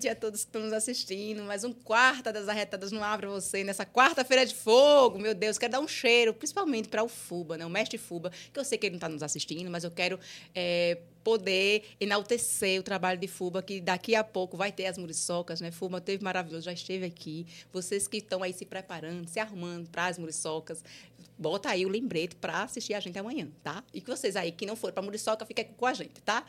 noite a todos que estão nos assistindo. Mais um quarta das arretadas no ar para você nessa quarta-feira de fogo. Meu Deus, quero dar um cheiro, principalmente para o Fuba, né? O mestre Fuba, que eu sei que ele não está nos assistindo, mas eu quero é, poder enaltecer o trabalho de Fuba, que daqui a pouco vai ter as muriçocas, né? Fuba teve maravilhoso, já esteve aqui. Vocês que estão aí se preparando, se arrumando para as muriçocas, bota aí o lembrete para assistir a gente amanhã, tá? E que vocês aí que não foram para Muriçoca, fiquem com a gente, tá?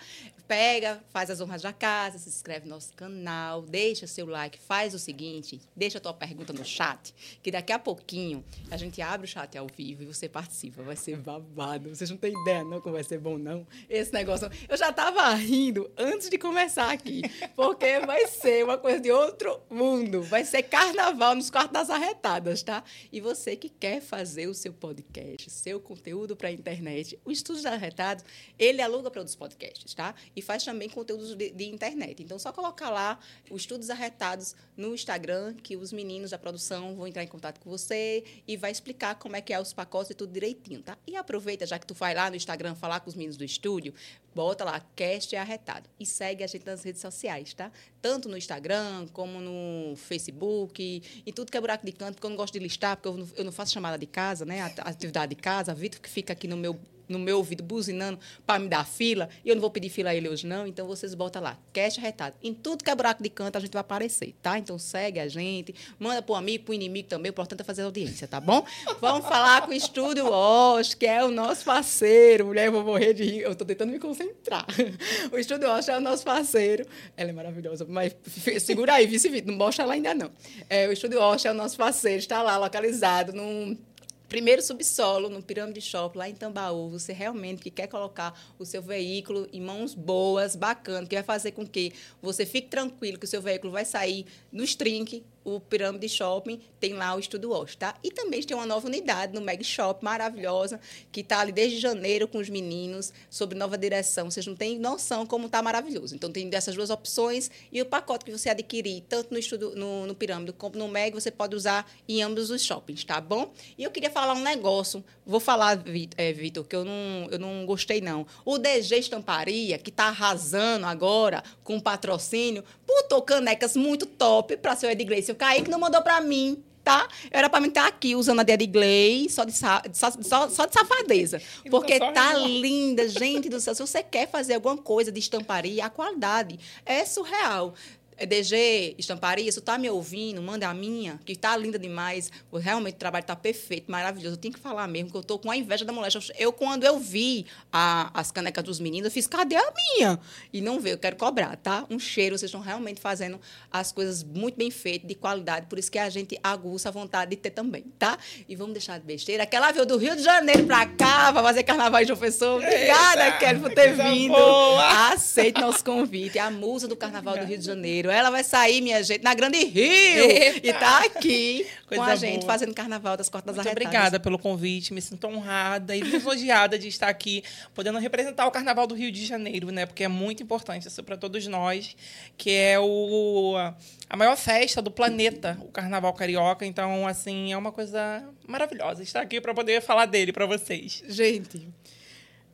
Pega, faz as honras da casa, se inscreve no nosso canal, deixa seu like, faz o seguinte, deixa a tua pergunta no chat, que daqui a pouquinho a gente abre o chat ao vivo e você participa, vai ser babado. Vocês não têm ideia não como vai ser bom não. Esse negócio, eu já tava rindo antes de começar aqui, porque vai ser uma coisa de outro mundo, vai ser carnaval nos quartos das arretadas, tá? E você que quer fazer o seu podcast, seu conteúdo para a internet. O Estúdio Arretados, ele aluga para outros podcasts, tá? E faz também conteúdos de, de, internet. Então, só colocar lá o Estudos Arretados no Instagram, que os meninos da produção vão entrar em contato com você e vai explicar como é que é os pacotes e tudo direitinho, tá? E aproveita, já que tu vai lá no Instagram falar com os meninos do estúdio, bota lá, cast arretado. E segue a gente nas redes sociais, tá? Tanto no Instagram, como no Facebook, e tudo que é buraco de canto, porque eu não gosto de listar, porque eu não, eu não faço chamada de casa, né? A atividade de casa, Vitor que fica aqui no meu no meu ouvido buzinando para me dar fila, e eu não vou pedir fila a ele hoje não, então vocês botam lá, cash retado. Em tudo que é buraco de canto a gente vai aparecer, tá? Então segue a gente, manda para o amigo, para o inimigo também, o importante é fazer audiência, tá bom? Vamos falar com o Estúdio Osh, que é o nosso parceiro, mulher, eu vou morrer de rir, eu estou tentando me concentrar. O Estúdio Osh é o nosso parceiro, ela é maravilhosa, mas segura aí, vice não mostra ela ainda não. É, o Estúdio Osh é o nosso parceiro, está lá localizado num primeiro subsolo, no Pirâmide Shop, lá em Tambaú, você realmente que quer colocar o seu veículo em mãos boas, bacana, que vai fazer com que você fique tranquilo que o seu veículo vai sair nos trinques, o Pirâmide Shopping tem lá o Estudo Wash, tá? E também tem uma nova unidade no Meg Shop, maravilhosa, que está ali desde janeiro com os meninos, sobre nova direção. Vocês não têm noção como está maravilhoso. Então, tem dessas duas opções e o pacote que você adquirir, tanto no, estudo, no, no Pirâmide como no Meg, você pode usar em ambos os shoppings, tá bom? E eu queria falar um negócio, vou falar, é, Vitor, que eu não, eu não gostei, não. O DG Estamparia, que está arrasando agora com patrocínio, botou canecas muito top para seu Edgley o Kaique não mandou para mim, tá? Era para mim estar aqui usando a Dead Glay só de, só, só, só de safadeza. Porque tá linda, gente do céu. Se você quer fazer alguma coisa de estamparia, a qualidade é surreal. É DG, estamparia, isso tá me ouvindo, manda a minha, que tá linda demais. Realmente o trabalho tá perfeito, maravilhoso. Eu tenho que falar mesmo, que eu tô com a inveja da mulher. Eu, quando eu vi a, as canecas dos meninos, eu fiz, cadê a minha? E não veio, eu quero cobrar, tá? Um cheiro, vocês estão realmente fazendo as coisas muito bem feitas, de qualidade, por isso que a gente aguça a vontade de ter também, tá? E vamos deixar de besteira. Aquela veio do Rio de Janeiro pra cá, pra fazer carnaval de professor. Obrigada, Kelly, por ter vindo. Boa. Aceite nosso convite. A musa do carnaval do Rio de Janeiro ela vai sair, minha gente, na Grande Rio. Eita. E tá aqui Coisa com a gente boa. fazendo Carnaval das Cortas Muito Arretadas. obrigada pelo convite. Me sinto honrada e lisonjeada de estar aqui, podendo representar o Carnaval do Rio de Janeiro, né? Porque é muito importante isso para todos nós, que é o a maior festa do planeta, o Carnaval Carioca. Então, assim, é uma coisa maravilhosa estar aqui para poder falar dele para vocês. Gente,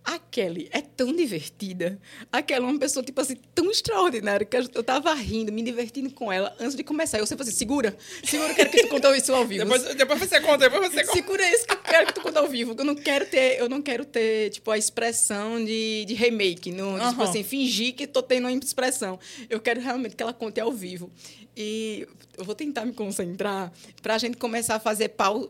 a Kelly é tão divertida. A Kelly é uma pessoa, tipo assim, tão extraordinária que eu tava rindo, me divertindo com ela antes de começar. Eu sempre assim, segura, segura, eu quero que tu conte isso ao vivo. depois, depois você conta, depois você conta. Segura isso que eu quero que tu conte ao vivo. Eu não quero ter, eu não quero ter, tipo, a expressão de, de remake. No, uhum. Tipo assim, fingir que tô tendo uma expressão. Eu quero realmente que ela conte ao vivo. E eu vou tentar me concentrar para a gente começar a fazer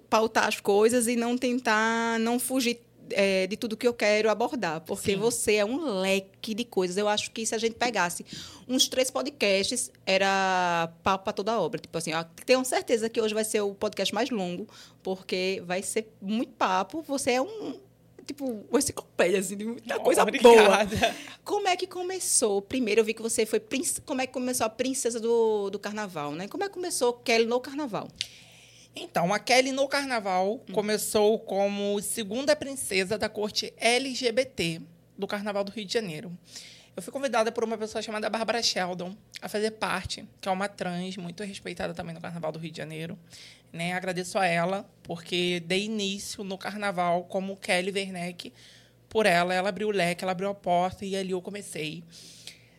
pautar as coisas e não tentar não fugir é, de tudo que eu quero abordar, porque Sim. você é um leque de coisas. Eu acho que se a gente pegasse uns três podcasts, era papo para toda a obra. Tipo assim, tenho certeza que hoje vai ser o podcast mais longo, porque vai ser muito papo. Você é um, tipo, uma enciclopédia, assim, de muita coisa Obrigada. boa. Como é que começou? Primeiro, eu vi que você foi... Como é que começou a princesa do, do carnaval, né? Como é que começou Kelly no carnaval? Então, a Kelly no carnaval hum. começou como segunda princesa da corte LGBT do Carnaval do Rio de Janeiro. Eu fui convidada por uma pessoa chamada Bárbara Sheldon a fazer parte, que é uma trans muito respeitada também no Carnaval do Rio de Janeiro. Né? Agradeço a ela, porque dei início no Carnaval como Kelly Werneck. Por ela, ela abriu o leque, ela abriu a porta e ali eu comecei.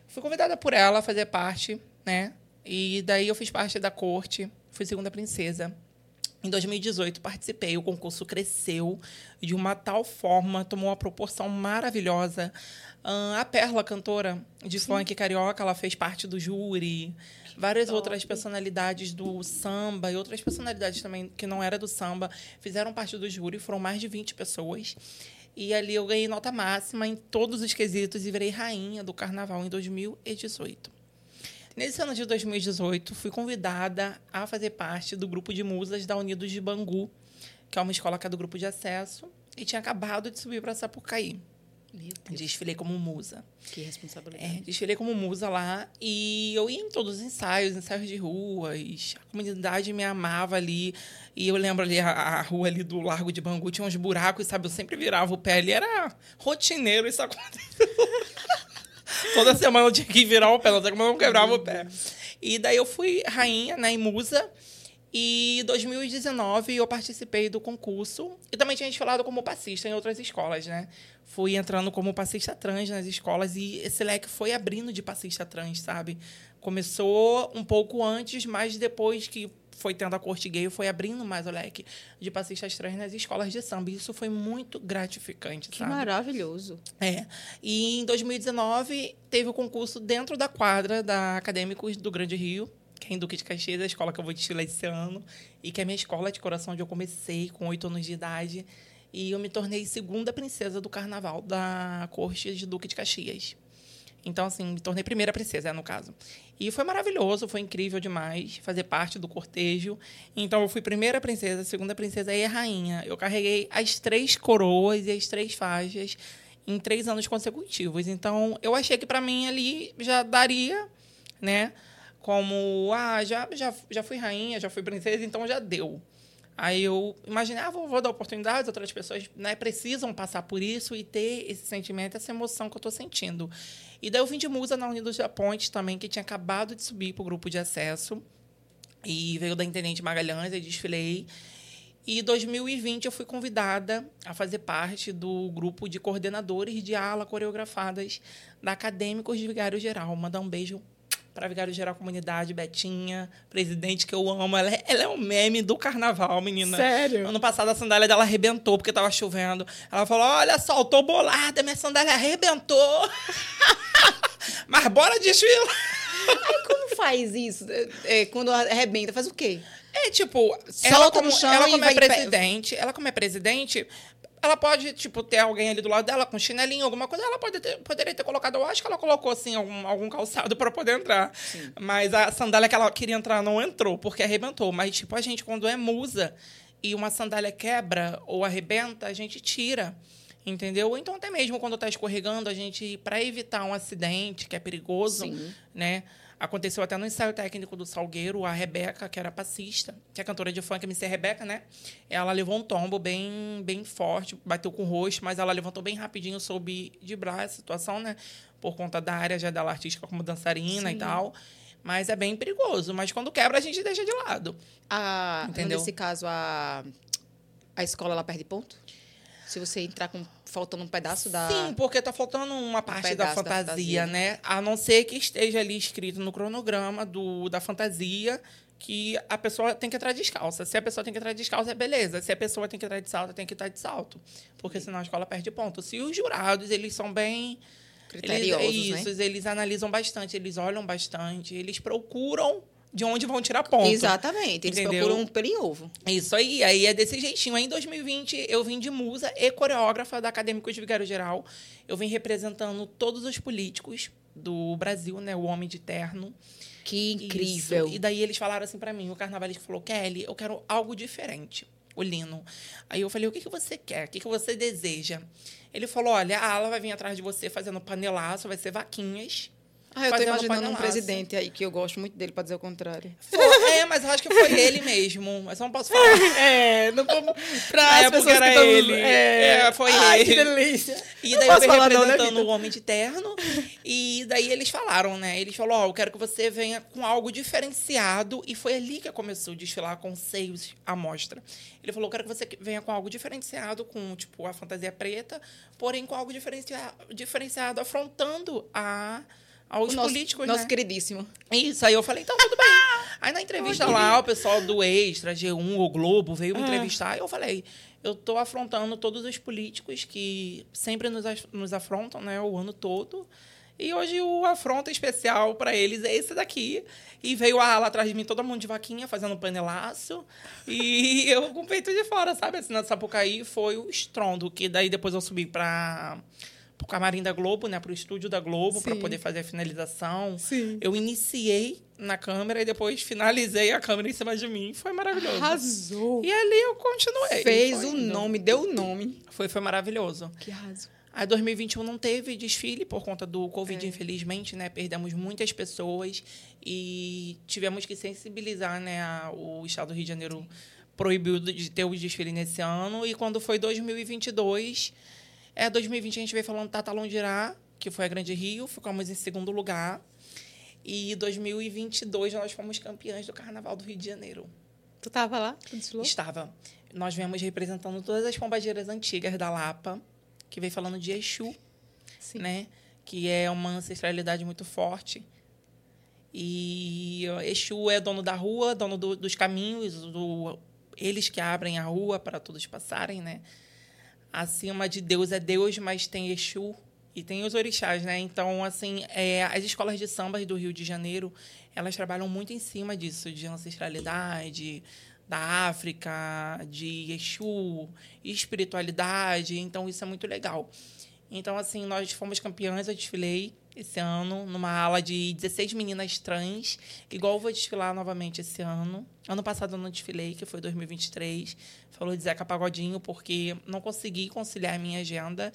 Fui convidada por ela a fazer parte, né? E daí eu fiz parte da corte, fui segunda princesa. Em 2018 participei, o concurso cresceu de uma tal forma, tomou uma proporção maravilhosa. a Perla, cantora de Sim. funk carioca, ela fez parte do júri. Várias Top. outras personalidades do samba e outras personalidades também que não era do samba fizeram parte do júri, foram mais de 20 pessoas. E ali eu ganhei nota máxima em todos os quesitos e virei rainha do carnaval em 2018. Nesse ano de 2018, fui convidada a fazer parte do grupo de musas da Unidos de Bangu, que é uma escola que é do grupo de acesso, e tinha acabado de subir para Sapucaí. Desfilei como musa. Que responsabilidade. É, desfilei como musa lá e eu ia em todos os ensaios, ensaios de ruas. A comunidade me amava ali. E eu lembro ali, a, a rua ali do Largo de Bangu tinha uns buracos, sabe? Eu sempre virava o pé ali. Era rotineiro isso aconteceu. Toda semana eu tinha que virar o pé, não sei como eu não quebrava o pé. E daí eu fui rainha, né, em Musa. E em 2019 eu participei do concurso. E também tinha falado como passista em outras escolas, né? Fui entrando como passista trans nas escolas e esse leque foi abrindo de passista trans, sabe? Começou um pouco antes, mas depois que foi tendo a corte gay, foi abrindo mais o leque de passistas trans nas escolas de samba. E isso foi muito gratificante, que sabe? maravilhoso. É. E em 2019 teve o concurso dentro da quadra da Acadêmicos do Grande Rio, que é em Duque de Caxias, a escola que eu vou desfilar esse ano, e que é a minha escola de coração, onde eu comecei com oito anos de idade. E eu me tornei segunda princesa do carnaval da corte de Duque de Caxias. Então, assim, me tornei primeira princesa, no caso. E foi maravilhoso, foi incrível demais fazer parte do cortejo. Então, eu fui primeira princesa, segunda princesa e rainha. Eu carreguei as três coroas e as três faixas em três anos consecutivos. Então, eu achei que para mim ali já daria, né? Como, ah, já, já, já fui rainha, já fui princesa, então já deu. Aí eu imaginei, ah, vou, vou dar oportunidades, outras pessoas né, precisam passar por isso e ter esse sentimento, essa emoção que eu estou sentindo. E daí eu vim de musa na Unidos da Ponte também, que tinha acabado de subir para o grupo de acesso. E veio da Intendente Magalhães, e desfilei. E em 2020 eu fui convidada a fazer parte do grupo de coordenadores de ala coreografadas da Acadêmicos de Vigário Geral. Mandar um beijo para Vigário Geral Comunidade, Betinha, presidente que eu amo. Ela é, ela é um meme do carnaval, menina. Sério? Ano passado a sandália dela arrebentou porque estava chovendo. Ela falou: Olha só, eu tô bolada, minha sandália arrebentou. Mas bora desfilar. Aí como faz isso? É, quando arrebenta, faz o quê? É tipo, ela como, ela como é presidente, ela como é presidente, ela pode, tipo, ter alguém ali do lado dela com chinelinho, alguma coisa. Ela pode ter, poderia ter colocado, eu acho que ela colocou, assim, algum, algum calçado para poder entrar. Sim. Mas a sandália que ela queria entrar não entrou, porque arrebentou. Mas, tipo, a gente, quando é musa e uma sandália quebra ou arrebenta, a gente tira. Entendeu? Então, até mesmo quando está escorregando, a gente, para evitar um acidente que é perigoso, Sim. né? Aconteceu até no ensaio técnico do Salgueiro, a Rebeca, que era passista, que é cantora de funk, MC Rebeca, né? Ela levou um tombo bem, bem forte, bateu com o rosto, mas ela levantou bem rapidinho, soube driblar a situação, né? Por conta da área já dela artística como dançarina Sim. e tal. Mas é bem perigoso. Mas quando quebra, a gente deixa de lado. A, entendeu? Nesse caso, a, a escola ela perde ponto? Se você entrar com faltando um pedaço da. Sim, porque tá faltando uma parte um da, fantasia, da, fantasia, né? A não ser que esteja ali escrito no cronograma do, da fantasia que a pessoa tem que entrar descalça. Se a pessoa tem que entrar descalça, é beleza. Se a pessoa tem que entrar de salto, tem que estar de salto. Porque senão a escola perde ponto. Se os jurados, eles são bem. Criteriosos, eles, né? isso, eles analisam bastante, eles olham bastante, eles procuram de onde vão tirar ponto. Exatamente. Eles entendeu? procuram um pelo ovo. Isso aí. Aí é desse jeitinho. Aí em 2020 eu vim de musa e coreógrafa da Acadêmicos de Vigário Geral. Eu vim representando todos os políticos do Brasil, né? O Homem de Terno. Que incrível. Isso. E daí eles falaram assim para mim, o carnavalista falou, Kelly, eu quero algo diferente. O Lino. Aí eu falei, o que, que você quer? O que, que você deseja? Ele falou, olha, a ala vai vir atrás de você fazendo panelaço, vai ser vaquinhas ah, eu tô imaginando um presidente aí que eu gosto muito dele, pra dizer o contrário. Foi, é, mas eu acho que foi ele mesmo. Mas eu não posso falar. É, não como. Pra as pessoas era ele. É, é, foi Ai, ele. que delícia. E daí eu fui representando não, né, o Homem de Terno. E daí eles falaram, né? Eles falaram: Ó, oh, eu quero que você venha com algo diferenciado. E foi ali que começou a desfilar com seios à mostra. Ele falou: eu quero que você venha com algo diferenciado, com, tipo, a fantasia preta, porém com algo diferenciado, diferenciado afrontando a aos nosso, políticos, Nosso né? queridíssimo. Isso, aí eu falei, então tudo bem. Aí na entrevista lá, o pessoal do Extra, G1, o Globo, veio me Ah. entrevistar. E eu falei, eu tô afrontando todos os políticos que sempre nos, nos afrontam, né, o ano todo. E hoje o afronto especial para eles é esse daqui. E veio a ala atrás de mim, todo mundo de vaquinha, fazendo panelaço. E eu com o peito de fora, sabe? Assim, na Sapucaí foi o estrondo. Que daí depois eu subi para o camarim da Globo, né? Pro estúdio da Globo, para poder fazer a finalização. Sim. Eu iniciei na câmera e depois finalizei a câmera em cima de mim. Foi maravilhoso. Arrasou. E ali eu continuei. Fez o indo. nome, deu o nome. Foi, foi maravilhoso. Que arraso. Aí 2021 não teve desfile por conta do Covid, É. infelizmente, né? Perdemos muitas pessoas e tivemos que sensibilizar, né? a- o Estado do Rio de Janeiro proibiu de ter o desfile nesse ano. E quando foi 2022, é 2020 a gente veio falando Tata Londirá, que foi a Grande Rio, ficamos em segundo lugar. E 2022 nós fomos campeãs do Carnaval do Rio de Janeiro. Tu tava lá? Tu desfilou? Estava. Nós viemos representando todas as pombadeiras antigas da Lapa, que veio falando de Exu, Sim. né? Que é uma ancestralidade muito forte. E Exu é dono da rua, dono do- dos caminhos, do, eles que abrem a rua para todos passarem, né? Acima de Deus é Deus, mas tem Exu e tem os orixás, né? Então, assim, é, as escolas de sambas do Rio de Janeiro, elas trabalham muito em cima disso, de ancestralidade, da África, de Exu, espiritualidade. Então, isso é muito legal. Então, assim, nós fomos campeãs, eu desfilei esse ano numa ala de 16 meninas trans, igual vou desfilar novamente esse ano. Ano passado eu não desfilei, que foi 2023. Falou de Zeca Pagodinho, porque não consegui conciliar a minha agenda.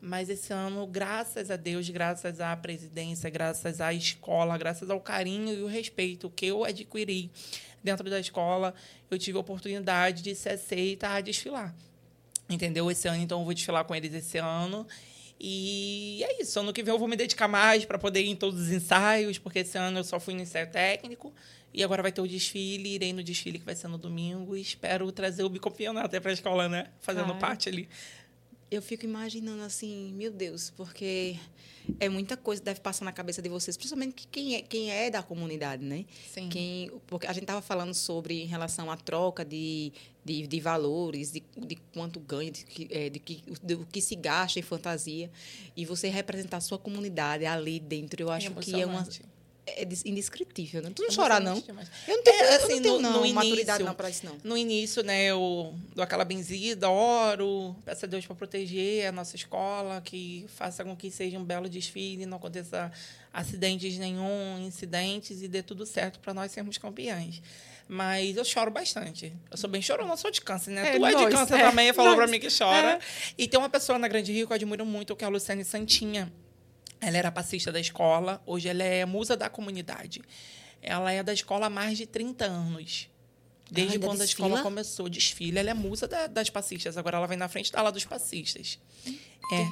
Mas esse ano, graças a Deus, graças à presidência, graças à escola, graças ao carinho e o respeito que eu adquiri dentro da escola, eu tive a oportunidade de ser aceita a desfilar entendeu? Esse ano, então, eu vou desfilar com eles esse ano. E é isso. Ano que vem eu vou me dedicar mais para poder ir em todos os ensaios, porque esse ano eu só fui no ensaio técnico. E agora vai ter o desfile, irei no desfile que vai ser no domingo. E espero trazer o bicampeonato até para a escola, né? Fazendo parte ali. Eu fico imaginando assim, meu Deus, porque é muita coisa que deve passar na cabeça de vocês, principalmente que quem é, quem é da comunidade, né? Sim. Quem, porque a gente estava falando sobre em relação à troca de, de, de valores, de, de quanto ganha, de, que, é, de que, do que se gasta em fantasia. E você representar a sua comunidade ali dentro, eu acho que é uma. É des- indescritível, né? Tu não É chorar, não. demais. Eu não tenho, É, eu assim, não tenho no- não, no maturidade início- não para isso, não. No início, né, eu dou aquela benzida, oro, peço a Deus para proteger a nossa escola, que faça com que seja um belo desfile, não aconteça acidentes nenhum, incidentes e dê tudo certo para nós sermos campeãs. Mas eu choro bastante. Eu sou bem chorona, eu sou de câncer, né? É, tu é de câncer é, também, falou para mim que chora. É. E tem uma pessoa na Grande Rio que eu admiro muito, que é a Luciane Santinha. Ela era passista da escola, hoje ela é musa da comunidade. Ela é da escola há mais de 30 anos. Desde quando a escola desfila? começou, desfila. Ela é musa da- das passistas, agora ela vem na frente da ala dos passistas. É.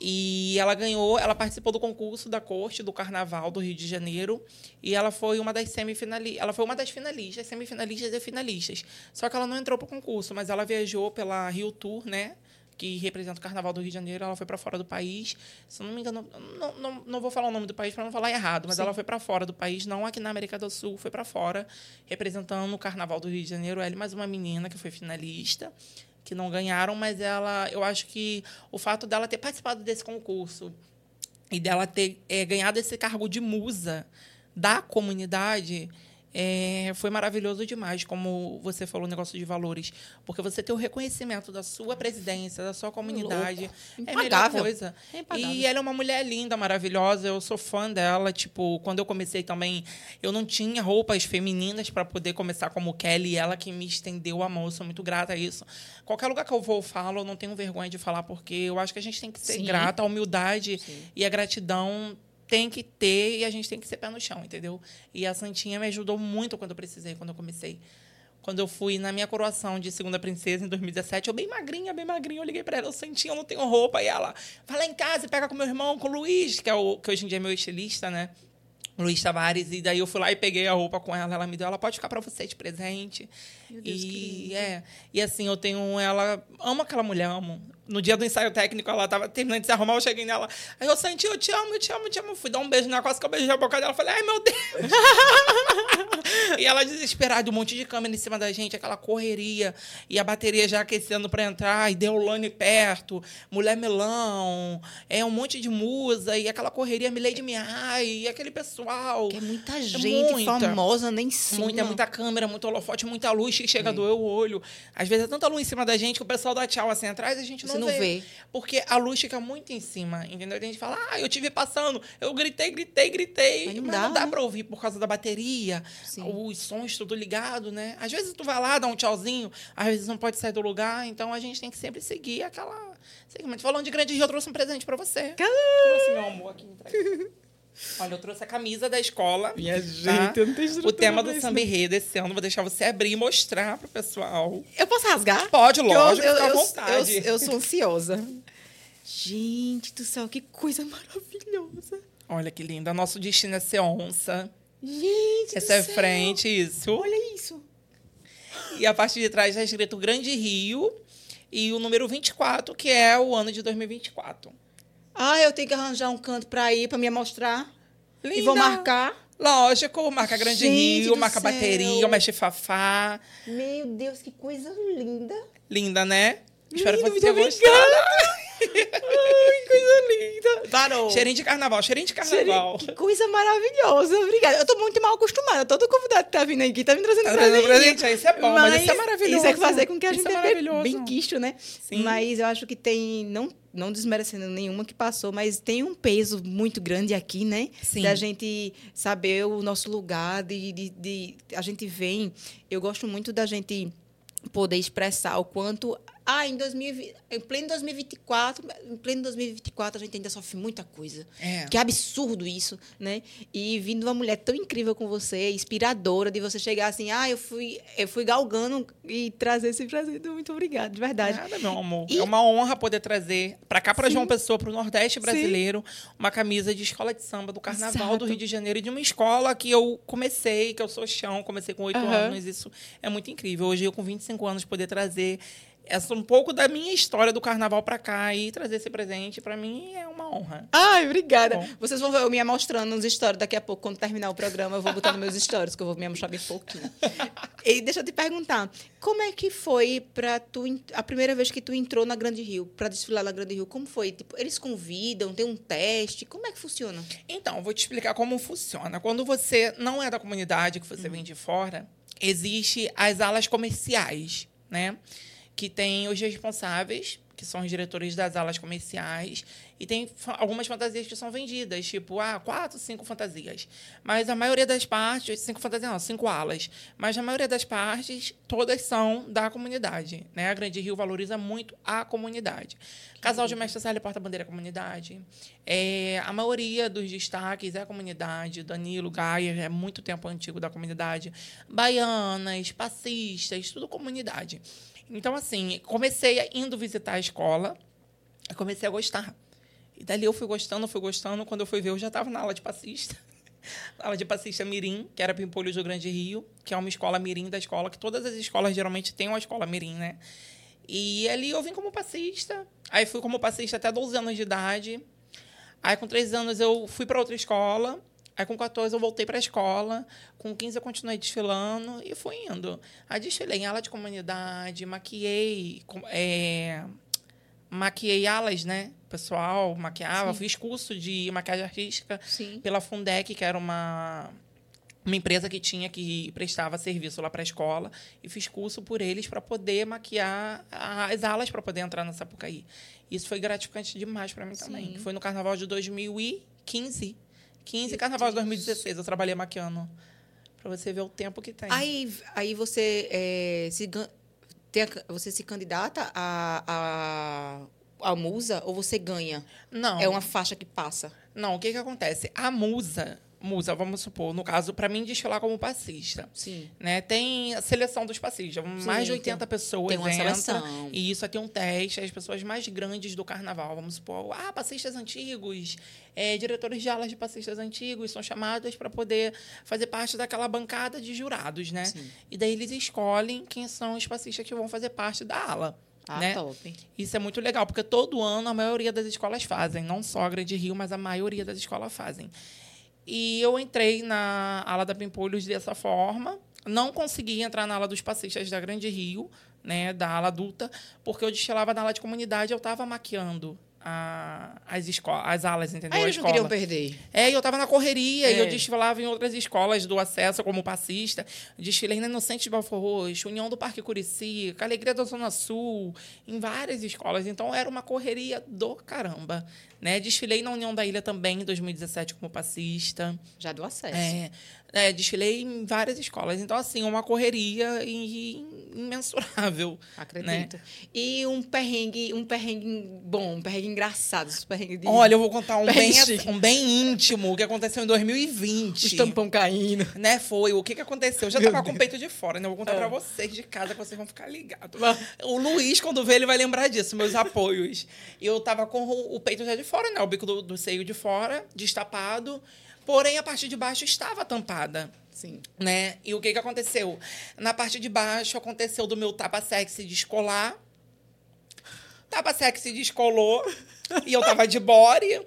E ela ganhou, ela participou do concurso da corte do Carnaval do Rio de Janeiro e ela foi uma das semifinalistas, ela foi uma das finalistas, semifinalistas e finalistas. Só que ela não entrou para o concurso, mas ela viajou pela Rio Tour, né? Que representa o Carnaval do Rio de Janeiro, ela foi para fora do país. Se não me engano, não, não, não vou falar o nome do país para não falar errado, mas Sim. ela foi para fora do país, não aqui na América do Sul, foi para fora, representando o Carnaval do Rio de Janeiro. Ela e mais uma menina que foi finalista que não ganharam, mas ela, eu acho que o fato dela ter participado desse concurso e dela ter é, ganhado esse cargo de musa da comunidade é, foi maravilhoso demais, como você falou, o negócio de valores. Porque você ter o reconhecimento da sua presidência, da sua comunidade, é a melhor coisa. É. E ela é uma mulher linda, maravilhosa. Eu sou fã dela. Tipo, quando eu comecei também, eu não tinha roupas femininas para poder começar como Kelly. Ela que me estendeu a mão. Eu sou muito grata a isso. Qualquer lugar que eu vou, eu falo. Eu não tenho vergonha de falar, porque eu acho que a gente tem que ser Sim. grata. A humildade Sim. e a gratidão tem que ter e a gente tem que ser pé no chão, entendeu? E a Santinha me ajudou muito quando eu precisei, quando eu comecei. Quando eu fui na minha coroação de segunda princesa em 2017, eu bem magrinha, bem magrinha, eu liguei pra ela, eu Santinha, eu não tenho roupa. E ela, vai lá em casa e pega com meu irmão, com o Luiz, que, é o, que hoje em dia é meu estilista, né? Luiz Tavares, e daí eu fui lá e peguei a roupa com ela, ela me deu, ela pode ficar para você de presente. Meu Deus, que e lindo. é, e assim, eu tenho ela, amo aquela mulher, amo. No dia do ensaio técnico, ela tava terminando de se arrumar, eu cheguei nela. Aí eu senti, eu te amo, eu te amo, eu te amo. Fui dar um beijo na quase que eu beijei a boca dela. Falei, ai, meu Deus. e ela desesperada, um monte de câmera em cima da gente, aquela correria. E a bateria já aquecendo para entrar, e Deolane perto, Mulher Melão, é um monte de musa, e aquela correria Milady Mihai, e aquele pessoal. Que é muita gente muita, famosa nem sim. Muita, muita câmera, muito holofote, muita luz que chega é. a doer o olho. Às vezes é tanta luz em cima da gente que o pessoal dá tchau assim atrás e a gente não, Você não vê. vê. Porque a luz fica muito em cima, entendeu? A gente fala, ah, eu tive passando, eu gritei, gritei, gritei. Mas não, mas dá, não dá né? pra ouvir por causa da bateria, Sim. os sons tudo ligado, né? Às vezes tu vai lá, dá um tchauzinho, às vezes não pode sair do lugar, então a gente tem que sempre seguir aquela segmento. Falando de Grande Rio, eu trouxe um presente pra você. Caramba. Trouxe meu amor aqui. Olha, eu trouxe a camisa da escola. Minha tá? gente, eu não tenho O tema do samba enredo esse ano, vou deixar você abrir e mostrar pro pessoal. Eu posso rasgar? Pode, lógico, eu, fica à vontade. Eu, eu, eu sou ansiosa. Gente do céu, que coisa maravilhosa. Olha que linda. Nosso destino é ser onça. Gente, Essa é céu. frente, isso. Olha isso. E a parte de trás está escrito Grande Rio e o número 24, que é o ano de 2024. Ah, eu tenho que arranjar um canto para ir, para me mostrar. Linda. E vou marcar. Lógico, marca Grande Gente Rio, marca céu. bateria, mexe fafá. Meu Deus, que coisa linda. Linda, né? Espero que você tenha gostado. Ai, coisa linda. Parou. Cheirinho de carnaval, cheirinho de carnaval. Cheirinho, que coisa maravilhosa. Obrigada. Eu tô muito mal acostumada. Todo convidado que tá vindo aqui tá me trazendo tá presente. presente. Isso é bom, mas, mas, isso é maravilhoso. Isso é fazer com que a isso gente é bem quisto, né? Sim. Mas eu acho que tem, não, não desmerecendo nenhuma que passou, mas tem um peso muito grande aqui, né? Sim. Da gente saber o nosso lugar, de, de, de a gente vem. Eu gosto muito da gente poder expressar o quanto ah, em, 2020, em pleno 2024, em pleno 2024 a gente ainda sofre muita coisa. É. Que absurdo isso, né? E vindo uma mulher tão incrível com você, inspiradora, de você chegar assim, ah, eu fui, eu fui galgando e trazer esse presente. Muito obrigada, de verdade. Nada, meu amor. E... É uma honra poder trazer para cá, para João Pessoa, para o Nordeste brasileiro, Sim. uma camisa de escola de samba do Carnaval Exato. do Rio de Janeiro e de uma escola que eu comecei, que eu sou chão, comecei com oito uhum. anos. Isso é muito incrível. Hoje eu com 25 anos poder trazer essa um pouco da minha história do carnaval para cá e trazer esse presente para mim é uma honra. Ai, obrigada. Bom. Vocês vão ver eu me mostrando nos stories daqui a pouco quando terminar o programa, eu vou botar nos meus stories que eu vou me mostrar bem pouquinho. e deixa eu te perguntar, como é que foi para tu a primeira vez que tu entrou na Grande Rio, para desfilar na Grande Rio? Como foi? Tipo, eles convidam, tem um teste, como é que funciona? Então, vou te explicar como funciona. Quando você não é da comunidade, que você uhum. vem de fora, existe as alas comerciais, né? Que tem os responsáveis, que são os diretores das alas comerciais, e tem algumas fantasias que são vendidas, tipo, ah, quatro, cinco fantasias. Mas a maioria das partes, cinco fantasias não, cinco alas. Mas a maioria das partes, todas são da comunidade. Né? A Grande Rio valoriza muito a comunidade. Casal de Mestre Sala porta-bandeira é comunidade. É, a maioria dos destaques é a comunidade. Danilo, Gaia, é muito tempo antigo da comunidade. Baianas, passistas, tudo comunidade. Então, assim, comecei indo visitar a escola, comecei a gostar. E dali eu fui gostando, fui gostando. Quando eu fui ver, eu já estava na aula de passista. na aula de passista Mirim, que era Pimpolhos do Grande Rio, que é uma escola Mirim da escola, que todas as escolas geralmente têm uma escola Mirim, né? E ali eu vim como passista. Aí fui como passista até 12 anos de idade. Aí com 13 anos eu fui para outra escola. Aí com 14 eu voltei para a escola, com 15 eu continuei desfilando e fui indo. Aí desfilei em ala de comunidade, maquiei, é, maquiei alas, né? Pessoal, maquiava, Sim. fiz curso de maquiagem artística Sim. pela Fundec, que era uma uma empresa que tinha que prestava serviço lá para a escola e fiz curso por eles para poder maquiar as alas para poder entrar na Sapucaí. Isso foi gratificante demais para mim Sim. também. Foi no carnaval de 2015 15, Carnaval de 2016, eu trabalhei maquiando. Para você ver o tempo que tem. Aí, aí você, é, se, tem, você se candidata a, a, a musa ou você ganha? Não. É uma faixa que passa? Não, o que, que acontece? A musa, musa, vamos supor, no caso, para mim, desfilar como passista. Sim. Né? Tem a seleção dos passistas. Sim, mais de 80 tem, pessoas tem uma entram. Seleção. E isso aqui é um teste. As pessoas mais grandes do carnaval, vamos supor, ah, passistas antigos, é, diretores de alas de passistas antigos são chamados para poder fazer parte daquela bancada de jurados, né? Sim. E daí eles escolhem quem são os passistas que vão fazer parte da ala. Ah, né? top. Isso é muito legal, porque todo ano a maioria das escolas fazem. Não só a Grande Rio, mas a maioria das escolas fazem. E eu entrei na ala da Pimpolhos dessa forma. Não consegui entrar na ala dos passistas da Grande Rio, né, da ala adulta, porque eu destilava na ala de comunidade, eu estava maquiando a- as, as alas, entendeu? Aí eles não queriam perder. É, e eu tava na correria, e É. eu desfilava em outras escolas do acesso como passista. Desfilei na Inocente de Belfor Roxo, União do Parque Curicica, Alegria da Zona Sul, em várias escolas. Então era uma correria do caramba. Né? Desfilei na União da Ilha também em 2017 como passista. Já do acesso. É, é, desfilei em várias escolas. Então, assim, uma correria imensurável. Acredito. E um perrengue, um perrengue bom, um perrengue engraçado. Esse perrengue de Olha, eu vou contar um Bem bem, chique. um bem íntimo que aconteceu em 2020. os tampão caindo. Né, foi. O que, que aconteceu? Eu já Meu tava com o peito de fora, né? Eu vou contar Ah. pra vocês de casa, que vocês vão ficar ligados. O Luiz, quando vê, ele vai lembrar disso, meus apoios. Eu tava com o o peito já de fora, né? O bico do, do seio de fora, destapado. Porém, a parte de baixo estava tampada. Sim. Né? E o que, que aconteceu? Na parte de baixo, aconteceu do meu tapa sexy descolar. Tapa sexy descolou. e eu tava de body.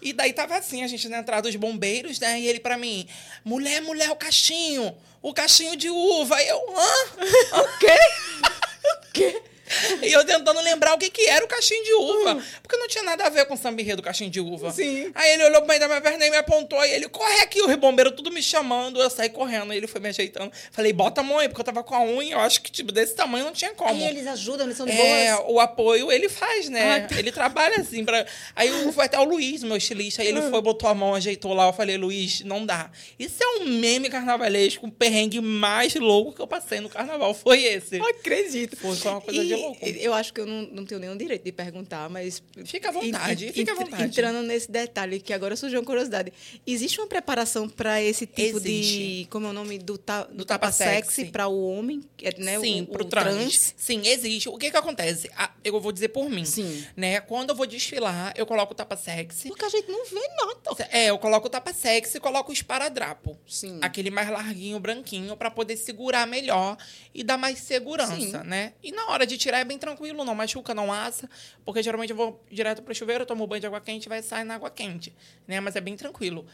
E daí tava assim, a gente na entrada dos bombeiros, né? E ele pra mim, mulher, mulher, o cachinho. O cachinho de uva. E eu, hã? O quê? o quê? E eu tentando lembrar o que, que era o cachinho de uva. Porque não tinha nada a ver com o samba enredo, cachinho de uva. Sim. Aí ele olhou pro meio da minha perna e me apontou. E ele, corre aqui, o bombeiro tudo me chamando. Eu saí correndo. E ele foi me ajeitando. Falei, bota a mão aí, porque eu tava com a unha. Eu acho que, tipo, desse tamanho não tinha como. Aí eles ajudam, eles são de É, boas. o apoio ele faz, né? Ah, tá. Ele trabalha assim. Pra... Aí foi até o Luiz, meu estilista. Aí ele Ah. foi, botou a mão, ajeitou lá. Eu falei, Luiz, não dá. Isso é um meme carnavalesco, o perrengue mais louco que eu passei no carnaval. Foi esse. acredito. Foi só uma coisa de louco. Eu acho que eu não, não tenho nenhum direito de perguntar, mas. Fica à vontade, fica à vontade. Entrando nesse detalhe, que agora surgiu uma curiosidade. Existe uma preparação para esse tipo de. Existe. Como é o nome? Do, ta, do, Do tapa tapa sexy para o homem, é, né? Sim, o, pro o trans. Sim, existe. O que que acontece? Eu vou dizer por mim. Sim. Né? Quando eu vou desfilar, eu coloco o tapa sexy. Porque a gente não vê nada. É, eu coloco o tapa sexy e coloco o esparadrapo. Sim. Aquele mais larguinho, branquinho, pra poder segurar melhor e dar mais segurança, Sim. né? E na hora de tirar é bem tranquilo, não machuca, não assa, porque geralmente eu vou direto pro chuveiro, tomo banho de água quente e vai sair na água quente, né? Mas é bem tranquilo.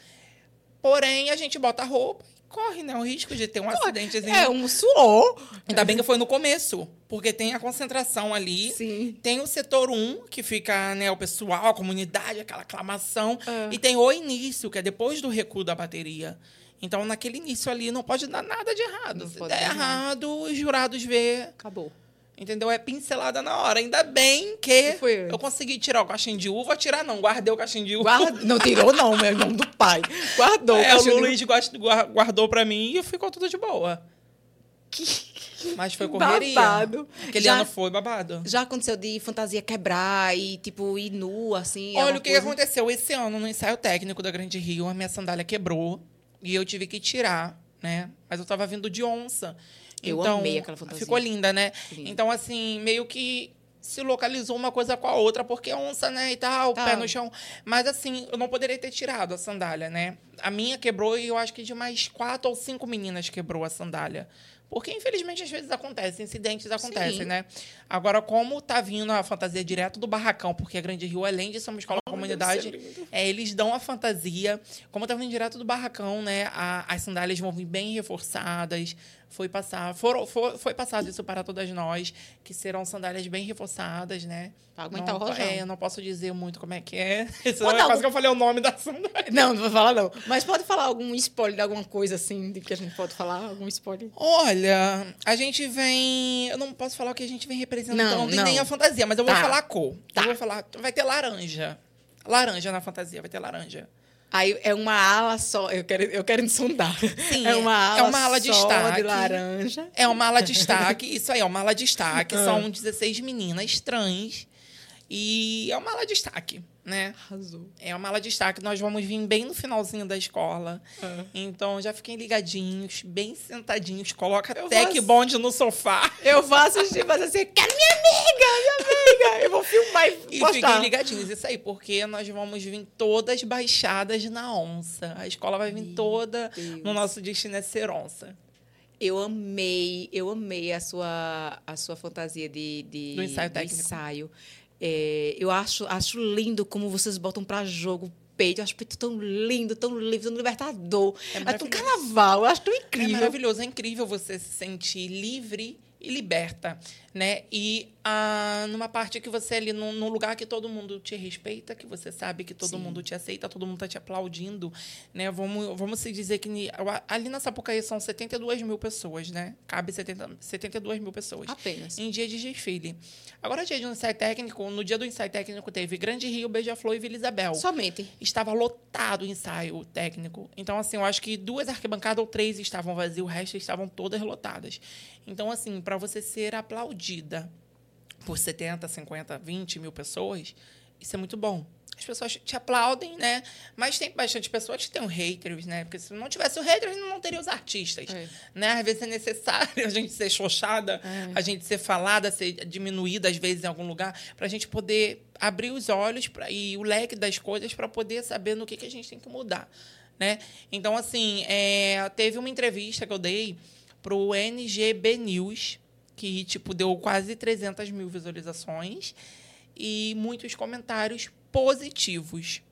Porém, a gente bota a roupa e corre, né? O risco de ter um acidentezinho. É um suor. Ainda bem que foi no começo, porque tem a concentração ali. Sim. Tem o setor 1, que fica né, o pessoal, a comunidade, aquela aclamação. Ah. E tem o início, que é depois do recuo da bateria. Então, naquele início ali, não pode dar nada de errado. Não Se der errado, os jurados vê, Acabou. Entendeu? É pincelada na hora. Ainda bem que eu consegui tirar o caixinho de uva. Tirar não, guardei o caixinho de uva. Guarda... Não tirou, não, meu irmão do pai. Guardou. É, o de- Luiz guard- guar- guardou pra mim e ficou tudo de boa. Mas foi correria. Babado. Aquele Já- ano foi babado. Já aconteceu de fantasia quebrar e, tipo, ir nu, assim? é Olha o que coisa- aconteceu esse ano no ensaio técnico da Grande Rio, a minha sandália quebrou e eu tive que tirar, né? Mas eu tava vindo de onça. Eu então, amei aquela fantasia. Ficou linda, né? Então, assim, meio que se localizou uma coisa com a outra, porque onça, né, e tal, Tá. pé no chão. Mas, assim, eu não poderia ter tirado a sandália, né? A minha quebrou e eu acho que de mais quatro ou cinco meninas quebrou a sandália. Porque, infelizmente, às vezes acontece, incidentes acontecem, Sim. né? Agora, como tá vindo a fantasia direto do barracão, porque a Grande Rio, além de ser uma escola comunidade, é, eles dão a fantasia. Como tá vindo direto do barracão, né? a- as sandálias vão vir bem reforçadas. Foi passar, foram, foi, foi passado isso para todas nós, que serão sandálias bem reforçadas, né? Pra aguentar não, o rojão. É, eu não posso dizer muito como é que é. Senão é quase que eu falei o nome da sandália. Não, não vou falar, não. Mas pode falar algum spoiler de alguma coisa, assim, de que a gente pode falar? Algum spoiler? Olha, a gente vem. Eu não posso falar o que a gente vem representando Não, não. nem a fantasia, mas eu vou Tá. falar a cor. Tá. Eu vou falar. Vai ter laranja. Laranja na fantasia, vai ter laranja. Aí é uma ala só. Eu quero, eu quero sondar. Sim, é uma ala, é uma ala de destaque. de laranja. É uma ala destaque, isso aí, é uma ala destaque. Ah. São 16 meninas trans. E é uma ala destaque, né? Arrasou. É uma ala destaque. Nós vamos vir bem no finalzinho da escola. Ah. Então já fiquem ligadinhos, bem sentadinhos. Coloca Eu até que bonde no sofá. Eu vou assistir, mas assim, quero minha amiga, minha amiga. Eu vou filmar e E postar. fiquem ligadinhos, isso aí, porque nós vamos vir todas baixadas na onça. A escola vai vir Meu toda Deus. no nosso destino é ser onça. Eu amei, eu amei a sua, a sua fantasia de, de Do ensaio de técnico. ensaio. É, eu acho, acho lindo como vocês botam para jogo o peito. Eu acho o peito tão lindo, tão livre, tão libertador. É É, tão maravilhoso. carnaval, eu acho tão É incrível. maravilhoso, é incrível você se sentir livre e liberta, né? E ah, numa parte que você é ali, num, num lugar que todo mundo te respeita, que você sabe que todo Sim. mundo te aceita, todo mundo tá te aplaudindo, né? Vamos, vamos se dizer que ali na Sapucaí são 72 mil pessoas, né? Cabe 70, 72 mil pessoas. Apenas. Em dia de desfile. Agora, dia de ensaio técnico, no dia do ensaio técnico teve Grande Rio, Beija-Flor e Vila Isabel Somente. estava lotado o ensaio técnico. Então, assim, eu acho que duas arquibancadas ou três estavam vazias, o resto estavam todas lotadas. Então, assim, para você ser aplaudida por 70, 50, 20 mil pessoas, isso é muito bom. As pessoas te aplaudem, né? Mas tem bastante pessoas que têm haters, né? Porque se não tivesse o haters, não teria os artistas. É. Né? Às vezes é necessário a gente ser xoxada, É. a gente ser falada, ser diminuída, às vezes, em algum lugar, para a gente poder abrir os olhos pra, e o leque das coisas para poder saber no que, que a gente tem que mudar. Né? Então, assim, é, teve uma entrevista que eu dei para o NGB News, que tipo, deu quase 300 mil visualizações e muitos comentários positivos.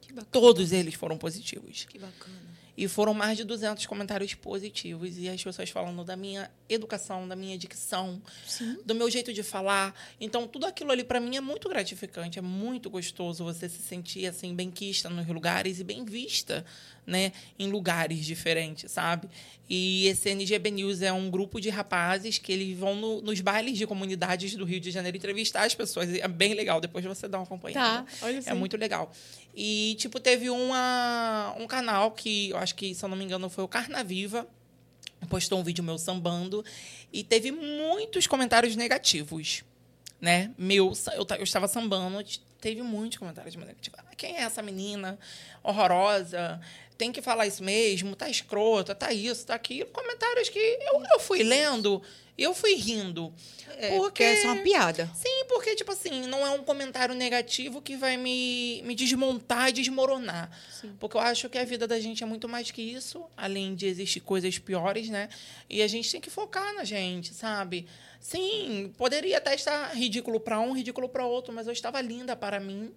Que bacana. Todos eles foram positivos. Que bacana. E foram mais de 200 comentários positivos. E as pessoas falando da minha educação, da minha dicção, Sim. do meu jeito de falar. Então, tudo aquilo ali para mim é muito gratificante, é muito gostoso você se sentir assim bem quista nos lugares e bem vista, né, em lugares diferentes, sabe? E esse NGB News é um grupo de rapazes que eles vão no- nos bailes de comunidades do Rio de Janeiro entrevistar as pessoas. É bem legal, depois você dá uma acompanhada. Tá, olha É muito legal. E, tipo, teve uma, um canal que, eu acho que, se eu não me engano, foi o Carnaviva, postou um vídeo meu sambando e teve muitos comentários negativos, né? Meu, eu, eu estava sambando, teve muitos comentários negativos. Ah, quem é essa menina horrorosa? Tem que falar isso mesmo? Tá escrota, tá isso, tá aquilo. Comentários que eu, eu fui lendo eu fui rindo. É, porque é só uma piada. Sim, porque, tipo assim, não é um comentário negativo que vai me, me desmontar e desmoronar. Porque eu acho que a vida da gente é muito mais que isso, além de existir coisas piores, né? E a gente tem que focar na gente, sabe? Sim, poderia até estar ridículo para um, ridículo para outro, mas eu estava linda para mim.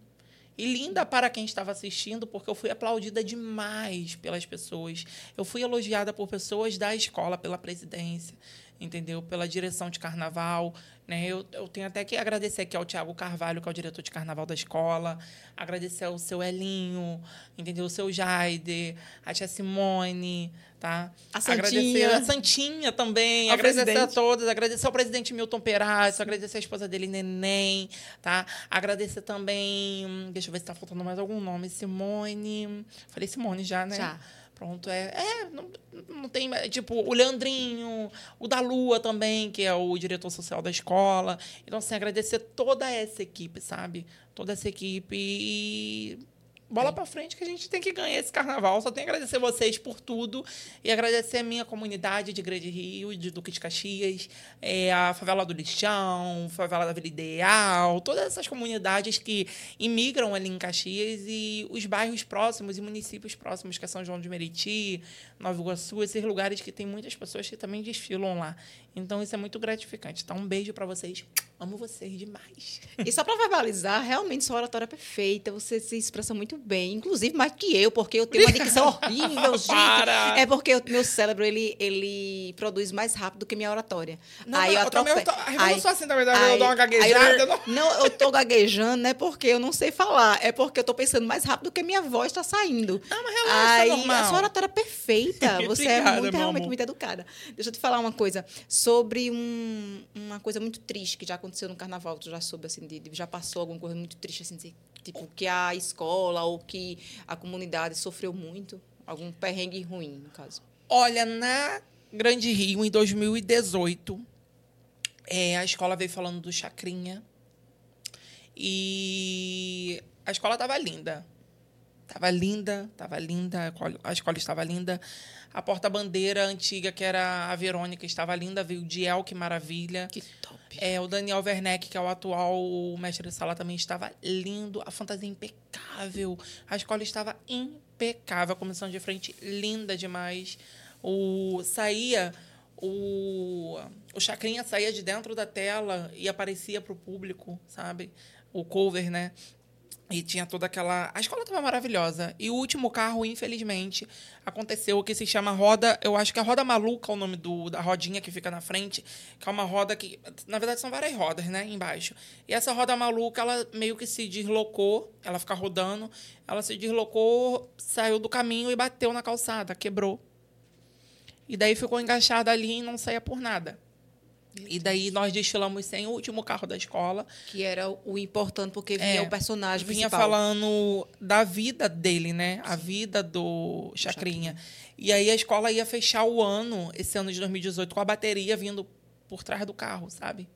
E linda para quem estava assistindo, porque eu fui aplaudida demais pelas pessoas. Eu fui elogiada por pessoas da escola, pela presidência, entendeu? Pela direção de carnaval. Né? Eu, eu tenho até que agradecer aqui ao Tiago Carvalho, que é o diretor de carnaval da escola. Agradecer ao seu Elinho, entendeu? O seu Jaide, a tia Simone, tá? A Agradecer Santinha. a Santinha também. Ao agradecer a presidente. todos. Agradecer ao presidente Milton Perazzo, agradecer a esposa dele, Neném, tá? Agradecer também. hum, Deixa eu ver se tá faltando mais algum nome. Simone. Falei Simone já, né? Já. Pronto, é. É, não, não tem. Tipo, o Leandrinho, o da Lua também, que é o diretor social da escola. Então, assim, agradecer toda essa equipe, sabe? Toda essa equipe e. Bola pra frente que a gente tem que ganhar esse carnaval. Só tenho que agradecer vocês por tudo e agradecer a minha comunidade de Grande Rio, de Duque de Caxias, é, a favela do Lixão, favela da Vila Ideal, todas essas comunidades que imigram ali em Caxias e os bairros próximos e municípios próximos, que é São João de Meriti, Nova Iguaçu, esses lugares que tem muitas pessoas que também desfilam lá. Então isso é muito gratificante. Então um beijo para vocês. Amo vocês demais. E só para verbalizar, realmente sua oratória é perfeita, você se expressa muito bem, inclusive mais que eu, porque eu tenho uma dicção horrível, gente. Para! É porque o meu cérebro, ele, ele produz mais rápido que minha oratória. Não, aí mas eu também eu atrope- tô- eu aí- sou assim também, vezes eu aí- dou uma aí gaguejada, eu- não- Não, eu tô gaguejando, não é porque eu não sei falar, é porque eu tô pensando mais rápido que minha voz tá saindo. Não, mas relaxa, Aí, normal. a sua oratória é perfeita. Você é Obrigada, muito, meu realmente amor. muito educada. Deixa eu te falar uma coisa sobre um- uma coisa muito triste que já aconteceu no carnaval. Tu já soube, assim, de, de- já passou alguma coisa muito triste, assim, de- tipo, que a escola ou que a comunidade sofreu muito? Algum perrengue ruim, no caso. Olha, na Grande Rio, em 2018, é, a escola veio falando do Chacrinha. E a escola estava linda. Tava linda, tava linda, a escola- estava linda. A porta-bandeira antiga, que era a Verônica, estava linda. Veio o Diel, que maravilha. Que top. É, o Daniel Werneck, que é o atual mestre de sala, também estava lindo. A fantasia impecável. A escola estava impecável. A comissão de frente linda demais. O, saía o, o Chacrinha saía de dentro da tela e aparecia para o público, sabe? O cover, né? E tinha toda aquela. A escola estava maravilhosa. E o último carro, infelizmente, aconteceu o que se chama roda. Eu acho que é roda maluca o nome do, da rodinha que fica na frente. Que é uma roda que. Na verdade, são várias rodas, né? Embaixo. E essa roda maluca, ela meio que se deslocou. Ela fica rodando. Ela se deslocou, saiu do caminho e bateu na calçada, quebrou. E daí ficou engaixada ali e não saía por nada. E daí nós desfilamos sem o último carro da escola. Que era o importante, porque vinha É, o personagem vinha principal. falando da vida dele, né? A vida do Chacrinha. E aí a escola ia fechar o ano, esse ano de 2018, com a bateria vindo por trás do carro, sabe?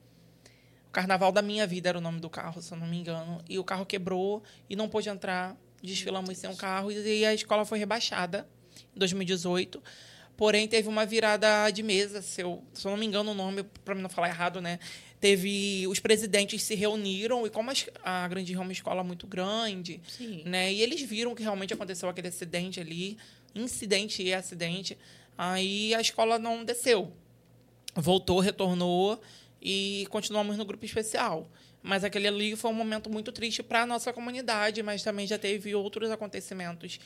O Carnaval da Minha Vida era o nome do carro, se eu não me engano. E o carro quebrou e não pôde entrar. Desfilamos sem um carro e a escola foi rebaixada em 2018. Porém, teve uma virada de mesa, se eu, se eu não me engano o nome, para não falar errado, né? Teve. Os presidentes se reuniram, e como a, Grande Rio é uma escola muito grande, Sim. né? E eles viram que realmente aconteceu aquele acidente ali, incidente e acidente. Aí a escola não desceu. Voltou, retornou e continuamos no grupo especial. Mas aquele ali foi um momento muito triste para a nossa comunidade, mas também já teve outros acontecimentos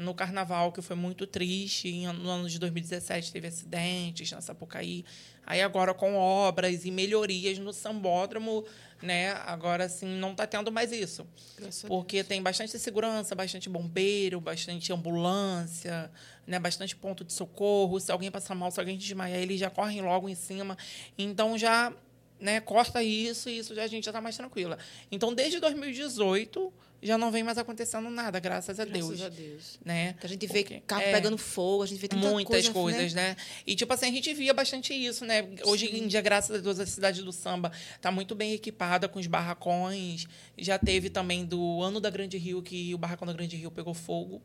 no carnaval que foi muito triste. No ano de 2017 teve acidentes na Sapucaí. Aí agora com obras e melhorias no sambódromo, né? Agora assim não está tendo mais isso. Graças Porque tem bastante segurança, bastante bombeiro, bastante ambulância, né, bastante ponto de socorro. Se alguém passar mal, se alguém desmaiar, eles já correm logo em cima. Então já né, corta isso e isso já, a gente já está mais tranquila. Então, desde 2018, já não vem mais acontecendo nada, graças a Graças Deus. a Deus. Né? Que a gente vê Porque- carro é. pegando fogo, a gente vê Muitas coisa, coisas, né? E, tipo assim, a gente via bastante isso, né? Hoje em dia, graças a Deus, a cidade do samba está muito bem equipada com os barracões. Já teve também do ano da Grande Rio, que o barracão da Grande Rio pegou fogo.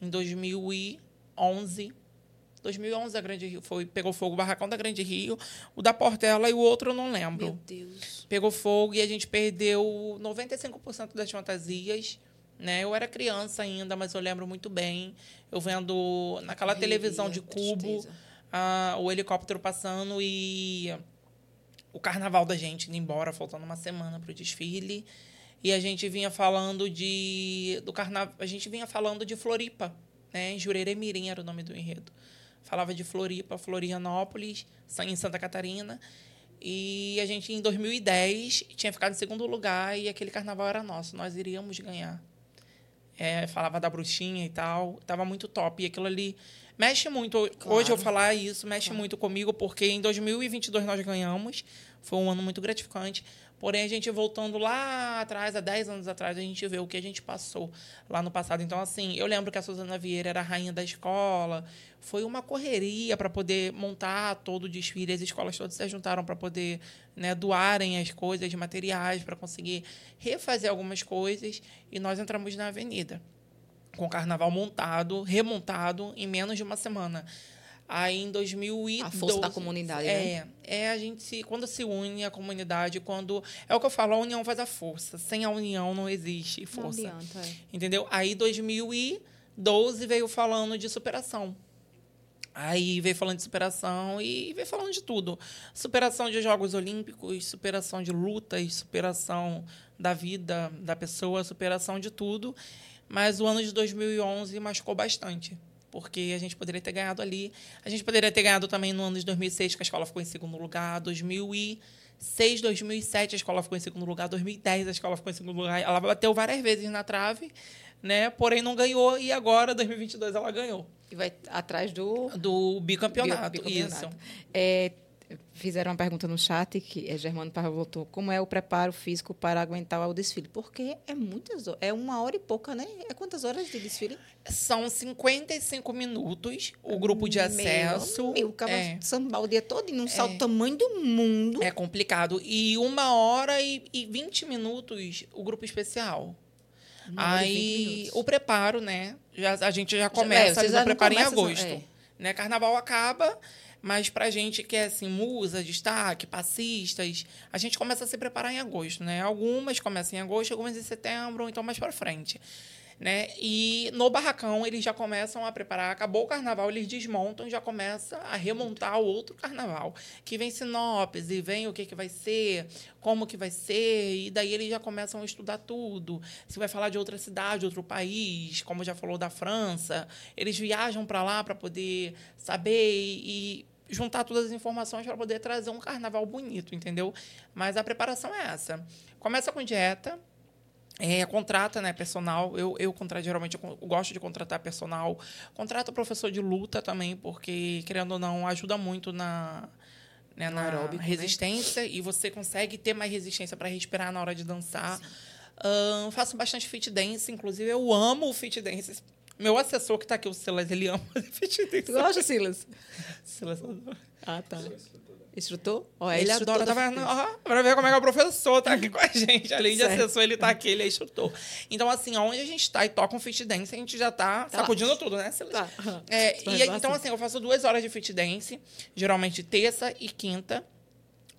Em 2011. 2011 a Grande Rio foi, pegou fogo o barracão da Grande Rio, o da Portela e o outro eu não lembro Meu Deus. pegou fogo e a gente perdeu 95% das fantasias. Né? Eu era criança ainda, mas eu lembro muito bem. Eu vendo naquela televisão de cubo ah, o helicóptero passando e o carnaval da gente indo embora, faltando uma semana para o desfile. E a gente vinha falando de do carnaval, a gente vinha falando de Floripa, né? Jureremirim era o nome do enredo. Falava de Floripa, Florianópolis, em Santa Catarina. E a gente em 2010 tinha ficado em segundo lugar e aquele carnaval era nosso, nós iríamos ganhar. É, falava da bruxinha e tal, tava muito top. E aquilo ali mexe muito. Hoje eu Claro. falar isso mexe muito comigo, porque em 2022 nós ganhamos. Foi um ano muito gratificante. Porém, a gente voltando lá atrás, há 10 anos atrás, a gente vê o que a gente passou lá no passado. Então, assim, eu lembro que a Suzana Vieira era a rainha da escola. Foi uma correria para poder montar todo o desfile. As escolas todas se juntaram para poder né, doarem as coisas, materiais, para conseguir refazer algumas coisas. E nós entramos na avenida com o carnaval montado, remontado em menos de uma semana. Aí em 2012 A força da comunidade, é, é a gente se, quando se une a comunidade, quando é o que eu falo, a união faz a força. Sem a união não existe Não força. adianta, é. Entendeu? Aí 2012 veio falando de superação. Aí veio falando de superação e veio falando de tudo. Superação de Jogos Olímpicos, superação de lutas, superação da vida da pessoa, superação de tudo. Mas o ano de 2011 machucou bastante, porque a gente poderia ter ganhado ali. A gente poderia ter ganhado também no ano de 2006, que a escola ficou em segundo lugar. 2006, 2007 a escola ficou em segundo lugar. 2010 a escola ficou em segundo lugar. Ela bateu várias vezes na trave, né? Porém não ganhou e agora 2022 ela ganhou E vai atrás do do bicampeonato. bicampeonato. Isso. É, fizeram uma pergunta no chat que é Germano Parra voltou. Como é o preparo físico para aguentar o desfile? Porque é muitas horas, é uma hora e pouca, né? É quantas horas de desfile? São 55 minutos o grupo de acesso. Meu, acaba é, sambar o dia todo num salto tamanho do mundo. é complicado. E uma hora e, e 20 minutos o grupo especial. Uma hora e 20 Aí o preparo, né? Já, a gente já é, começa vocês ali já não preparo em agosto. é. Né? Carnaval acaba, mas pra gente que é assim, musa, destaque, passistas, a gente começa a se preparar em agosto, né? Algumas começam em agosto, algumas em setembro, então mais pra frente. né? E no barracão eles já começam a preparar. Acabou o carnaval, eles desmontam e já começa a remontar o outro carnaval. Que vem sinopse, vem o que, que vai ser, como que vai ser, e daí eles já começam a estudar tudo. Se vai falar de outra cidade, outro país, como já falou da França, eles viajam para lá para poder saber e, e juntar todas as informações para poder trazer um carnaval bonito, entendeu? Mas a preparação é essa. Começa com dieta, é, contrata né, personal. Eu, eu contrato, geralmente, eu gosto de contratar personal. Contrata professor de luta também, porque, querendo ou não, ajuda muito na, né, na aeróbico, né? resistência. Né? E você consegue ter mais resistência para respirar na hora de dançar. Uh, faço bastante fit dance, inclusive eu amo o fit dance. Meu assessor que está aqui, o Silas, ele ama. Tu gosta, Silas? Silas Ah, tá. Instrutor? Oh, é ele adora. Tá vendo? Oh, pra ver como é que o professor tá aqui com a gente. Além de certo. assessor, ele tá aqui, ele é instrutor. Então, assim, onde a gente tá e toca um fit dance, a gente já tá, tá sacudindo lá. tudo, né? Tá. É, e, então, assim, eu faço duas horas de fit dance, geralmente terça e quinta.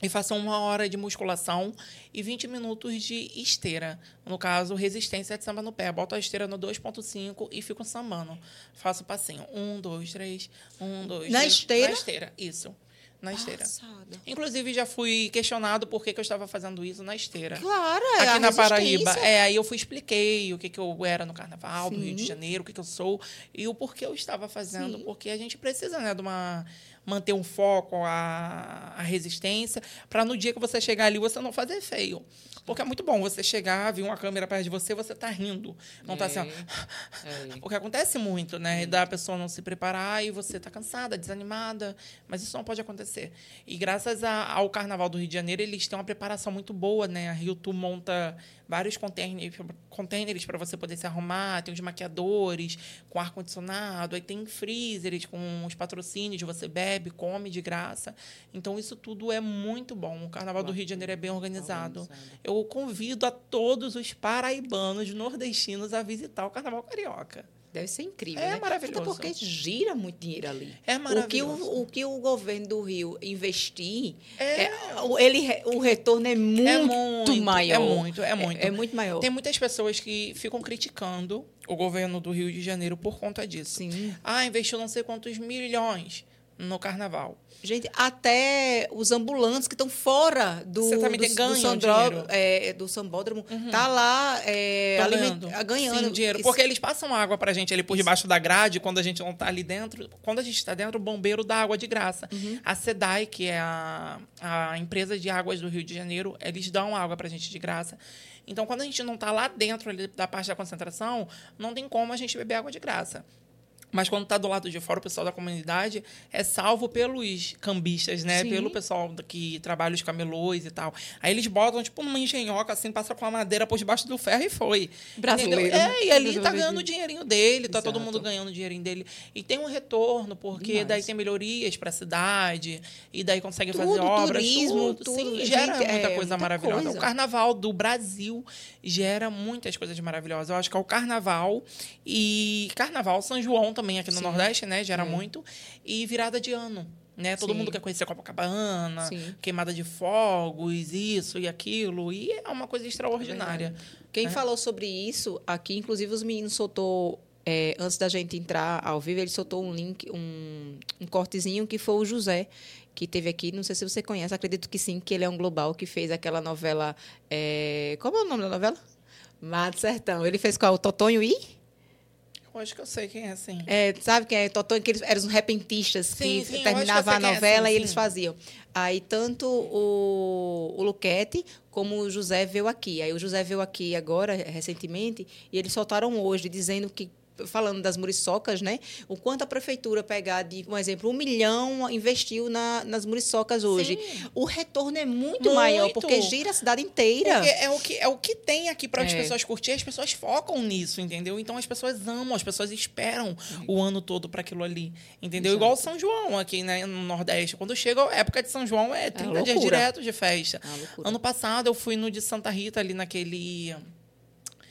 E faço uma hora de musculação e 20 minutos de esteira. No caso, resistência de samba no pé. Boto a esteira no 2.5 e fico sambando. Faço passinho. Um, dois, três. Um, dois, Na três. esteira? Na esteira, isso na esteira. Passada. Inclusive, já fui questionado por que, que eu estava fazendo isso na esteira. Claro, é Aqui na Paraíba. É, aí eu fui expliquei o que, que eu era no Carnaval Sim. do Rio de Janeiro, o que, que eu sou e o porquê eu estava fazendo. Sim. Porque a gente precisa, né, de uma manter um foco, a, a resistência, para no dia que você chegar ali você não fazer feio. Porque é muito bom você chegar, vir uma câmera perto de você, você tá rindo. Não é. tá assim, ó. É. Porque acontece muito, né? Da pessoa não se preparar e você tá cansada, desanimada. Mas isso não pode acontecer. E graças a, ao Carnaval do Rio de Janeiro, eles têm uma preparação muito boa, né? A Rio Tu monta vários containers, containers para você poder se arrumar, tem os maquiadores com ar-condicionado, aí tem freezers com os patrocínios, você bebe, come de graça. Então, isso tudo é muito bom. O Carnaval do Rio de Janeiro é bem organizado. Eu convido a todos os paraibanos nordestinos a visitar o Carnaval Carioca. Deve ser incrível, é né? maravilhoso. Até porque gira muito dinheiro ali. É maravilhoso. O que o, o, que o governo do Rio investir, é... é ele, o retorno é muito, é muito maior. É muito, é muito. É, é, muito maior. Tem muitas pessoas que ficam criticando o governo do Rio de Janeiro por conta disso. Sim. Ah, investiu não sei quantos milhões no carnaval. Gente, até os ambulantes que estão fora do, tá do, é, do Sambódromo, uhum. tá lá é, ganhando, ganhando. Sim, dinheiro. Porque eles passam água pra gente ali por Isso. debaixo da grade, quando a gente não tá ali dentro. Quando a gente está dentro, o bombeiro dá água de graça. Uhum. A SEDAI, que é a, a empresa de águas do Rio de Janeiro, eles dão água pra gente de graça. Então, quando a gente não está lá dentro da parte da concentração, não tem como a gente beber água de graça. Mas quando está do lado de fora, o pessoal da comunidade é salvo pelos cambistas, né? Sim. Pelo pessoal que trabalha os camelôs e tal. Aí eles botam, tipo, numa engenhoca, assim, passa com a madeira por debaixo do ferro e foi. Brasileiro. Entendeu? É, e ali tá ganhando o dinheirinho dele, tá Exato. todo mundo ganhando o dinheirinho dele. E tem um retorno, porque Demais. daí tem melhorias para a cidade, e daí consegue tudo, fazer obras. Turismo, tudo. tudo. Sim, gera muita é, coisa muita maravilhosa. Coisa. O carnaval do Brasil gera muitas coisas maravilhosas. Eu acho que é o carnaval e carnaval São João também também aqui no Sim. Nordeste, né? Gera muito. E virada de ano. Né? Todo Sim. mundo quer conhecer Copacabana, Sim. queimada de fogos, isso e aquilo. E é uma coisa extraordinária. É Quem né? falou sobre isso aqui, inclusive os meninos soltou é, antes da gente entrar ao vivo, ele soltou um link, um, um cortezinho que foi o José, que teve aqui. Não sei se você conhece, acredito que sim, que ele é um global que fez aquela novela. É, como é o nome da novela? Mato Sertão. Ele fez qual? O Totonho e? Acho que eu sei quem é, sim. É, sabe quem é? Totó, que eles eram os repentistas sim, que sim, terminavam a novela é, sim, e eles faziam. Aí tanto o, o Luquete como o José veio aqui. Aí o José veio aqui agora, recentemente, e eles soltaram hoje, dizendo que falando das muriçocas, né? O quanto a prefeitura pegar de, um exemplo, um milhão investiu na, nas muriçocas hoje. Sim. O retorno é muito, muito, maior, porque gira a cidade inteira. Porque é o que, é o que tem aqui para as é. pessoas curtir, as pessoas focam nisso, entendeu? Então as pessoas amam, as pessoas esperam o ano todo para aquilo ali, entendeu? Exato. Igual São João aqui né, no Nordeste. Quando chega a época de São João, é 30 é dias direto de festa. É ano passado eu fui no de Santa Rita, ali naquele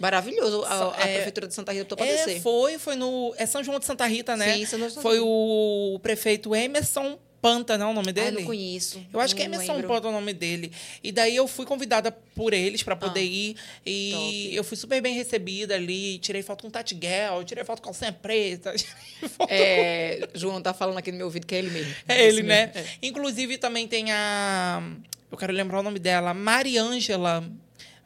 Maravilhoso. A, a é, Prefeitura de Santa Rita optou é, Foi, foi no. É São João de Santa Rita, né? Sim, São João de Santa Foi o prefeito Emerson Panta, não é o nome Ah, dele? não conheço. Eu acho que é Emerson lembro. Panta o nome dele. E daí eu fui convidada por eles para poder Ah, ir. E top. eu fui super bem recebida ali. Tirei foto com Tati Gell, tirei foto com calcinha preta. É, João tá falando aqui no meu ouvido que é ele mesmo. É ele, mesmo. né? É. Inclusive também tem a. Eu quero lembrar o nome dela, Mariângela.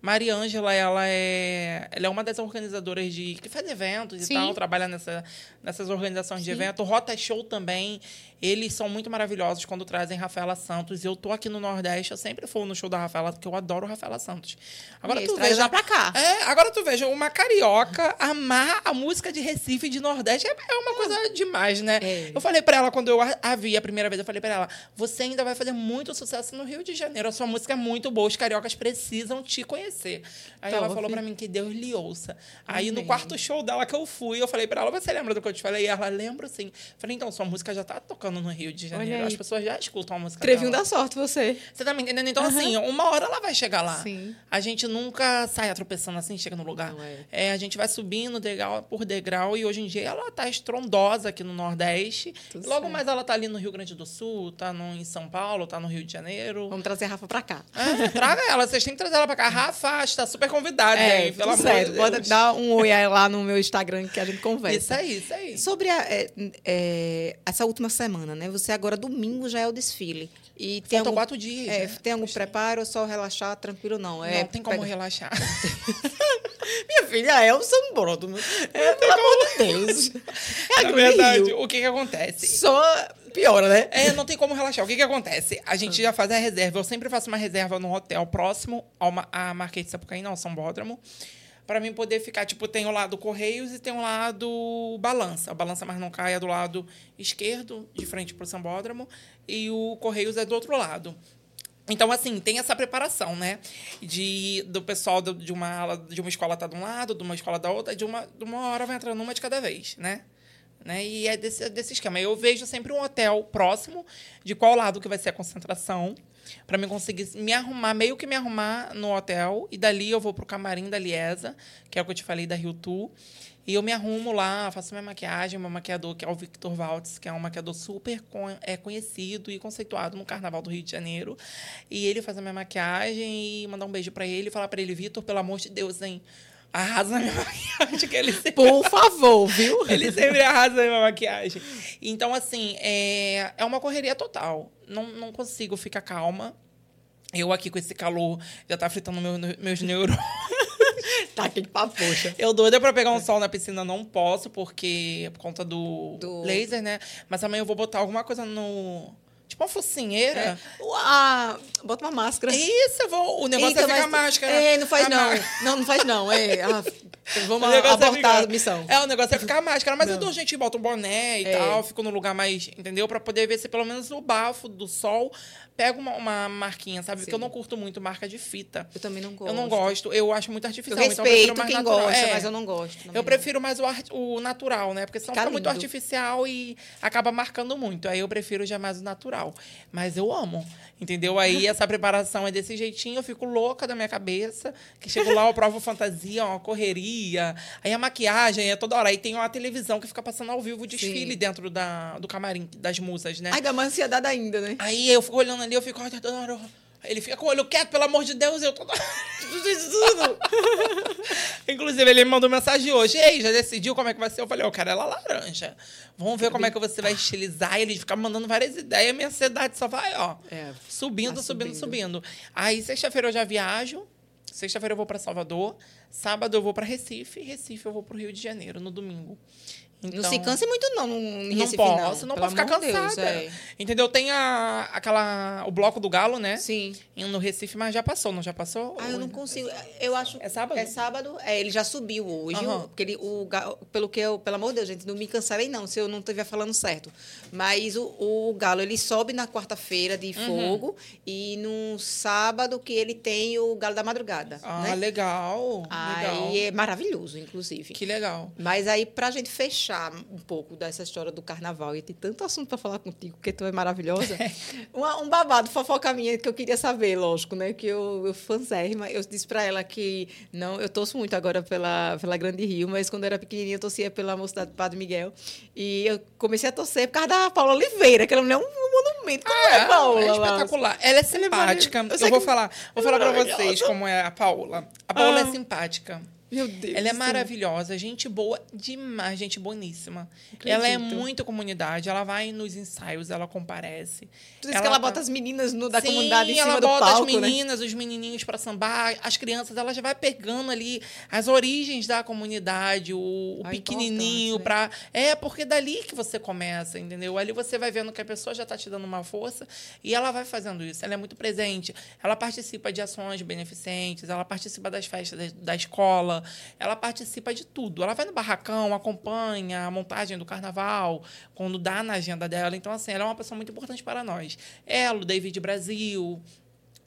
Mariângela, ela é, ela é uma das organizadoras de que faz eventos Sim. e tal, trabalha nessa, nessas organizações de Sim. evento. Rota Show também. Eles são muito maravilhosos quando trazem Rafaela Santos. Eu tô aqui no Nordeste, eu sempre vou no show da Rafaela, porque eu adoro Rafaela Santos. Agora Isso, tu veja ela pra cá. É, agora tu veja, uma carioca amar a música de Recife e de Nordeste é, é uma coisa demais, né? É. Eu falei pra ela, quando eu a, vi a primeira vez, eu falei pra ela: você ainda vai fazer muito sucesso no Rio de Janeiro. A sua música é muito boa, os cariocas precisam te conhecer. Aí ela Top. falou pra mim que Deus lhe ouça. Aí no Amém. quarto show dela que eu fui, eu falei pra ela: você lembra do que eu te falei? E ela lembro sim. Falei, então, sua música já tá tocando no Rio de Janeiro. As pessoas já escutam a música Trevinho dela. da sorte, você. Você tá me entendendo? Então, assim, uma hora ela vai chegar lá. Sim. A gente nunca sai tropeçando assim, chega no lugar. É. É, a gente vai subindo degrau por degrau e hoje em dia ela tá estrondosa aqui no Nordeste. Tudo logo certo. mais ela tá ali no Rio Grande do Sul, tá no, em São Paulo, tá no Rio de Janeiro. Vamos trazer a Rafa pra cá. É, traga ela, vocês têm que trazer ela pra cá. Rafa, está super convidada, É, hein? Pelo amor certo. de Deus. Pode dar um oi aí lá no meu Instagram que a gente conversa. Isso aí, isso aí. Sobre a, é, é, essa última semana, né? Você agora, domingo, já é o desfile. E tem Faltam algum, quatro dias. é, né? tem algum preparo ou só relaxar tranquilo, não? É, Não tem como pega- relaxar. Minha filha é o Sambrodo. É, pelo amor de Deus. É Na verdade, Rio. o que que acontece? Só piora, né? É, não tem como relaxar. O que que acontece? A gente já faz a reserva. Eu sempre faço uma reserva no hotel próximo ao à Marquês de Sapucaí, não, São Bódromo. Pra mim poder ficar, tipo, tem o lado Correios e tem o lado Balança. O Balança mais não cai é do lado esquerdo, de frente pro São Bódromo, e o Correios é do outro lado. Então, assim, tem essa preparação, né? De, do pessoal do- de uma ala, de uma escola tá de um lado, de uma escola da outra, de uma, de uma hora vai entrando uma de cada vez, né? né? E é desse, desse esquema. Eu vejo sempre um hotel próximo de qual lado que vai ser a concentração, para mim conseguir me arrumar, meio que me arrumar no hotel, e dali eu vou pro camarim da Liesa, que é o que eu te falei da Rio Tour. E eu me arrumo lá, faço minha maquiagem, meu maquiador, que é o Victor Valtz, que é um maquiador super é, conhecido e conceituado no Carnaval do Rio de Janeiro. E ele faz a minha maquiagem e mandar um beijo para ele e falar para ele, Vitor, pelo amor de Deus, hein? Arrasa na minha maquiagem, que ele sempre Por favor, viu? ele sempre arrasa na minha maquiagem. Então, assim, é, é uma correria total. Não, não consigo ficar calma. Eu aqui com esse calor já tá fritando meu, meus neurônios. Tá aqui pra poxa. Eu doida pra pegar um sol na piscina, não posso, porque por conta do, Do- laser, né? Mas amanhã eu vou botar alguma coisa no. Tipo uma focinheira. É. Ah, bota uma máscara. Isso, eu vou. O negócio Eita, é ficar mas- máscara. É, não faz A não. má- Não, não faz não. É, ah, vamos O negócio é abortar ficar- a missão. É, o negócio é ficar máscara. Mas Não. eu dou gente, bota um boné e É. tal, fico no lugar mais, entendeu? Pra poder ver se pelo menos o bafo do sol pega uma, uma marquinha, sabe? Porque eu Sim. não curto muito marca de fita. Eu também não gosto. Eu não gosto, eu acho muito Eu artificial. então eu respeito prefiro mais quem natural. gosta, É. mas eu não gosto. Eu prefiro mais o, art- o natural, né? Porque senão Fica fica muito artificial e acaba marcando muito. Aí eu prefiro já mais o natural. Mas eu amo, entendeu? Aí essa preparação é desse jeitinho, eu fico louca da minha cabeça. Que chego lá, eu provo fantasia, uma correria. Aí a maquiagem é toda hora. Aí tem uma televisão que fica passando ao vivo o desfile Sim. dentro da, do camarim das musas, né? Ai, dá uma ansiedade ainda, né? Aí eu fico olhando ali, eu fico... Ele fica com o olho quieto, pelo amor de Deus, eu tudo. Inclusive, ele me mandou mensagem hoje. Ei, já decidiu como é que vai ser? Eu falei, eu quero ela laranja. Vamos ver como é que você vai estilizar. E ele fica mandando várias ideias. Minha ansiedade só vai, ó. É, subindo, vai subindo, subindo. subindo. Aí, sexta-feira eu já viajo. Sexta-feira eu vou para Salvador. Sábado eu vou para Recife. Recife eu vou para o Rio de Janeiro, no domingo. Não se canse muito, não, no- Não Recife, posso, não, Pelo posso ficar de Deus, cansada. é. Entendeu? Tem a, aquela, o bloco do galo, né? Sim. No Recife, mas já passou, não já passou? Ah, eu não consigo. Eu acho. É sábado? É sábado. É, ele já subiu hoje. O- Porque ele, o, pelo que eu, pelo amor de Deus, gente, não me cansarei, não, se eu não estiver falando certo. Mas o, o Galo, ele sobe na quarta-feira de Uhum. fogo e no sábado que ele tem o Galo da Madrugada. Ah, né? legal. legal. Aí é maravilhoso, inclusive. Que legal. Mas aí, pra gente fechar um pouco dessa história do carnaval, e tem tanto assunto para falar contigo, porque tu é maravilhosa, uma- um babado, fofoca minha, que eu queria saber, lógico, né? Que eu, eu fanzérrima, eu disse para ela que, não, eu torço muito agora pela, pela Grande Rio, mas quando eu era pequenininha eu torcia pela Mocidade do Padre Miguel, e eu comecei a torcer por causa da Paula Oliveira, que ela é um monumento. Como é, é Paola? É espetacular. Ela é simpática. Eu, eu vou falar, vou falar para vocês como é a Paola. A Paola é ah. é simpática. Meu Deus. Ela é maravilhosa, gente boa demais, gente boníssima. Ela é muito comunidade, ela vai nos ensaios, ela comparece. Tu ela que ela tá... bota as meninas no, da Sim, comunidade em cima do palco, ela bota as né? meninas, né? os menininhos para sambar, as crianças, ela já vai pegando ali as origens da comunidade, o, o pequenininho para É, porque dali que você começa, entendeu? Ali você vai vendo que a pessoa já tá te dando uma força e ela vai fazendo isso. Ela é muito presente, ela participa de ações beneficentes, ela participa das festas da escola, ela participa de tudo. Ela vai no barracão, acompanha a montagem do carnaval, quando dá na agenda dela. Então, assim, ela é uma pessoa muito importante para nós. Ela, o David Brasil,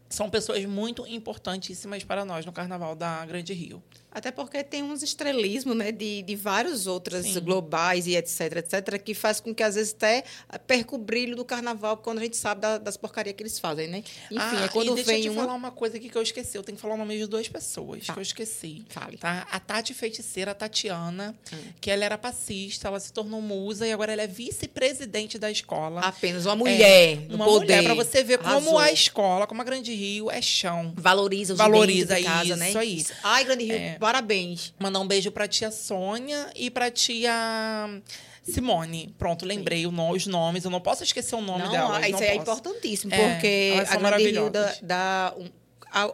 são pessoas muito importantíssimas para nós no Carnaval da Grande Rio. Até porque tem uns estrelismo, né, de, de vários outras Sim. globais e etc, etc, que faz com que às vezes até perca o brilho do carnaval quando a gente sabe da, das porcarias que eles fazem, né? Enfim, ah, é quando deixa vem eu te uma... falar uma coisa aqui que eu esqueci. Eu tenho que falar o nome de duas pessoas tá. que eu esqueci. Fale. Tá? A Tati Feiticeira, a Tatiana, hum. que ela era passista, ela se tornou musa e agora ela é vice-presidente da escola. Apenas uma mulher é, uma poder. mulher para você ver Arrasou. como a escola, como a Grande Rio é chão. Valoriza os Valoriza casa, isso, né? aí. Ai, Grande Rio, é. Parabéns. Mandar um beijo pra tia Sônia e pra tia. Simone, pronto, lembrei os nomes. Eu não posso esquecer o nome não, dela. Isso é importantíssimo, é, porque a Grande Rio dá, dá um, a,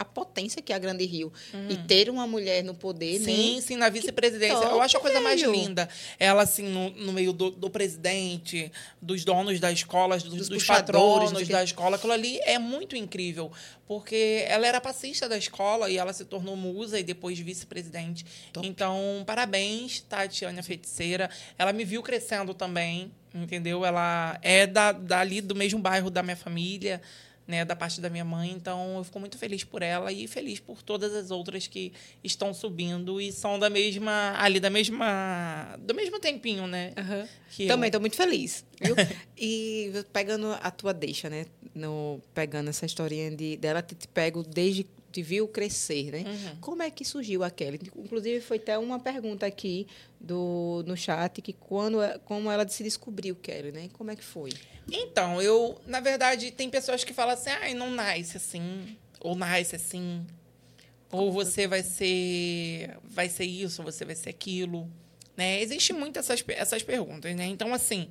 a potência que é a Grande Rio. Hum. E ter uma mulher no poder, Sim, né? sim, na vice-presidência. Eu acho a coisa mais linda. Ela, assim, no, no meio do, do, presidente, dos donos da escola, dos, dos, dos patronos do da escola. Aquilo ali é muito incrível. Porque ela era passista da escola e ela se tornou musa e depois vice-presidente. Então, parabéns, Tatiana Feiticeira. Ela me viu crescendo também, entendeu? Ela é da, dali do mesmo bairro da minha família né, da parte da minha mãe. Então, eu fico muito feliz por ela e feliz por todas as outras que estão subindo e são da mesma, ali da mesma, do mesmo tempinho, né? Uhum. Também estou muito feliz, e pegando a tua deixa, né, no pegando essa historinha de dela te, te pego desde te viu crescer, né? Uhum. Como é que surgiu a Kelly? Inclusive, foi até uma pergunta aqui do, no chat, que quando, como ela se descobriu Kelly, né? Como é que foi? Então, eu, na verdade, tem pessoas que falam assim, ai, não nasce assim, ou nasce assim, ou você vai ser, vai ser isso, você vai ser aquilo, né? Existe muitas essas, essas perguntas, né? Então, assim,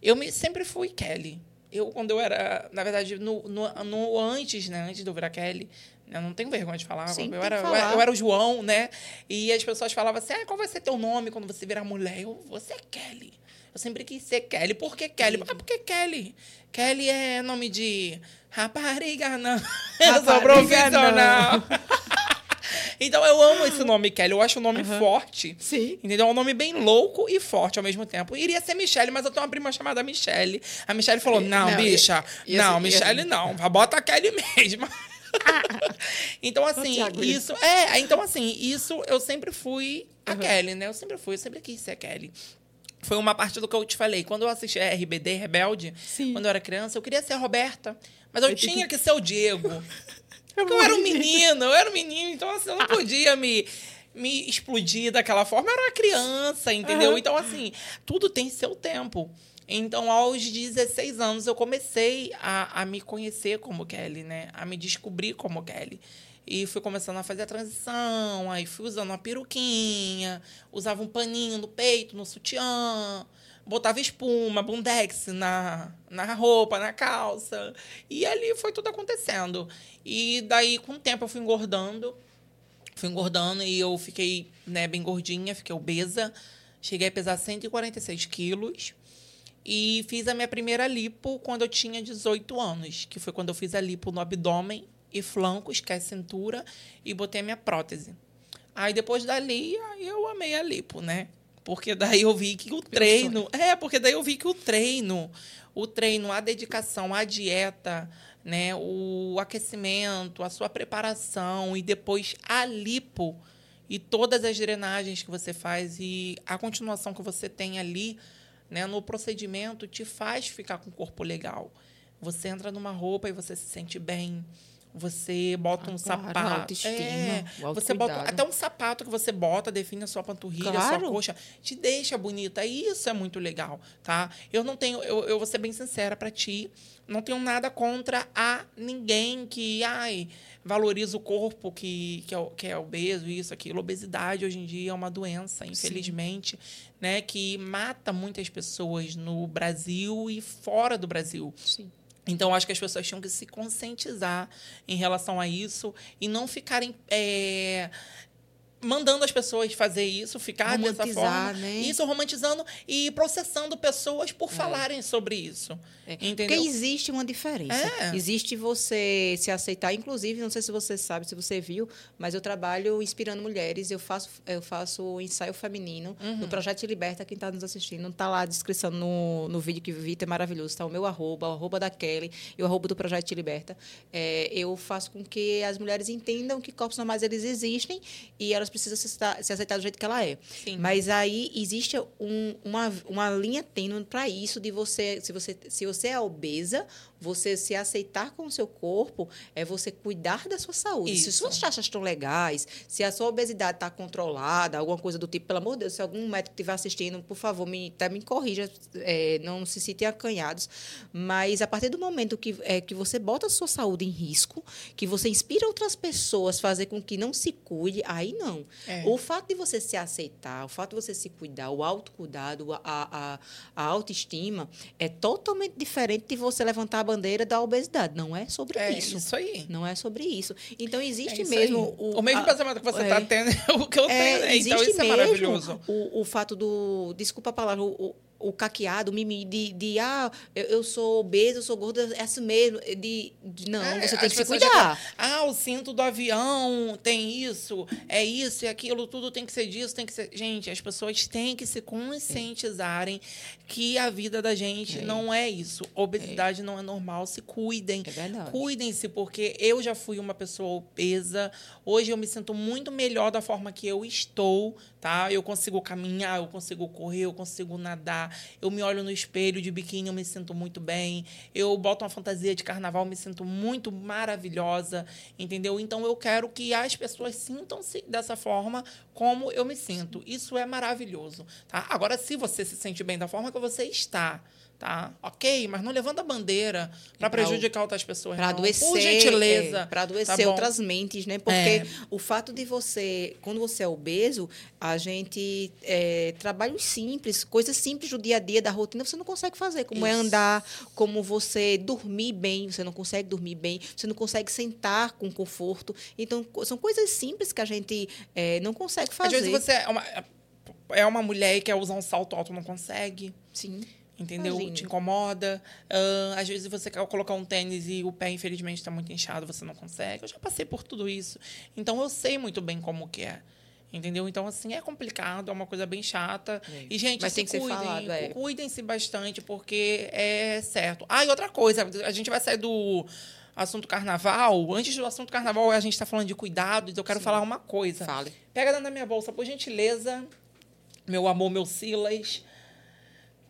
eu me, sempre fui Kelly. Eu, quando eu era, na verdade, no, no, no antes, né? Antes de eu virar Kelly, eu não tenho vergonha de falar. Sim, eu, era, falar. eu era o João, né? E as pessoas falavam assim, ah, qual vai ser teu nome quando você virar mulher? Eu, você é Kelly. Eu sempre quis ser Kelly. Por que Kelly? Ah, porque Kelly. Kelly é nome de rapariga, não. Eu sou profissional. Então eu amo esse nome, Kelly. Eu acho o nome uhum. forte. Sim. Entendeu? É um nome bem louco e forte ao mesmo tempo. Iria ser Michelle, mas eu tenho uma prima chamada Michelle. A Michelle falou: não, não bicha, não, Michelle não. Bota a Kelly mesmo. então, assim, isso. É, então, assim, isso eu sempre fui a uhum. Kelly, né? Eu sempre fui, eu sempre quis ser a Kelly foi uma parte do que eu te falei. Quando eu assisti a RBD, Rebelde, Sim. quando eu era criança, eu queria ser a Roberta. Mas eu, eu tinha que... que ser o Diego. eu, eu era um menino, eu era um menino, então assim, eu não podia me, me explodir daquela forma. Eu era uma criança, entendeu? Uhum. Então, assim, tudo tem seu tempo. Então, aos 16 anos, eu comecei a, a me conhecer como Kelly, né? A me descobrir como Kelly. E fui começando a fazer a transição, aí fui usando uma peruquinha, usava um paninho no peito, no sutiã, botava espuma, bundex na, na roupa, na calça. E ali foi tudo acontecendo. E daí, com o tempo, eu fui engordando. Fui engordando e eu fiquei né, bem gordinha, fiquei obesa. Cheguei a pesar 146 quilos. E fiz a minha primeira lipo quando eu tinha 18 anos, que foi quando eu fiz a lipo no abdômen e flancos, que é a cintura, e botei a minha prótese. Aí depois dali, aí eu amei a lipo, né? Porque daí eu vi que o treino. É, porque daí eu vi que o treino, o treino, a dedicação, a dieta, né? O aquecimento, a sua preparação e depois a lipo e todas as drenagens que você faz e a continuação que você tem ali, né, no procedimento te faz ficar com o corpo legal. Você entra numa roupa e você se sente bem Você bota um sapato. é, você bota até um sapato que você bota, define a sua panturrilha, a Claro. sua coxa, te deixa bonita. Isso é muito legal, tá? Eu não tenho, eu, eu vou ser bem sincera pra ti, não tenho nada contra a ninguém que, ai, valoriza o corpo que, que, é, o- que é obeso, isso, aquilo. Obesidade hoje em dia é uma doença, infelizmente, né? Que mata muitas pessoas no Brasil e fora do Brasil. Sim. Então, acho que as pessoas tinham que se conscientizar em relação a isso e não ficarem é, mandando as pessoas fazer isso, ficar dessa forma. né? Isso, romantizando e processando pessoas por falarem sobre isso. É, Entendeu? Porque existe uma diferença. É. Existe você se aceitar. Inclusive, não sei se você sabe, se você viu, mas eu trabalho inspirando mulheres. Eu faço, eu faço ensaio feminino Uhum. no Projeto Liberta. Quem está nos assistindo, está lá a descrição no, no vídeo que vi, é maravilhoso. Está o meu arroba, o arroba da Kelly e o arroba do Projeto Liberta. É, eu faço com que as mulheres entendam que corpos normais eles existem e elas precisam se, aceitar- se aceitar do jeito que ela é. Sim. Mas aí existe um- uma, uma linha tênue para isso de você se, você, se você é obesa, você se aceitar com o seu corpo é você cuidar da sua saúde. Se Isso. suas taxas estão legais, se a sua obesidade está controlada, alguma coisa do tipo, pelo amor de Deus, se algum médico estiver assistindo, por favor, me, até me corrija, é, não se sintam acanhados. Mas a partir do momento que, é, que você bota a sua saúde em risco, que você inspira outras pessoas a fazer com que não se cuide, aí não. É. O fato de você se aceitar, o fato de você se cuidar, o autocuidado, a, a, a autoestima, é totalmente diferente de você levantar a bandeira da obesidade. Não é sobre É isso. isso aí. Não é sobre isso. Então, É existe isso mesmo. aí. o, mesmo a- pensamento que você é. está tendo é o que eu tenho. É, né? Então, existe isso é mesmo maravilhoso. O, o fato do. Desculpa a palavra, o, o, caqueado, o mimimi de, de ah, eu, eu sou obesa, eu sou gorda, é assim mesmo. De, de- não, É, você tem que se pessoas já cuidar. Ah, o cinto do avião tem isso, é isso e aquilo, tudo tem que ser disso, tem que ser. Gente, as pessoas têm que se conscientizarem que a vida da gente É. não é isso. Obesidade não é normal. Se cuidem. É verdade. Cuidem-se, porque eu já fui uma pessoa obesa. Hoje eu me sinto muito melhor da forma que eu estou, tá? Eu consigo caminhar, eu consigo correr, eu consigo nadar. Eu me olho no espelho de biquíni, eu me sinto muito bem. Eu boto uma fantasia de carnaval, me sinto muito maravilhosa, entendeu? Então eu quero que as pessoas sintam-se dessa forma como eu me sinto. Isso é maravilhoso, tá? Agora, se você se sente bem da forma que você está, tá? Ok, mas não levando a bandeira para prejudicar outras pessoas. Para adoecer, Por gentileza. para adoecer tá outras mentes, né? Porque É. o fato de você, quando você é obeso, a gente é, trabalhos simples, coisas simples do dia a dia da rotina, você não consegue fazer, como é Isso. andar, como você dormir bem, você não consegue dormir bem, você não consegue sentar com conforto. Então são coisas simples que a gente é, não consegue fazer. Às vezes você é uma, é uma mulher e quer usar um salto alto, não consegue. sim. Entendeu? Imagine. Te incomoda. Ah, às vezes você quer colocar um tênis e o pé, infelizmente, está muito inchado, você não consegue. Eu já passei por tudo isso. Então, eu sei muito bem como que é. Entendeu? Então, assim, é complicado, é uma coisa bem chata. É. E, gente, Mas tem que ser cuidem. falado, é. Cuidem-se bastante, porque é certo. Ah, e outra coisa, a gente vai sair do assunto carnaval. Antes do assunto carnaval, a gente está falando de cuidados. Eu quero Sim. falar uma coisa. Fale. Pega dentro da minha bolsa, por gentileza, meu amor, meu Silas,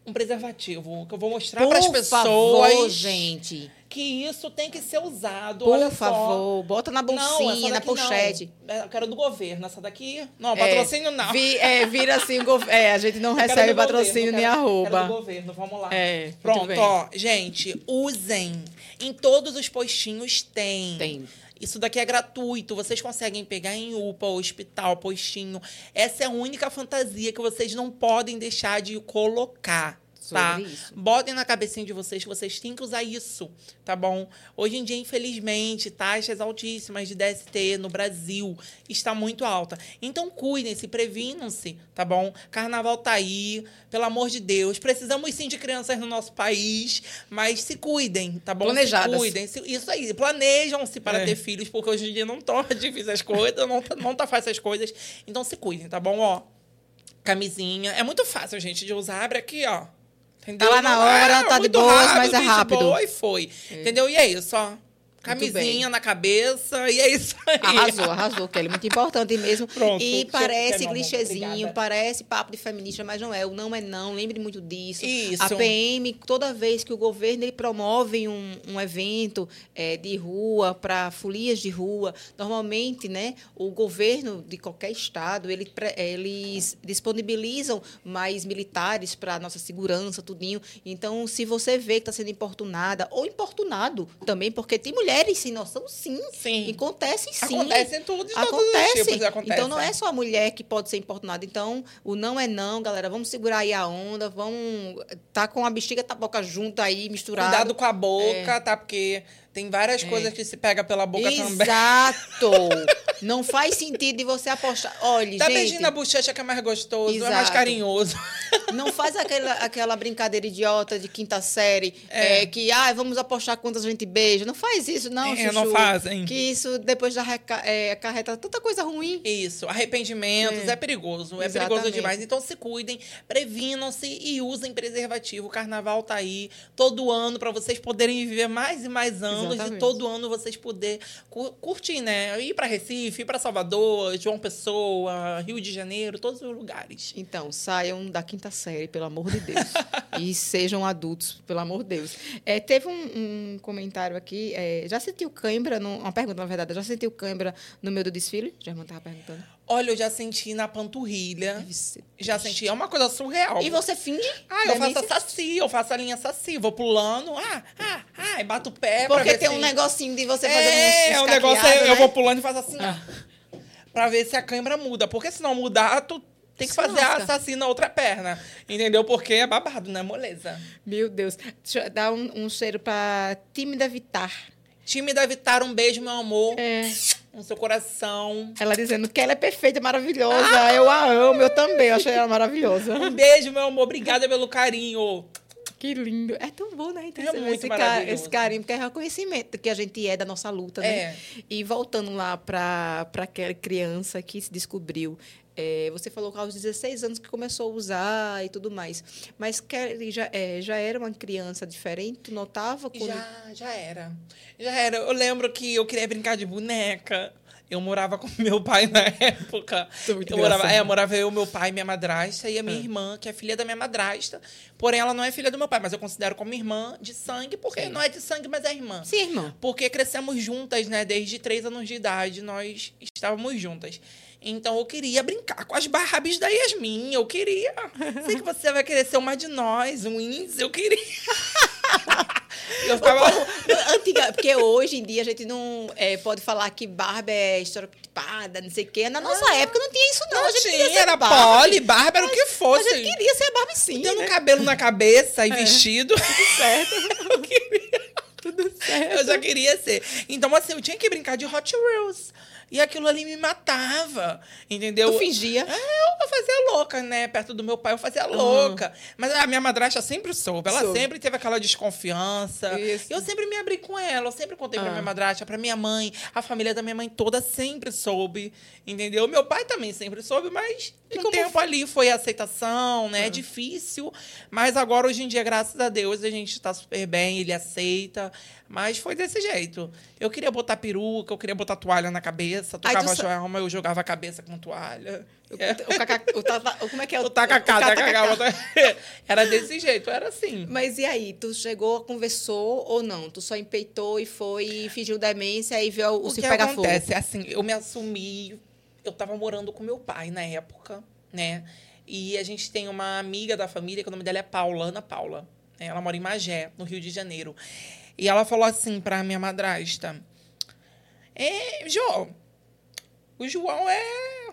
um preservativo que eu vou mostrar para as pessoas favor, gente. que isso tem que ser usado. Por favor, bota na Não, bolsinha, essa na daqui não. pochete. É, Eu quero do governo. Essa daqui, não, É, patrocínio não. vi- é, vira assim, é, a gente não Eu recebe patrocínio governo, nem quero- arroba. Quero do governo, vamos lá. É, Pronto, ó. Gente, usem. Em todos os postinhos tem. Tem. Isso daqui é gratuito. Vocês conseguem pegar em UPA, hospital, postinho. Essa é a única fantasia que vocês não podem deixar de colocar. Tá? Sobre isso. Botem na cabecinha de vocês que vocês têm que usar isso, tá bom? Hoje em dia, infelizmente, taxas altíssimas de DST no Brasil está muito alta. Então, cuidem-se, previnam-se, tá bom? Carnaval tá aí, pelo amor de Deus. Precisamos sim de crianças no nosso país, mas se cuidem, tá bom? Planejadas. Se cuidem. se- Isso aí, planejam-se para É. ter filhos, porque hoje em dia não tá difícil as coisas, não tá, não tá fácil as coisas. Então, se cuidem, tá bom? Ó, camisinha. É muito fácil, gente, de usar. Abre aqui, ó. Entendeu? Tá lá na hora, tá de boas, mas é de rápido. boa e foi. Entendeu? E é isso, ó. Camisinha na cabeça, e é isso aí. Arrasou, arrasou, Kelly. Muito importante mesmo. Pronto, e parece clichêzinho, parece papo de feminista, mas não é. O não é não. Lembre muito disso. Isso. A PM, toda vez que o governo ele promove um, um evento eh, de rua, para folias de rua, normalmente, né, o governo de qualquer estado, ele, eles disponibilizam mais militares para a nossa segurança, tudinho. Então, se você vê que está sendo importunada, ou importunado também, porque tem mulheres sem noção, sim. Sim. Acontece sim. Acontece em tudo, Acontece. os tipos. Acontece. Então não é só a mulher que pode ser importunada. Então, o não é não, galera. Vamos segurar aí a onda, vamos. Tá com a bexiga e a boca junto aí, misturado. Cuidado com a boca, tá? Porque tem várias coisas que se pega pela boca também. Exato! não faz sentido de você apostar. Olha, Tá gente. beijinho na bochecha que é mais gostoso, é mais Exato. carinhoso. Não faz aquela, aquela brincadeira idiota de quinta série, é. que, ah, vamos apostar quantas a gente beija. Não faz isso, não, É, Chuchu. não fazem. Que isso depois já reca- é, acarreta tanta coisa ruim. Isso, arrependimentos é, É. perigoso, é Exatamente. perigoso demais. Então se cuidem, previnam-se e usem preservativo. O carnaval tá aí todo ano para vocês poderem viver mais e mais anos Exatamente. e todo ano vocês poder cu- curtir, né? Ir para Recife, ir para Salvador, João Pessoa, Rio de Janeiro, todos os lugares. Então, saiam da quinta série, pelo amor de Deus. e sejam adultos, pelo amor de Deus. É, teve um, um comentário aqui. é, já sentiu cãibra? No, uma pergunta, na verdade. Já sentiu cãibra no meio do desfile? Já estava perguntando. Olha, eu já senti na panturrilha. Deve ser Já senti, é uma coisa surreal. E você finge? Ah, eu Demência? faço a saci, eu faço a linha saci, vou pulando, ah, ah, ah, e bato o pé pra Porque tem se... um negocinho de você fazer É, um o negócio é, eu vou pulando e faço assim, Ah. ó. Pra ver se a câimbra muda. Porque se não mudar, tu tem que Se fazer a saci na outra perna. Entendeu? Porque é babado, não é moleza. Meu Deus. Deixa eu dar um, um cheiro pra tímida Vitar. Time da Vitar, um beijo, meu amor. É. No seu coração. Ela dizendo que ela é perfeita, maravilhosa. Eu a amo, eu também. Eu achei ela maravilhosa. Um beijo, meu amor. Obrigada pelo carinho. Que lindo. É tão bom, né? Então, É esse- muito esse, ca- maravilhoso. esse carinho, porque é reconhecimento que a gente é da nossa luta, né? É. E voltando lá para aquela criança que se descobriu. É, você falou que aos 16 anos que começou a usar e tudo mais. Mas Kelly já, é, já era uma criança diferente? Tu notava quando... Já, já era. Já era. Eu lembro que eu queria brincar de boneca. Eu morava com meu pai na época. Muito eu morava, é, morava eu, meu pai, minha madrasta e a minha Ah. irmã, que é filha da minha madrasta. Porém, ela não é filha do meu pai, mas eu considero como irmã de sangue, porque Sim. não é de sangue, mas é irmã. Sim, irmão. Porque crescemos juntas, né? Desde três anos de idade, nós estávamos juntas. Então eu queria brincar com as Barbies da Yasmin. Eu queria. Sei que você vai querer ser uma de nós, um índice, eu queria. eu ficava. Antiga, porque hoje em dia a gente não é, pode falar que barba é estereotipada, não sei o quê. Na nossa época não tinha isso, não. Não a gente tinha, queria ser era Barbie. pole, barba, era o que A fosse. gente queria ser Barbie sim, Tendo né? cabelo na cabeça e vestido. certo. eu queria. Tudo certo. Eu já queria ser. Então, assim, eu tinha que brincar de Hot Wheels. E aquilo ali me matava. Entendeu? Tu fingia. É, eu, fazia louca, né? Perto do meu pai, eu fazia louca. Mas a minha madrasta sempre soube. Ela Soube. sempre teve aquela desconfiança. Isso. Eu sempre me abri com ela. Eu sempre contei pra Ah. minha madrasta, pra minha mãe. A família da minha mãe toda sempre soube. Entendeu? Meu pai também sempre soube, mas E o tempo ali foi a aceitação, né? É Ah. difícil. Mas agora, hoje em dia, graças a Deus, a gente tá super bem, ele aceita. Mas foi desse jeito. Eu queria botar peruca, eu queria botar toalha na cabeça, tocava joelma, eu jogava a cabeça com toalha. O, o, caca- o tata- o- como é que é? O tacacá, tacacá, Era desse jeito, era assim. Mas e aí? Tu chegou, conversou ou não? Tu só empeitou e foi, fingiu demência e viu o, O se que pegar acontece? Assim, eu me assumi, eu tava morando com meu pai na época, né? E a gente tem uma amiga da família, que o nome dela é Paula, Ana Paula. né? Ela mora em Magé, no Rio de Janeiro. E ela falou assim pra minha madrasta: É, João, o João é.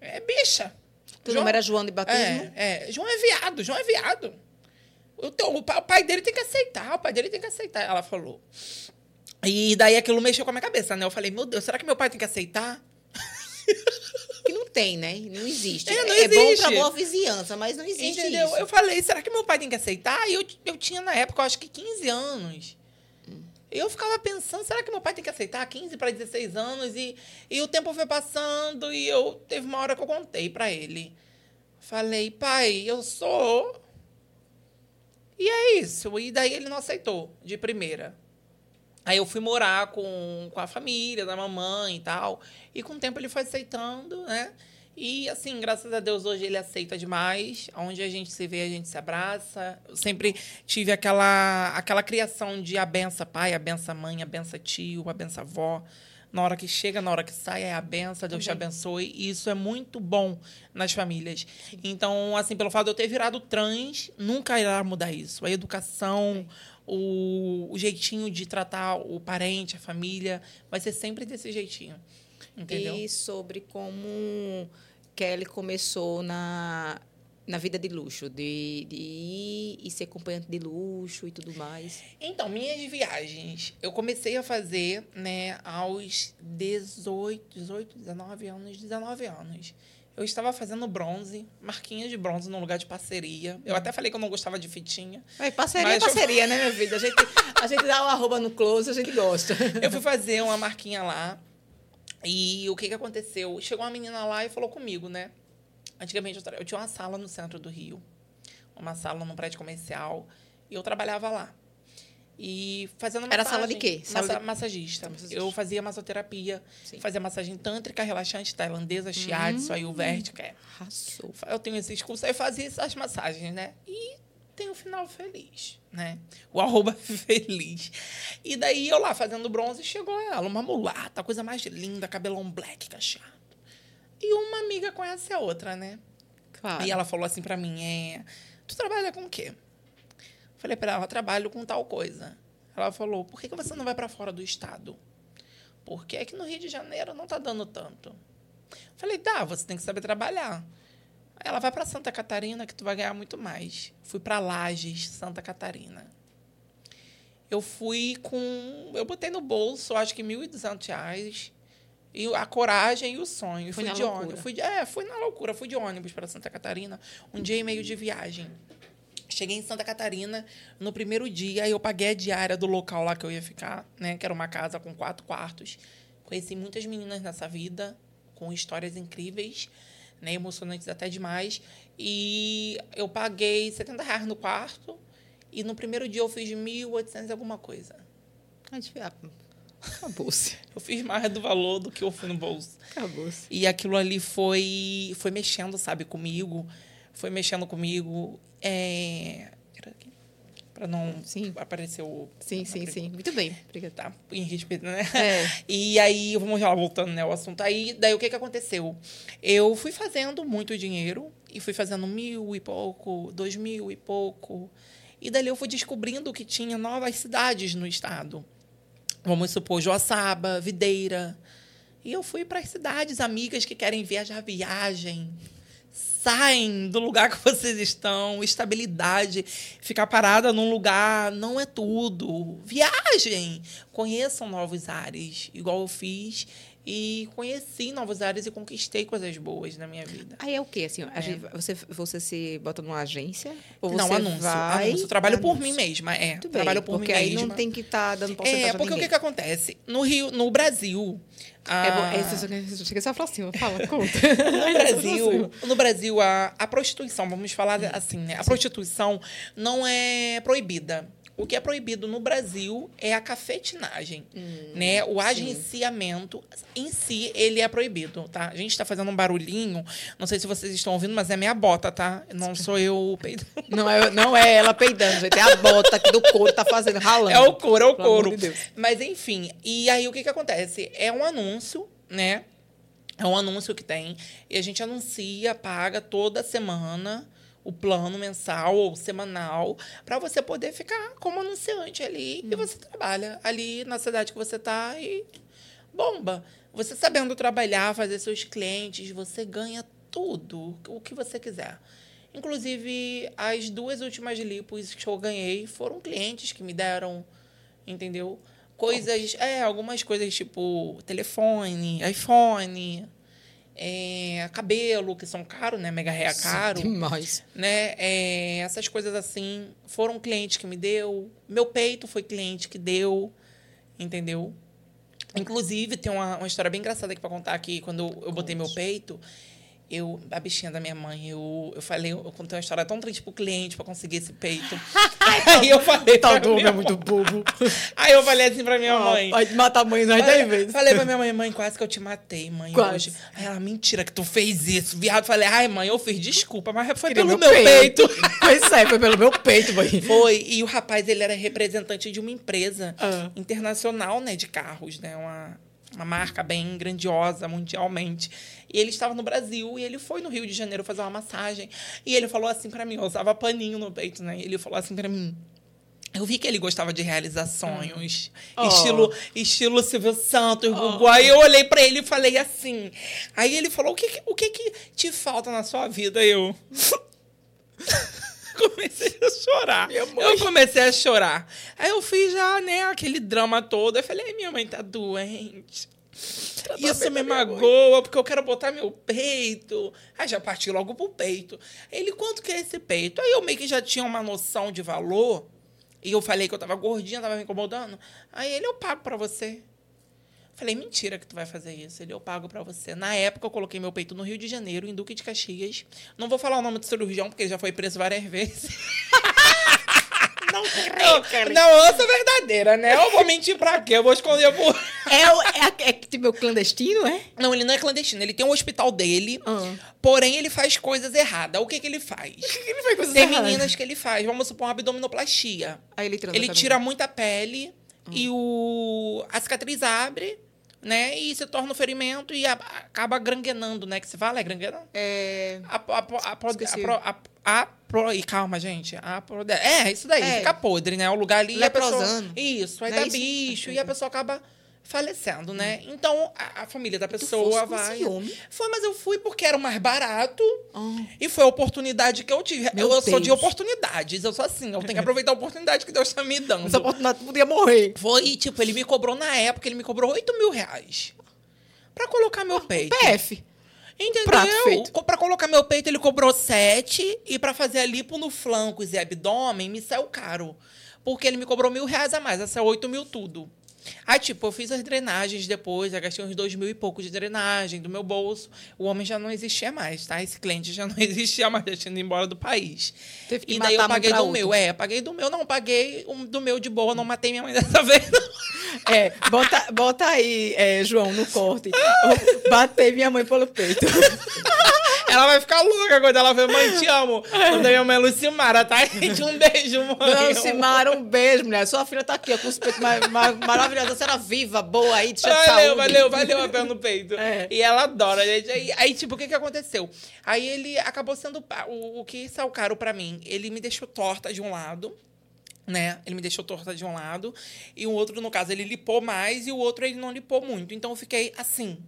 É bicha. Tu João- não era João de batismo? É, é, João é viado, João é viado. O, teu- o pai dele tem que aceitar, o pai dele tem que aceitar, ela falou. E daí aquilo mexeu com a minha cabeça, né? Eu falei, meu Deus, será que meu pai tem que aceitar? Que não tem, né? Não existe. É, não é bom existe. pra boa vizinhança, mas não existe Entendeu? isso. Eu falei, será que meu pai tem que aceitar? E eu, eu tinha na época, eu acho que 15 anos. Eu ficava pensando, será que meu pai tem que aceitar 15 para 16 anos? E, e o tempo foi passando e eu teve uma hora que eu contei para ele. Falei, pai, eu sou. E é isso. E daí ele não aceitou de primeira. Aí eu fui morar com, com a família da mamãe e tal. E com o tempo ele foi aceitando, né? E, assim, graças a Deus, hoje ele aceita demais. Onde a gente se vê, a gente se abraça. Eu sempre tive aquela, aquela criação de a benção pai, a benção mãe, a benção tio, a benção avó. Na hora que chega, na hora que sai, é a benção, Deus te abençoe. E isso é muito bom nas famílias. Então, assim, pelo fato de eu ter virado trans, nunca irá mudar isso. A educação, o, o jeitinho de tratar o parente, a família, vai ser sempre desse jeitinho. Entendeu? E sobre como Kelly começou na, na vida de luxo, de, de ir e ser acompanhante de luxo e tudo mais. Então, minhas viagens, eu comecei a fazer, né, aos 18, 18, 19 anos, 19 anos. Eu estava fazendo bronze, marquinha de bronze no lugar de parceria. Eu até falei que eu não gostava de fitinha. Mas parceria é parceria, eu... né, minha vida? A gente, a gente dá o arroba no close, a gente gosta. Eu fui fazer uma marquinha lá. E o que, que aconteceu? Chegou uma menina lá e falou comigo, né? Antigamente eu, eu tinha uma sala no centro do Rio, uma sala num prédio comercial, e eu trabalhava lá. E fazendo massagem. Era sala de quê? Sala massa, de... Massagista. massagista. Eu fazia massoterapia, Sim. fazia massagem tântrica, relaxante, tailandesa, shiatsu, hum, ayurvédica. É. Arrasou. Eu tenho esses cursos, aí fazia essas massagens, né? E tem um final feliz, né? O arroba feliz. E daí eu lá fazendo bronze, chegou ela, uma mulata, coisa mais linda, cabelão black, cacheado. E uma amiga conhece a outra, né? Claro. E ela falou assim para mim, é, tu trabalha com o quê? Falei para ela, trabalho com tal coisa. Ela falou, por que, que você não vai para fora do estado? Porque aqui no Rio de Janeiro não tá dando tanto. Falei, tá, você tem que saber trabalhar. Ela vai para Santa Catarina que tu vai ganhar muito mais. Fui para Lages, Santa Catarina. Eu fui com, eu botei no bolso, acho que R$ 1.200 e a coragem e o sonho. Fui, fui de loucura. ônibus. Fui é, fui na loucura. Fui de ônibus para Santa Catarina. Um dia e meio de viagem. Cheguei em Santa Catarina no primeiro dia. Eu paguei a diária do local lá que eu ia ficar, né? Que era uma casa com quatro quartos. Conheci muitas meninas nessa vida, com histórias incríveis né, emocionantes até demais. E eu paguei 70 reais no quarto e no primeiro dia eu fiz 1.800 alguma coisa. Acabou-se. Eu fiz mais do valor do que eu fui no bolso. Acabou-se. E aquilo ali foi, foi mexendo, sabe, comigo. Foi mexendo comigo. É, para não sim. aparecer o. Sim, sim, sim. Muito bem. Obrigada. Tá, em respeito, né? É. E aí, vamos lá, voltando né, ao assunto. Aí, daí o que, que aconteceu? Eu fui fazendo muito dinheiro e fui fazendo mil e pouco, dois mil e pouco. E dali eu fui descobrindo que tinha novas cidades no estado. Vamos supor, Joaçaba, Videira. E eu fui para as cidades amigas que querem viajar viagem saem do lugar que vocês estão, estabilidade, ficar parada num lugar não é tudo. Viajem, conheçam novos ares, igual eu fiz e conheci novos ares e conquistei coisas boas na minha vida. Aí é o quê? Assim, é. Gente, você, você se bota numa agência? Ou não, você anúncio, vai... anúncio. Trabalho anúncio. por mim mesma. É, Muito trabalho bem, por porque mim aí mesma. não tem que estar tá dando porcentagem É, porque o que, que acontece? No Rio, no Brasil... É bom, é, chega só pra cima, fala, conta. no Brasil, no Brasil a, a prostituição, vamos falar assim, né? A prostituição não é proibida. O que é proibido no Brasil é a cafetinagem, hum, né? O agenciamento sim. em si, ele é proibido, tá? A gente está fazendo um barulhinho, não sei se vocês estão ouvindo, mas é minha bota, tá? Não sou eu peidando. Não é, não é ela peidando, gente. É a bota que do couro tá fazendo, ralando. É o couro, é o couro. De mas, enfim, e aí o que que acontece? É um anúncio, né? É um anúncio que tem, e a gente anuncia, paga toda semana o plano mensal ou semanal para você poder ficar como anunciante ali hum. e você trabalha ali na cidade que você está e bomba. Você sabendo trabalhar, fazer seus clientes, você ganha tudo o que você quiser. Inclusive, as duas últimas lipos que eu ganhei foram clientes que me deram, entendeu? Coisas, é, algumas coisas tipo telefone, iPhone, é, cabelo, que são caros, né? Mega Hair é caro. Demais. Né? É, essas coisas assim foram clientes que me deu. Meu peito foi cliente que deu, entendeu? Inclusive, tem uma, uma história bem engraçada aqui para contar aqui. Quando eu botei meu peito, Eu, a bichinha da minha mãe, eu, eu falei, eu contei uma história tão triste pro cliente pra conseguir esse peito. aí eu falei. Tal homem minha é muito bobo. Aí eu falei assim pra minha mãe. Vai matar a mãe nós dez vezes. falei pra minha mãe, mãe, quase que eu te matei, mãe, Quase. hoje. Aí ela, mentira que tu fez isso, viado. Falei, ai, mãe, eu fiz desculpa, mas foi Queria pelo meu peito. Pois é, foi pelo meu peito, mãe. Foi, e o rapaz, ele era representante de uma empresa Ah. internacional, né, de carros, né, uma, uma marca bem grandiosa mundialmente. E ele estava no Brasil e ele foi no Rio de Janeiro fazer uma massagem. E ele falou assim pra mim, eu usava paninho no peito, né, ele falou assim pra mim, eu vi que ele gostava de realizar sonhos, Oh. estilo, estilo Silvio Santos, Gugu. Aí eu olhei pra ele e falei assim. Aí ele falou: o que, que- o que, que te falta na sua vida? Eu. comecei a chorar. Eu comecei a chorar. Aí eu fiz já, né, aquele drama todo. Eu falei: minha mãe tá doente. Isso me magoa, porque eu quero botar meu peito. Aí já parti logo pro peito. Ele, quanto que é esse peito? Aí eu meio que já tinha uma noção de valor. E eu falei que eu tava gordinha, tava me incomodando. Aí ele, eu pago pra você. Falei, mentira que tu vai fazer isso. Ele, eu pago pra você. Na época, eu coloquei meu peito no Rio de Janeiro, em Duque de Caxias. Não vou falar o nome do cirurgião, porque ele já foi preso várias vezes. Não Não, não, eu sou verdadeira, né? Eu vou mentir pra quê? Eu vou esconder por... É, o- é, é tipo meu clandestino, é? Não, ele não é clandestino. Ele tem um hospital dele, Ah. porém ele faz coisas erradas. O que, que ele faz? Ele faz coisas Tem erradas. meninas que ele faz, vamos supor, uma abdominoplastia. Aí ele transa Ele também. tira muita pele Hum. e o, a cicatriz abre, né? E se torna um ferimento e a- acaba granguenando, né? Que se fala, é granguenando? É... A, a, a, a, a, a, a pro- e calma, gente. A pro- é, isso daí, É. fica podre, né? O lugar ali. a pessoa- Leprosando. Isso, aí Não é dá isso? bicho e a pessoa acaba falecendo, né? Então a, a família da pessoa vai. homem? Foi, mas eu fui porque era o mais barato Ah. e foi a oportunidade que eu tive. Meu eu sou de oportunidades, eu sou assim, eu tenho que aproveitar a oportunidade que Deus está me dando. Essa oportunidade podia morrer. Foi, tipo, ele me cobrou na época, ele me cobrou 8 mil reais. Pra colocar meu peito. PF. Entendeu? Pra colocar meu peito, ele cobrou 7. E pra fazer a lipo no flancos e abdômen, me saiu caro. Porque ele me cobrou mil reais a mais. Essa é 8 mil tudo. Aí, tipo, eu fiz as drenagens depois, eu gastei uns dois mil e pouco de drenagem do meu bolso. O homem já não existia mais, tá? Esse cliente já não existia mais, já tinha ido embora do país. Teve que e daí eu paguei do outro. meu. É, paguei do meu. Não, paguei um do meu de boa, não matei minha mãe dessa vez. não. É, bota, bota aí, é, João, no corte. Batei minha mãe pelo peito. Ela vai ficar louca quando ela ver mãe, te amo. Quando a minha mãe é Lucimara, tá? Gente, um beijo, mãe. Não, Simara, um beijo, mulher. Sua filha tá aqui, ó, com os peitos mar mar maravilhosos. A senhora viva, boa aí, de Valeu, saúde. valeu, valeu a pé no peito. É. E ela adora, gente. Aí, aí, tipo, o que que aconteceu? Aí ele acabou sendo o, o que saiu caro pra mim. Ele me deixou torta de um lado, né? Ele me deixou torta de um lado. E o outro, no caso, ele lipou mais e o outro ele não lipou muito. Então eu fiquei assim.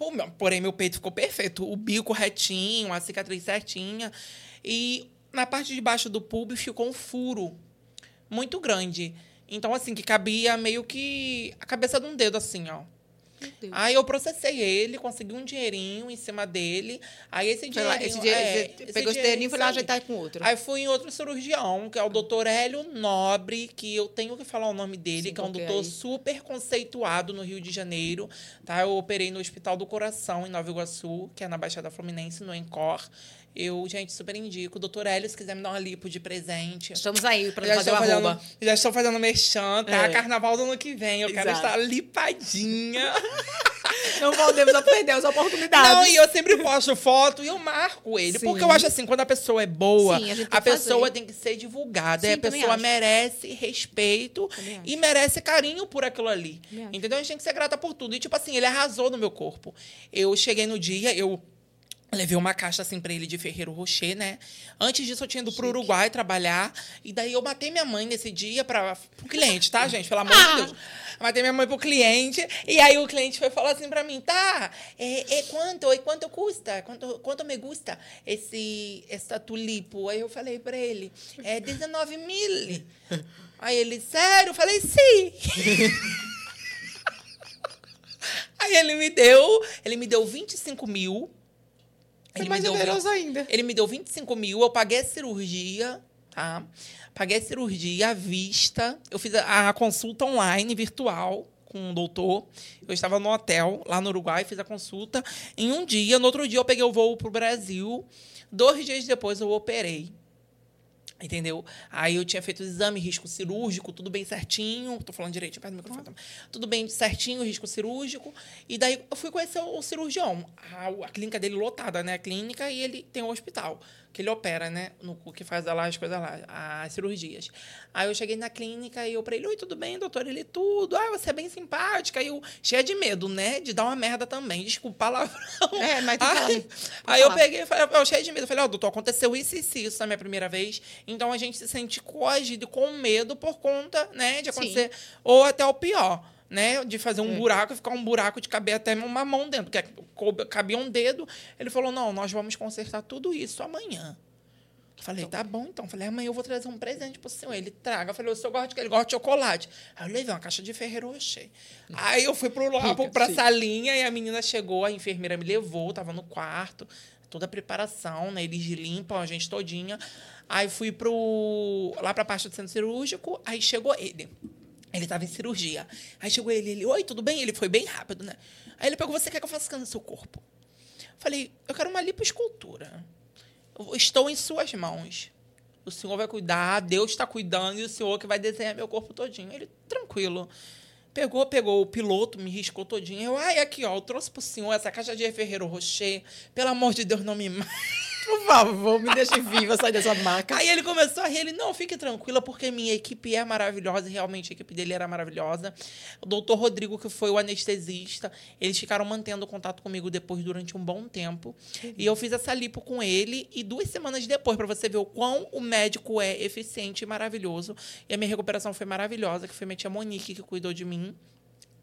Pô, meu- porém, meu peito ficou perfeito. O bico retinho, a cicatriz certinha. E na parte de baixo do pub ficou um furo muito grande. Então, assim, que cabia meio que a cabeça de um dedo, assim, ó. Aí eu processei ele, consegui um dinheirinho em cima dele. Aí esse dinheirinho... lá, esse dia, é, você pegou esse dinheirinho e foi lá ajeitar com outro. Aí fui em outro cirurgião, que é o doutor Hélio Nobre, que eu tenho que falar o nome dele, Sim, que é um doutor aí- super conceituado no Rio de Janeiro. Tá? Eu operei no Hospital do Coração, em Nova Iguaçu, que é na Baixada Fluminense, no Encor. Eu, gente, super indico. O doutor Hélio, se quiser me dar uma lipo de presente. Estamos aí pra Já fazer o fazendo, arroba. já estou fazendo merchan, tá? É. Carnaval do ano que vem. Eu quero Exato. estar lipadinha. Não podemos perder as oportunidades. Não, e eu sempre posto foto e eu marco ele. Sim. Porque eu acho assim, quando a pessoa é boa, Sim, a a pessoa fazer. tem que ser divulgada. Sim, e a pessoa acho. merece respeito Também acho. e merece carinho por aquilo ali. Também. Entendeu? A gente tem que ser grata por tudo. E, tipo assim, ele arrasou no meu corpo. Eu cheguei no dia, eu. Levei uma caixa assim pra ele de Ferreiro Rocher, né? Antes disso, eu tinha ido pro Uruguai trabalhar. E daí eu matei minha mãe nesse dia para pro cliente, tá, gente? Pelo amor Ah! de Deus. Matei minha mãe pro cliente. E aí o cliente foi falar assim pra mim, tá, é, é quanto? E quanto custa? Quanto, quanto me gusta esse esta tulipo? Aí eu falei pra ele, é 19 mil. Aí ele, sério? Eu falei, sim. aí ele me deu, ele me deu 25 mil. Foi Ele mais me deu generoso 20 ainda. ele me deu 25 mil, eu paguei a cirurgia, tá? Paguei a cirurgia à vista. Eu fiz a, a consulta online, virtual, com um doutor. Eu estava no hotel, lá no Uruguai, fiz a consulta. Em um dia, no outro dia, eu peguei o voo para o Brasil. Dois dias depois, eu operei. Entendeu? Aí eu tinha feito o exame, risco cirúrgico, tudo bem certinho. Tô falando direito, perto do microfone também. Tudo bem certinho, risco cirúrgico. E daí eu fui conhecer o cirurgião. A, a clínica dele lotada, né? A clínica e ele tem um hospital que ele opera, né? No que faz lá as coisas lá, as cirurgias. Aí eu cheguei na clínica e eu pra ele, oi, tudo bem, doutor? Ele, tudo. Ah, você é bem simpática. Aí eu, cheia de medo, né? De dar uma merda também. Desculpa, palavrão. É, mas Aí, aí eu peguei e falei, eu cheia de medo. Eu falei, ó, oh, doutor, aconteceu isso e isso, isso na minha primeira vez. Então a gente se sente coagido com medo por conta, né, de acontecer. Sim. Ou até o pior né, de fazer um é. buraco e ficar um buraco de caber até uma mão dentro, porque cabia um dedo. Ele falou: não, nós vamos consertar tudo isso amanhã. Falei, tá bom, então. Falei, amanhã eu vou trazer um presente pro senhor. Ele traga. Eu falei, o senhor gosta de que Ele gosta de chocolate. Aí eu levei uma caixa de Ferreiro Rocher. Aí eu fui pro, Rica, pra sim. salinha e a menina chegou, a enfermeira me levou, tava no quarto, toda a preparação, né? Eles limpam a gente todinha. Aí fui pro, lá pra parte do centro cirúrgico, aí chegou ele. Ele estava em cirurgia. Aí chegou ele, ele, oi, tudo bem? Ele foi bem rápido, né? Aí ele pegou, você quer que eu faça scan no seu corpo? Falei, eu quero uma lipoescultura. Eu estou em suas mãos. O senhor vai cuidar, Deus está cuidando e o senhor que vai desenhar meu corpo todinho. Ele, tranquilo. Pegou, pegou o piloto, me riscou todinho. Eu, ai, aqui, ó, eu trouxe pro senhor essa caixa de Ferreiro Rocher. Pelo amor de Deus, não me mate. Por favor, me deixe viva, sai dessa maca. Aí ele começou a rir. Ele, não, fique tranquila, porque minha equipe é maravilhosa. Realmente a equipe dele era maravilhosa. O doutor Rodrigo, que foi o anestesista, eles ficaram mantendo contato comigo depois durante um bom tempo. E eu fiz essa lipo com ele. E duas semanas depois, para você ver o quão o médico é eficiente e maravilhoso. E a minha recuperação foi maravilhosa, que foi minha tia Monique que cuidou de mim.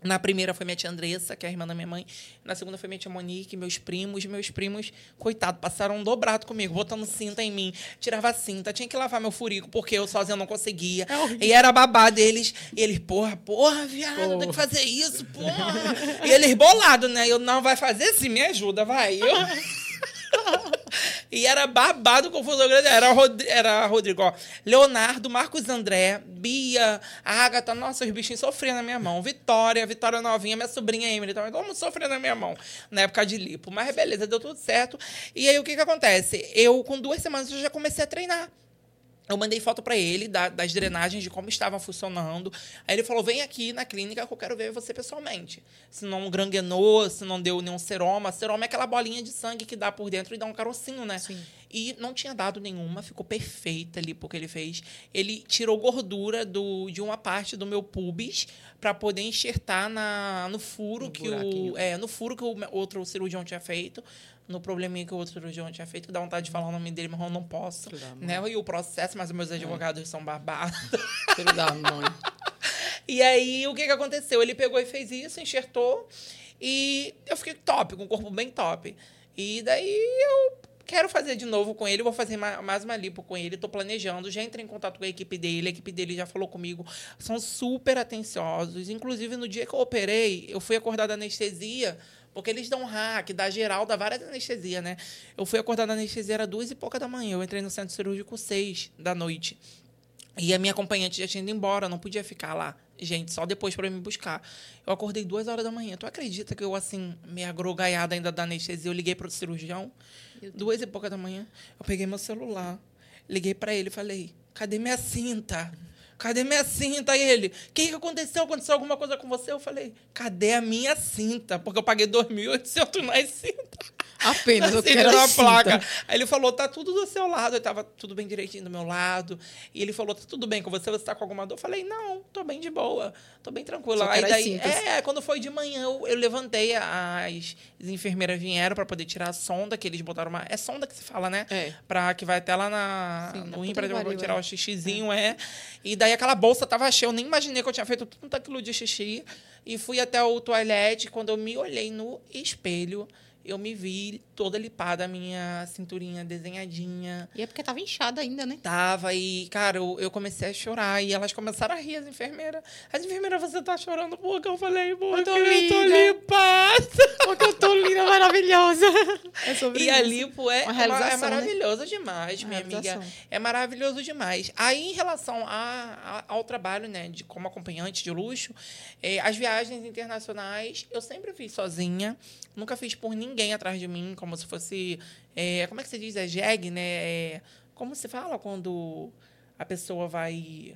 Na primeira foi minha tia Andressa, que é a irmã da minha mãe. Na segunda foi minha tia Monique, meus primos. Meus primos, coitado, passaram um dobrado comigo, botando cinta em mim. Tirava cinta, tinha que lavar meu furico, porque eu sozinha não conseguia. É e era babá deles. E eles, porra, porra, viado, tem que fazer isso, porra. e eles bolados, né? Eu, não, vai fazer sim, me ajuda, vai. Eu... E era babado com grande. Era, Rod... era Rodrigo, ó. Leonardo, Marcos André, Bia, Agatha. Nossa, os bichinhos sofrendo na minha mão. Vitória, Vitória Novinha, minha sobrinha Emily também. Mundo sofrendo na minha mão na época de lipo. Mas beleza, deu tudo certo. E aí o que, que acontece? Eu, com duas semanas, eu já comecei a treinar. Eu mandei foto para ele da, das drenagens, de como estavam funcionando. Aí ele falou: vem aqui na clínica que eu quero ver você pessoalmente. Se não granguenou, se não deu nenhum seroma. Seroma é aquela bolinha de sangue que dá por dentro e dá um carocinho, né? Sim. E não tinha dado nenhuma, ficou perfeita ali porque ele fez. Ele tirou gordura do, de uma parte do meu pubis para poder enxertar na, no furo no que o é, no furo que o outro cirurgião tinha feito no probleminha que o outro cirurgião tinha feito, dá vontade de falar o nome dele, mas eu não posso. Né? E o processo, mas os meus advogados é. são barbados. Filho da mãe. e aí, o que, que aconteceu? Ele pegou e fez isso, enxertou, e eu fiquei top, com o corpo bem top. E daí eu quero fazer de novo com ele, vou fazer mais uma lipo com ele, estou planejando, já entrei em contato com a equipe dele, a equipe dele já falou comigo, são super atenciosos. Inclusive, no dia que eu operei, eu fui acordar da anestesia, porque eles dão hack, dá geral, dá várias anestesia, né? Eu fui acordar na anestesia, era duas e pouca da manhã. Eu entrei no centro cirúrgico seis da noite. E a minha acompanhante já tinha ido embora, não podia ficar lá. Gente, só depois para me buscar. Eu acordei duas horas da manhã. Tu acredita que eu, assim, meio agrogaiada ainda da anestesia, eu liguei para o cirurgião? Duas e pouca da manhã. Eu peguei meu celular, liguei para ele e falei: cadê minha cinta? Cadê minha cinta? E ele, o que, que aconteceu? Aconteceu alguma coisa com você? Eu falei, cadê a minha cinta? Porque eu paguei 2.800 na cinta. Apenas, eu quero a placa. Aí ele falou, tá tudo do seu lado. Eu tava tudo bem direitinho do meu lado. E ele falou, tá tudo bem com você? Você tá com alguma dor? Eu falei, não, tô bem de boa. Tô bem tranquila. Aí daí, é, quando foi de manhã, eu, eu levantei, as, as enfermeiras vieram para poder tirar a sonda, que eles botaram uma... É sonda que se fala, né? É. Pra, que vai até lá na, Sim, no rim pra tirar é. o xixizinho, é. é. E daí aquela bolsa tava cheia. Eu nem imaginei que eu tinha feito tanto aquilo de xixi. E fui até o toalete. Quando eu me olhei no espelho eu me vi toda lipada, a minha cinturinha desenhadinha. E é porque tava inchada ainda, né? Tava, e, cara, eu, eu comecei a chorar. E elas começaram a rir, as enfermeiras. As enfermeiras, você tá chorando porque eu falei, porque eu tô, eu tô limpada. Porque eu tô linda, maravilhosa. É sobre e isso. a lipo é, realização, é né? maravilhoso demais, Uma minha amiga. É maravilhoso demais. Aí, em relação a- a- ao trabalho, né, de como acompanhante de luxo, eh, as viagens internacionais eu sempre fiz sozinha. Nunca fiz por ninguém atrás de mim, como se fosse. eh, como é que se diz? É jegue, né? É, como se fala quando a pessoa vai.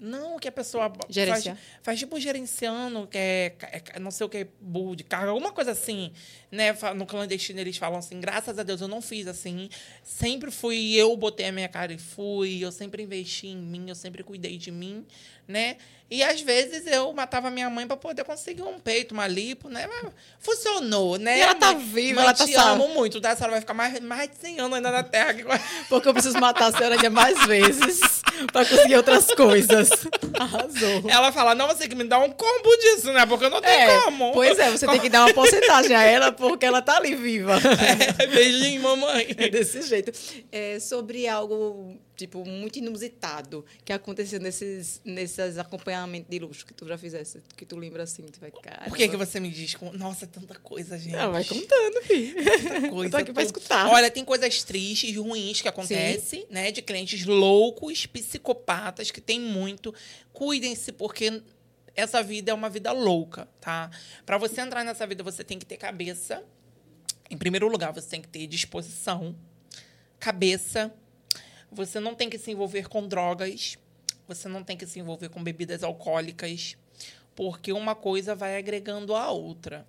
Não, que a pessoa faz, faz tipo gerenciando, que é, é- não sei o que, burro de carga, alguma coisa assim, né? No clandestino eles falam assim, graças a Deus eu não fiz assim. Sempre fui eu, botei a minha cara e fui, eu sempre investi em mim, eu sempre cuidei de mim, né? E às vezes eu matava minha mãe para poder conseguir um peito, uma lipo, né? Mas funcionou, né? E ela tá viva, mãe, ela tá te salva. amo muito, tá? A senhora vai ficar mais, mais de 100 anos ainda na Terra. que- Porque eu preciso matar a senhora ainda mais vezes pra conseguir outras coisas. Arrasou. Ela fala, não, você tem que me dar um combo disso, né? Porque não tem É, como. pois é, você tem que dar uma porcentagem a ela porque ela tá ali viva. É, beijinho, mamãe. É desse jeito. É, sobre algo, tipo, muito inusitado que aconteceu nesses, nesses acompanhamentos de luxo que tu já fizesse, que tu lembra assim, tu vai, cara. Por que, que você me diz? com- Nossa, tanta coisa, gente. Ah, vai contando, filho. Tanta coisa. Eu tô aqui pra escutar. Olha, tem coisas tristes, ruins que acontecem, né? De clientes loucos, psicopatas, que tem muito. Cuidem-se, porque essa vida é uma vida louca, tá? Para você entrar nessa vida, você tem que ter cabeça. Em primeiro lugar, você tem que ter disposição, cabeça. Você não tem que se envolver com drogas. Você não tem que se envolver com bebidas alcoólicas. Porque uma coisa vai agregando a outra.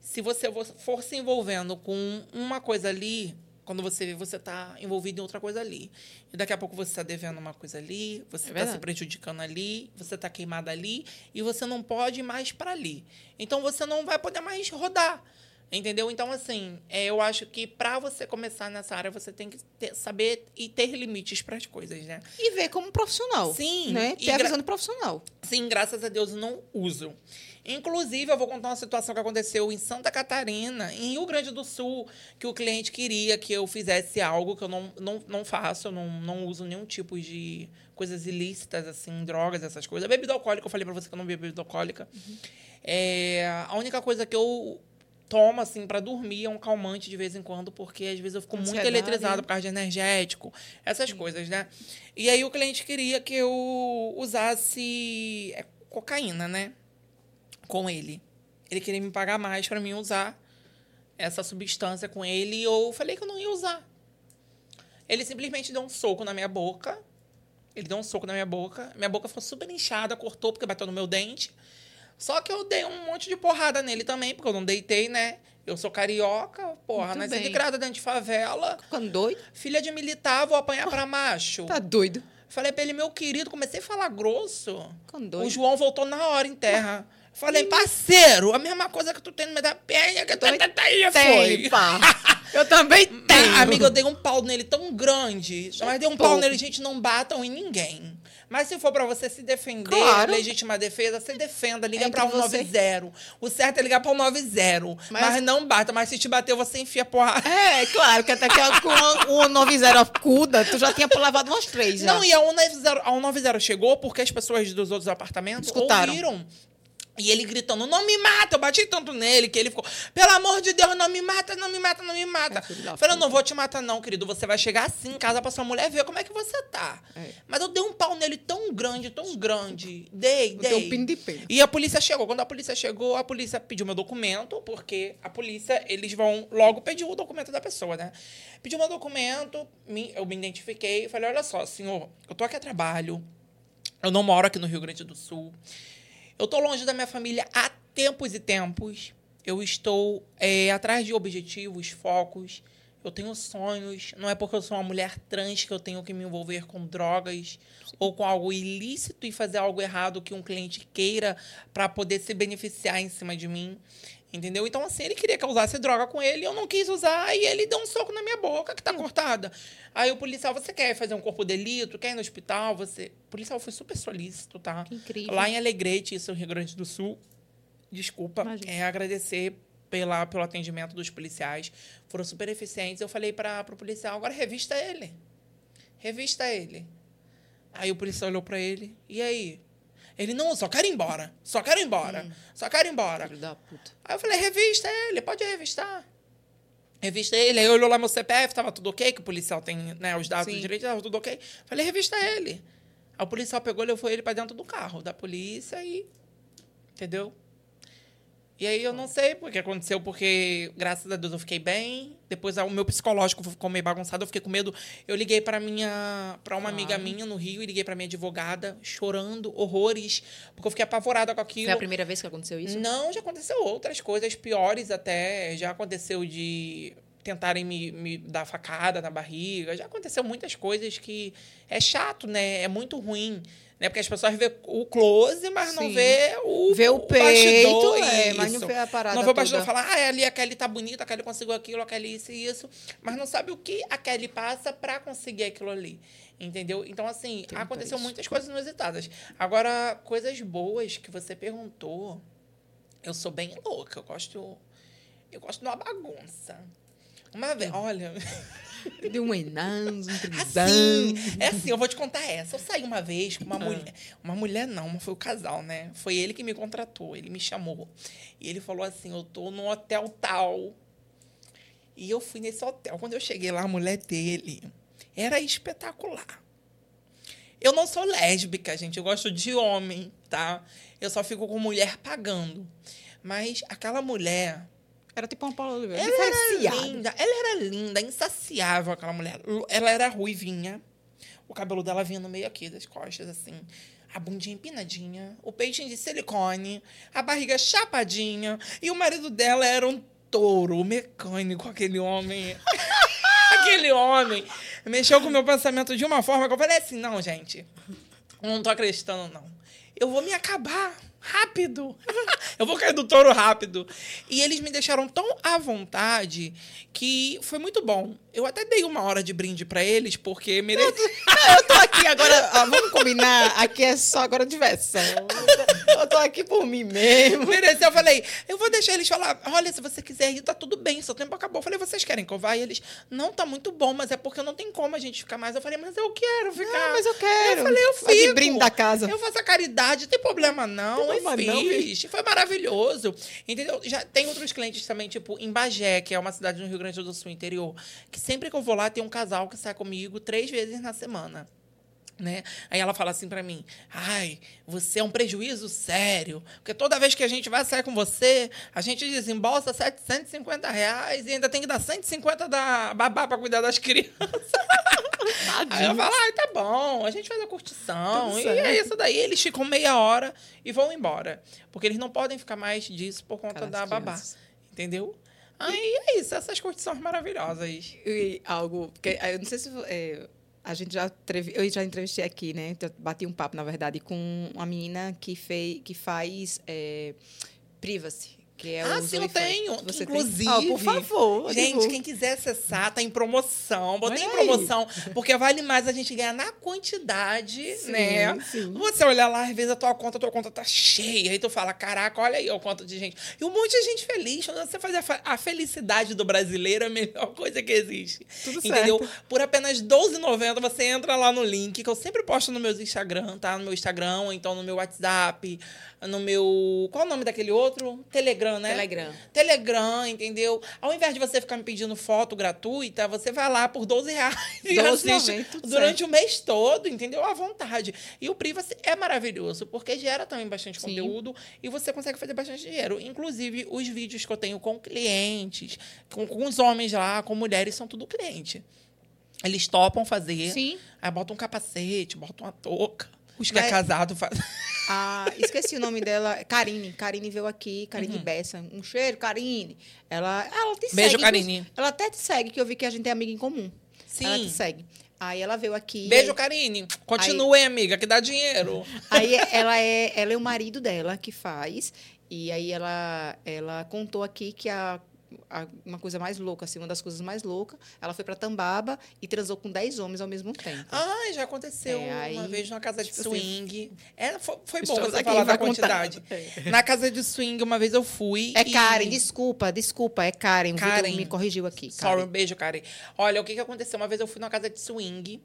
Se você vo- for se envolvendo com uma coisa ali, quando você vê, você está envolvido em outra coisa ali. E daqui a pouco você está devendo uma coisa ali, você É está se prejudicando ali, você está queimada ali, e você não pode ir mais para ali. Então você não vai poder mais rodar. Entendeu? Então, assim, é, eu acho que para você começar nessa área, você tem que ter- saber e ter limites para as coisas, né? E ver como profissional. Sim, Né? e Ter a visão de profissional. Sim, graças a Deus não usam. Inclusive, eu vou contar uma situação que aconteceu em Santa Catarina, em Rio Grande do Sul, que o cliente queria que eu fizesse algo que eu não, não, não faço, eu não, não uso nenhum tipo de coisas ilícitas, assim, drogas, essas coisas. Bebida alcoólica, eu falei pra você que eu não bebo bebida alcoólica. É, a única coisa que eu tomo, assim, pra dormir é um calmante de vez em quando, porque às vezes eu fico muito Ansiedade, eletrizada né? por causa de energético, essas coisas, né? E aí o cliente queria que eu usasse é, cocaína, né? Com ele. Ele queria me pagar mais pra mim usar essa substância com ele e eu falei que eu não ia usar. Ele simplesmente deu um soco na minha boca. Ele deu um soco na minha boca. Minha boca ficou super inchada, cortou porque bateu no meu dente. Só que eu dei um monte de porrada nele também, porque eu não deitei, né? Eu sou carioca, porra, nasci de criada dentro de favela. Ficando doido? Filha de militar, vou apanhar pra macho. Tá doido. Falei pra ele, meu querido, comecei a falar grosso. Ficando doido. O João voltou na hora em terra. Falei, parceiro, a mesma coisa que tu tem no meio da perna, que tu tá, tá aí, foi. pá. Eu também tenho. Mas, amiga, eu dei um pau nele tão grande. Mas dei um pau nele, gente, não batam em ninguém. Mas se for pra você se defender, Claro. legítima defesa, você defenda, liga pra você- 190. O certo é ligar pra 190. Mas... Mas- não bata. Mas se te bater, você enfia porra. É, claro, que até que com o 90 acuda, tu já tinha levado umas três já. Não, e a 190, a 190 chegou porque as pessoas dos outros apartamentos Escutaram. ouviram. E ele gritando, não me mata, eu bati tanto nele que ele ficou, pelo amor de Deus, não me mata, não me mata, não me mata. É, Falei, eu não vou te matar não, querido, você vai chegar assim em casa pra sua mulher ver como é que você tá. É. Mas eu dei um pau nele tão grande, tão grande, dei, O dei. teu pino de pena. E a polícia chegou. Quando a polícia chegou, a polícia pediu meu documento, porque a polícia, eles vão logo pedir o documento da pessoa, né? Pediu meu documento, me- eu me identifiquei e falei: olha só, senhor, eu tô aqui a trabalho, eu não moro aqui no Rio Grande do Sul, eu tô longe da minha família há tempos e tempos, eu estou é, atrás de objetivos, focos. Eu tenho sonhos. Não é porque eu sou uma mulher trans que eu tenho que me envolver com drogas ou com algo ilícito e fazer algo errado que um cliente queira para poder se beneficiar em cima de mim. Entendeu? Então, assim, ele queria que eu usasse droga com ele, eu não quis usar, e ele deu um soco na minha boca, que tá cortada. Aí o policial, você quer fazer um corpo de delito? Quer ir no hospital? Você. O policial foi super solícito, tá? Que incrível. Lá em Alegrete, isso no Rio Grande do Sul. Desculpa, Imagina. é agradecer pela, pelo atendimento dos policiais. Foram super eficientes. Eu falei para o policial, agora revista ele. Revista ele. Aí o policial olhou para ele, e aí? Ele, não, só quero ir embora. Só quero ir embora. Hum. Só quero ir embora. Filho da puta. Aí eu falei, revista ele, pode revistar. Revista ele, aí olhou lá meu CPF, tava tudo ok, que o policial tem né, os dados Sim. direitos, tava tudo ok. Falei, revista ele. Aí o policial pegou, levou ele para dentro do carro da polícia e. Entendeu? E aí eu não sei o que aconteceu, porque graças a Deus eu fiquei bem. Depois o meu psicológico ficou meio bagunçado, eu fiquei com medo. Eu liguei para minha para uma amiga minha no Rio e liguei para minha advogada, chorando horrores, porque eu fiquei apavorada com aquilo. Foi a primeira vez que aconteceu isso? Não, já aconteceu outras coisas piores até. Já aconteceu de tentarem me, me dar facada na barriga. Já aconteceu muitas coisas que é chato, né? É muito ruim. Né? Porque as pessoas vê o close, mas Sim. não vê o Vê o, o peito, bastidor, é, mas não vê a parada Não vê o bastidor falar, ah, ali a Kelly tá bonita, a Kelly conseguiu aquilo, a Kelly isso e isso. Mas não sabe o que a Kelly passa para conseguir aquilo ali. Entendeu? Então, assim, Tem aconteceu muitas coisas inusitadas. Agora, coisas boas que você perguntou, eu sou bem louca. Eu gosto... Eu gosto de uma bagunça. Uma vez, olha... De um enanzo, um Assim, é assim, eu vou te contar essa. Eu saí uma vez com uma ah. mulher. Uma mulher não, foi o casal, né? Foi ele que me contratou, ele me chamou. E ele falou assim: eu tô num hotel tal. E eu fui nesse hotel. Quando eu cheguei lá, a mulher dele era espetacular. Eu não sou lésbica, gente. Eu gosto de homem, tá? Eu só fico com mulher pagando. Mas aquela mulher era tipo uma Paula Oliveira. Ela era linda. Ela era linda, insaciável, aquela mulher. Ela era ruivinha. O cabelo dela vinha no meio aqui das costas, assim. A bundinha empinadinha, o peitinho de silicone, a barriga chapadinha. E o marido dela era um touro mecânico, aquele homem. aquele homem. Mexeu com o meu pensamento de uma forma que eu falei assim: não, gente, não tô acreditando, não. Eu vou me acabar rápido. eu vou cair do touro rápido. E eles me deixaram tão à vontade que foi muito bom. Eu até dei uma hora de brinde para eles, porque merece. eu tô aqui agora, ó, vamos combinar, aqui é só agora diversão. Eu tô aqui por mim mesmo. Mereceu, eu falei, eu vou deixar eles falar, olha, se você quiser ir, tá tudo bem, seu tempo acabou. Eu falei, vocês querem que eu vá? E eles, não, tá muito bom, mas é porque não tem como a gente ficar mais. Eu falei, mas eu quero ficar. Não, mas eu quero. Eu falei, eu fico. brinde da casa. Eu faço a caridade, não tem problema não. Tem problema não, fiz. Foi maravilhoso. Entendeu? Já tem outros clientes também, tipo, em Bagé, que é uma cidade no Rio Grande do Sul, interior, que sempre que eu vou lá, tem um casal que sai comigo três vezes na semana. Né? Aí ela fala assim para mim: "Ai, você é um prejuízo sério, porque toda vez que a gente vai sair com você, a gente desembolsa 750 reais e ainda tem que dar 150 da babá para cuidar das crianças." Aí eu falo: "Ai, tá bom, a gente faz a curtição e é isso daí." Eles ficam meia hora e vão embora, porque eles não podem ficar mais disso por conta da babá, entendeu? Aí é isso, essas curtições maravilhosas. E algo. Porque, eu não sei se. É, a gente já eu já entrevistei aqui, né? Bati um papo, na verdade, com uma menina que, fez, que faz é, privacy. Que é ah, sim, eu tenho. Você Inclusive, tem? Oh, por favor. Gente, quem quiser acessar, tá em promoção. Botei em promoção, porque vale mais a gente ganhar na quantidade, sim, né? Sim. Você olhar lá, às vezes a tua conta, a tua conta tá cheia, aí tu fala, caraca, olha aí o quanto de gente. E um monte de gente feliz. Você faz a, felicidade do brasileiro é a melhor coisa que existe. Tudo Entendeu? Certo. Por apenas R$12,90 você entra lá no link, que eu sempre posto no meu Instagram, tá? No meu Instagram, ou então no meu WhatsApp, no meu. Qual é o nome daquele outro? Telegram, né? Telegram. Telegram, entendeu? Ao invés de você ficar me pedindo foto gratuita, você vai lá por 12 reais 12 e assiste durante certo. o mês todo, entendeu? À vontade. E o Privacy é maravilhoso, porque gera também bastante Sim. conteúdo e você consegue fazer bastante dinheiro. Inclusive, os vídeos que eu tenho com clientes, com, com os homens lá, com mulheres, são tudo cliente. Eles topam fazer. Sim. Aí botam um capacete, botam uma touca. Os que é Mas... é casado fazem. Ah, esqueci o nome dela. Karine. Karine veio aqui, Karine uhum. Bessa. Um cheiro, Karine. Ela, ela te Beijo, segue. Beijo, Karine. Ela até te segue, que eu vi que a gente é amiga em comum. Sim. Ela te segue. Aí ela veio aqui. Beijo, aí... Karine. Continue, aí... amiga, que dá dinheiro. Aí ela é, ela é o marido dela que faz. E aí ela, ela contou aqui que a- uma coisa mais louca, assim, uma das coisas mais loucas. Ela foi pra Tambaba e transou com 10 homens ao mesmo tempo. Ah, já aconteceu É, aí, uma vez numa casa de tipo assim, swing. É, foi, foi bom você falar da quantidade. Na casa de swing, uma vez eu fui. É e- Karen, desculpa, desculpa, é Karen. Karen. me corrigiu aqui. Sorry, um Karen. beijo, Karen. Olha, o que, que aconteceu? Uma vez eu fui numa casa de swing.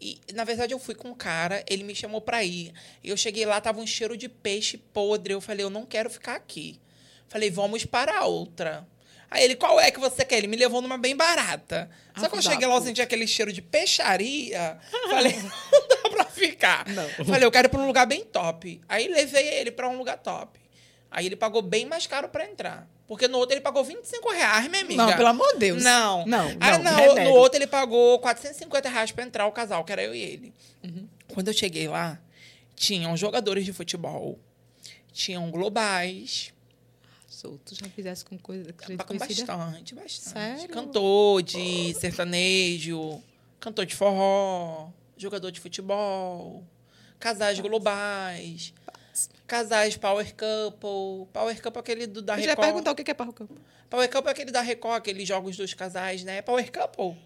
E, na verdade, eu fui com um cara, ele me chamou pra ir. Eu cheguei lá, tava um cheiro de peixe podre. Eu falei, eu não quero ficar aqui. Falei, vamos para outra. Aí ele, qual é que você quer? Ele me levou numa bem barata. Só Ah, que eu cheguei lá, eu senti aquele cheiro de peixaria. Falei, não dá pra ficar. Não. Falei, eu quero ir pra um lugar bem top. Aí levei ele pra um lugar top. Aí ele pagou bem mais caro pra entrar. Porque no outro ele pagou 25 reais, minha amiga. Não, pelo amor de Deus. Não. Não, Ah, não, não, renego. no outro ele pagou 450 reais pra entrar o casal, que era eu e ele. Uhum. Quando eu cheguei lá, tinham jogadores de futebol, tinham globais, Solto, já fizesse com coisa com gente com conhecida. bastante, bastante. Sério? Cantor de sertanejo, cantor de forró, jogador de futebol, casais globais, casais power couple. Power couple é aquele do, da Eu já ia Record. perguntar o que que é parro Power couple é aquele da Record, aqueles jogos dos casais, né? Power couple.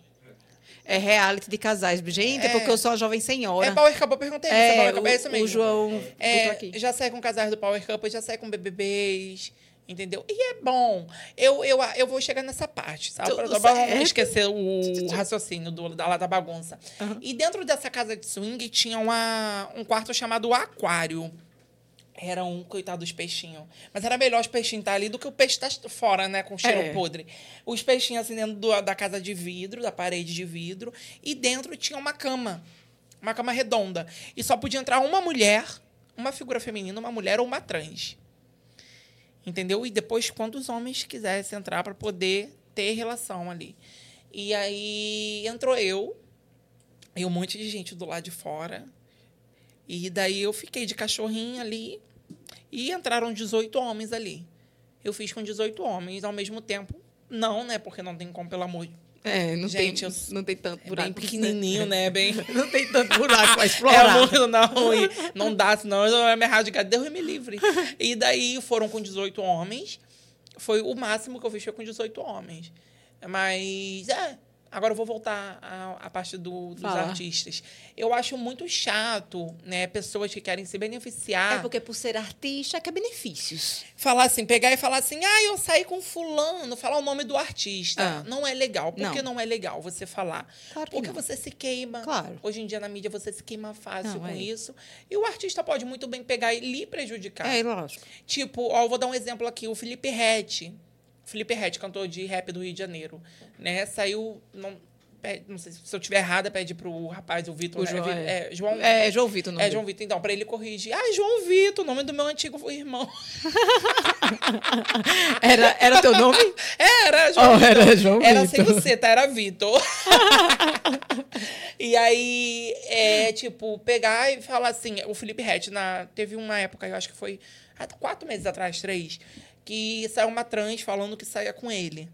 É reality de casais. Gente, é, É. porque eu sou uma jovem senhora. É Power Couple, eu perguntei. É, É, Power Couple, é isso o, mesmo. o João É, já saí com casais do Power Couple, já saí com BBBs, entendeu? E é bom. Eu, eu, eu vou chegar nessa parte, sabe? Tudo Pra, pra esquecer o raciocínio do, da, lá da bagunça. E dentro dessa casa de swing tinha uma, um quarto chamado Aquário. Era um, coitado dos peixinhos. Mas era melhor os peixinhos estar ali do que o peixe estar fora, né? Com cheiro É. podre. Os peixinhos assim dentro do- da casa de vidro, da parede de vidro. E dentro tinha uma cama. Uma cama redonda. E só podia entrar uma mulher, uma figura feminina, uma mulher ou uma trans. Entendeu? E depois, quantos homens quisessem entrar para poder ter relação ali. E aí entrou eu e um monte de gente do lado de fora. E daí eu fiquei de cachorrinho ali. E entraram 18 homens ali. Eu fiz com 18 homens ao mesmo tempo. Não, né? Porque não tem como, pelo amor de É, não Gente, tem, eu- não tem tanto é buraco. bem pequenininho, né? Bem... Não tem tanto buraco pra É explorar. muito, não, e não dá, senão eu ia me erradicar. Deus me livre. E daí foram com 18 homens. Foi o máximo que eu fiz foi com 18 homens. Mas, é. Agora eu vou voltar à, à parte do- dos Fala. artistas. Eu acho muito chato, né? Pessoas que querem se beneficiar. É porque por ser artista quer benefícios. Falar assim, pegar e falar assim, ah, eu saí com fulano, falar o nome do artista. Ah. Não é legal. Por Não. que não é legal você falar? Claro que Porque não. você se queima. Claro. Hoje em dia, na mídia, você se queima fácil Não, com é. isso. E o artista pode muito bem pegar e lhe prejudicar. É, lógico. Tipo, ó, eu vou dar um exemplo aqui. O Felipe Rett. Felipe Rett, cantor de rap do Rio de Janeiro. Né? Saiu... Não, não sei se eu estiver errada, pede pro rapaz, o Vitor. O né? João, é. é, João, É, João Vitor, não é, João Vitor. Então, pra ele corrigir. Ah, João Vitor, o nome do meu antigo irmão. Era, era teu nome? Era, João Oh, Vitor. era João Era Vitor. sem você, tá? Era Vitor. e aí, é, tipo, pegar e falar assim, o Felipe Rett, na, teve uma época, eu acho que foi há quatro meses atrás, três, que saiu uma trans falando que saia com ele.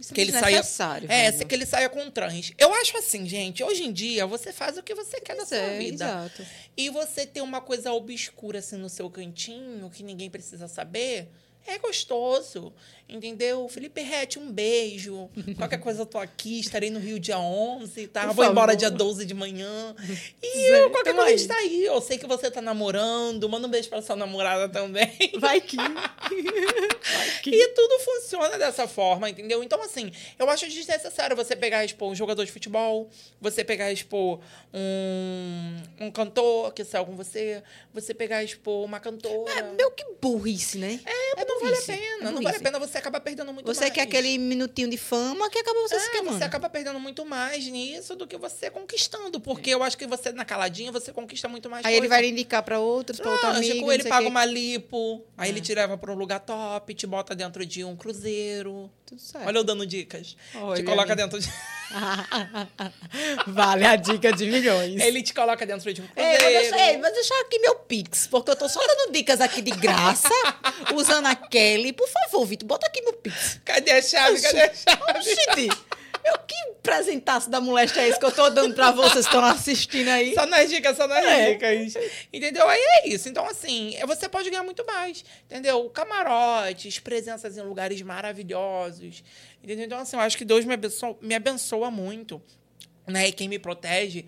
Isso que é ele saia, é, velho. que ele saia com trans. Eu acho assim, gente, hoje em dia você faz o que você quer da Pois sua é, vida. Exato. E você ter uma coisa obscura assim no seu cantinho, que ninguém precisa saber, é gostoso. Entendeu? Felipe Rett, um beijo. Qualquer coisa eu tô aqui, estarei no Rio dia 11, tá? Por Vou embora favor. dia 12 de manhã. E Zé, eu, qualquer coisa está aí. Eu sei que você tá namorando, manda um beijo pra sua namorada também. Vai que. Que. E tudo funciona dessa forma, entendeu? Então, assim, eu acho desnecessário você pegar expor um jogador de futebol, você pegar expor um, um cantor que saiu com você, você pegar expor uma cantora. É meio que burrice, né? É, não vale a pena. é não vale a pena, você acaba perdendo muito Você mais. quer aquele minutinho de fama que acaba você se É, queimando. você acaba perdendo muito mais nisso do que você conquistando. Porque eu acho que você, na caladinha, você conquista muito mais Aí ele coisa. vai indicar pra outros, pra outra Lógico, amiga. ele paga o quê. uma lipo, aí É. ele te leva para um lugar top, te bota dentro de um cruzeiro. Tudo certo. Olha eu dando dicas. Olha te coloca dentro de... vale a dica de milhões. Ele te coloca dentro de um Ei, cruzeiro. mas deixa, ei, mas deixa aqui meu Pix, porque eu tô só dando dicas aqui de graça, usando a Kelly. Por favor, Vitor, bota aqui meu Pix. Cadê a chave? Cadê a chave? Oxente, eu que presentaço da moléstia é esse que eu tô dando pra vocês que estão assistindo aí? Só nas dicas, só nas É. dicas. Entendeu? Aí é isso. Então, assim, você pode ganhar muito mais. Entendeu? Camarotes, presenças em lugares maravilhosos. Entendeu? Então, assim, eu acho que Deus me abençoa, me abençoa muito. Né? E quem me protege,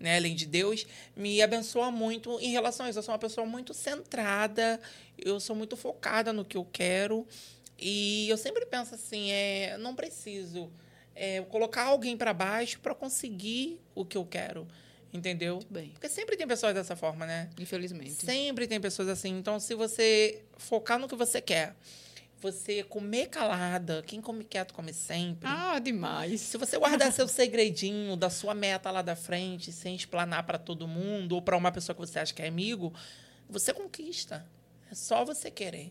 né, além de Deus, me abençoa muito em relação a isso. Eu sou uma pessoa muito centrada, eu sou muito focada no que eu quero. E eu sempre penso assim, é, não preciso é, colocar alguém para baixo para conseguir o que eu quero, entendeu? Muito bem. Porque sempre tem pessoas dessa forma, né? Infelizmente. Sempre tem pessoas assim. Então, se você focar no que você quer, você comer calada, quem come quieto come sempre. Ah, demais. Se você guardar seu segredinho da sua meta lá da frente, sem explanar para todo mundo ou para uma pessoa que você acha que é amigo, você conquista. É só você querer.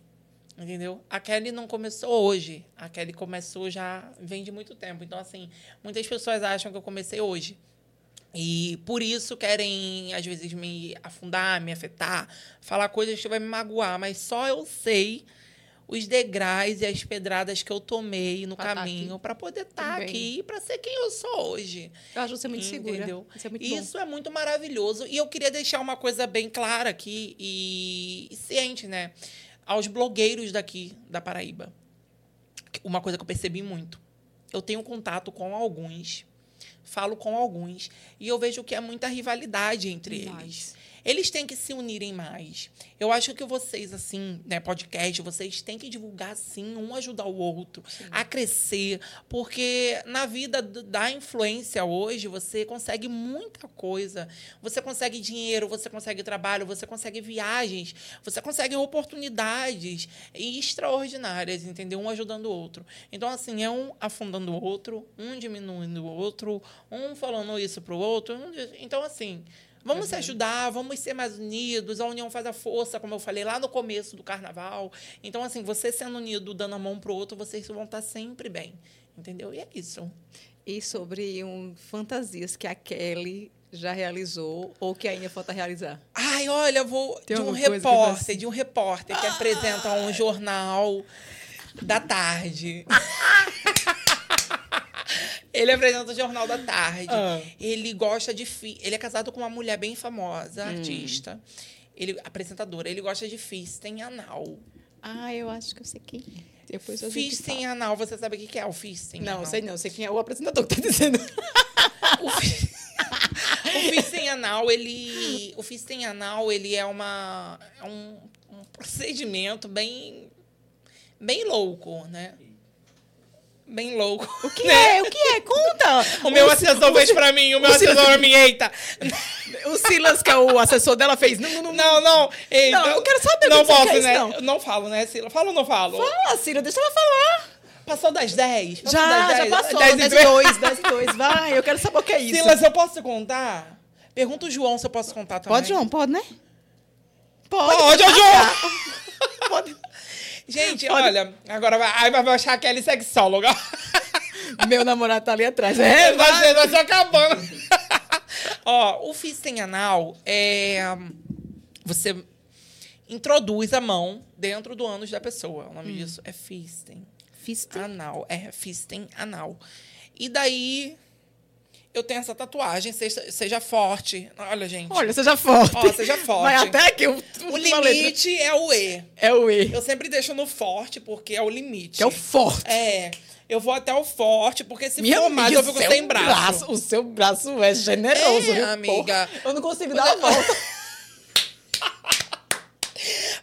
Entendeu? A Kelly não começou hoje. A Kelly começou já vem de muito tempo. Então, assim, muitas pessoas acham que eu comecei hoje. E por isso querem, às vezes, me afundar, me afetar, falar coisas que vai me magoar. Mas só eu sei os degraus e as pedradas que eu tomei no Pra tá caminho para poder estar Também. aqui e para ser quem eu sou hoje. Eu acho você muito segura. Entendeu? Isso é muito Isso é muito maravilhoso. E eu queria deixar uma coisa bem clara aqui e, e ciente, né? Aos blogueiros daqui da Paraíba. Uma coisa que eu percebi muito. Eu tenho contato com alguns, falo com alguns, e eu vejo que há muita rivalidade entre Demais. eles. Eles têm que se unirem mais. Eu acho que vocês, assim, né, podcast, vocês têm que divulgar, sim, um ajudar o outro a crescer. Porque na vida da influência hoje, você consegue muita coisa. Você consegue dinheiro, você consegue trabalho, você consegue viagens, você consegue oportunidades extraordinárias, entendeu? Um ajudando o outro. Então, assim, é um afundando o outro, um diminuindo o outro, um falando isso pro outro. um Então, assim. Vamos se ajudar, vamos ser mais unidos. A união faz a força, como eu falei lá no começo do carnaval. Então, assim, você sendo unido, dando a mão pro outro, vocês vão estar sempre bem. Entendeu? E é isso. E sobre um, fantasias que a Kelly já realizou ou que ainda falta realizar. Ai, olha, eu vou Tem de um repórter, você- de um repórter que apresenta um jornal da tarde. Ele apresenta o Jornal da Tarde. Ah. Ele gosta de. Fi... Ele é casado com uma mulher bem famosa, Hum. artista. Ele, apresentadora. Ele gosta de fisting anal. Ah, eu acho que eu sei quem é. Depois eu Fisting anal, você sabe o que que é o fisting? Não, anal? sei não. Sei quem é o apresentador que tá dizendo. O, fi... o fisting anal, ele. O fisting anal, ele é uma. É um, um procedimento bem. bem louco, né? Bem louco. O que é? O que é? Conta! O meu assessor fez pra mim, o meu assessor pra mim, eita. O Silas, que é o assessor dela, fez. Não, não, não. Não, não. Ei, Não, eu quero saber Não o posso, quer isso, né? não. Não falo, né, Sila? Falo ou não falo? Fala, Silas, deixa ela falar. Passou das 10? Passou Já, das já 10? passou. 10 10 e e 2, 10 e 2. Vai, eu quero saber o que é isso. Silas, eu posso contar? Pergunta o João se eu posso contar também. Pode, João? Pode, né? Pode. Pode, ô, João! Pode. Gente, olha, agora vai, aí vai achar que ela é sexóloga. Meu namorado tá ali atrás. É, vai, ser, vai se acabando. Ó, o fisting anal é. Você introduz a mão dentro do ânus da pessoa. O Hum. nome disso é fisting. Fiz Anal. É fisting anal. E daí. Eu tenho essa tatuagem, seja, seja forte. Olha, gente. Olha, seja forte. Ó, seja forte. Vai até aqui. O, o limite é o E. É o E. Eu sempre deixo no forte, porque é o limite. Que é o forte. É. Eu vou até o forte, porque se Minha for mais, eu fico sem braço. O seu braço é generoso, É, viu? amiga. Porra, eu não consigo dar a volta.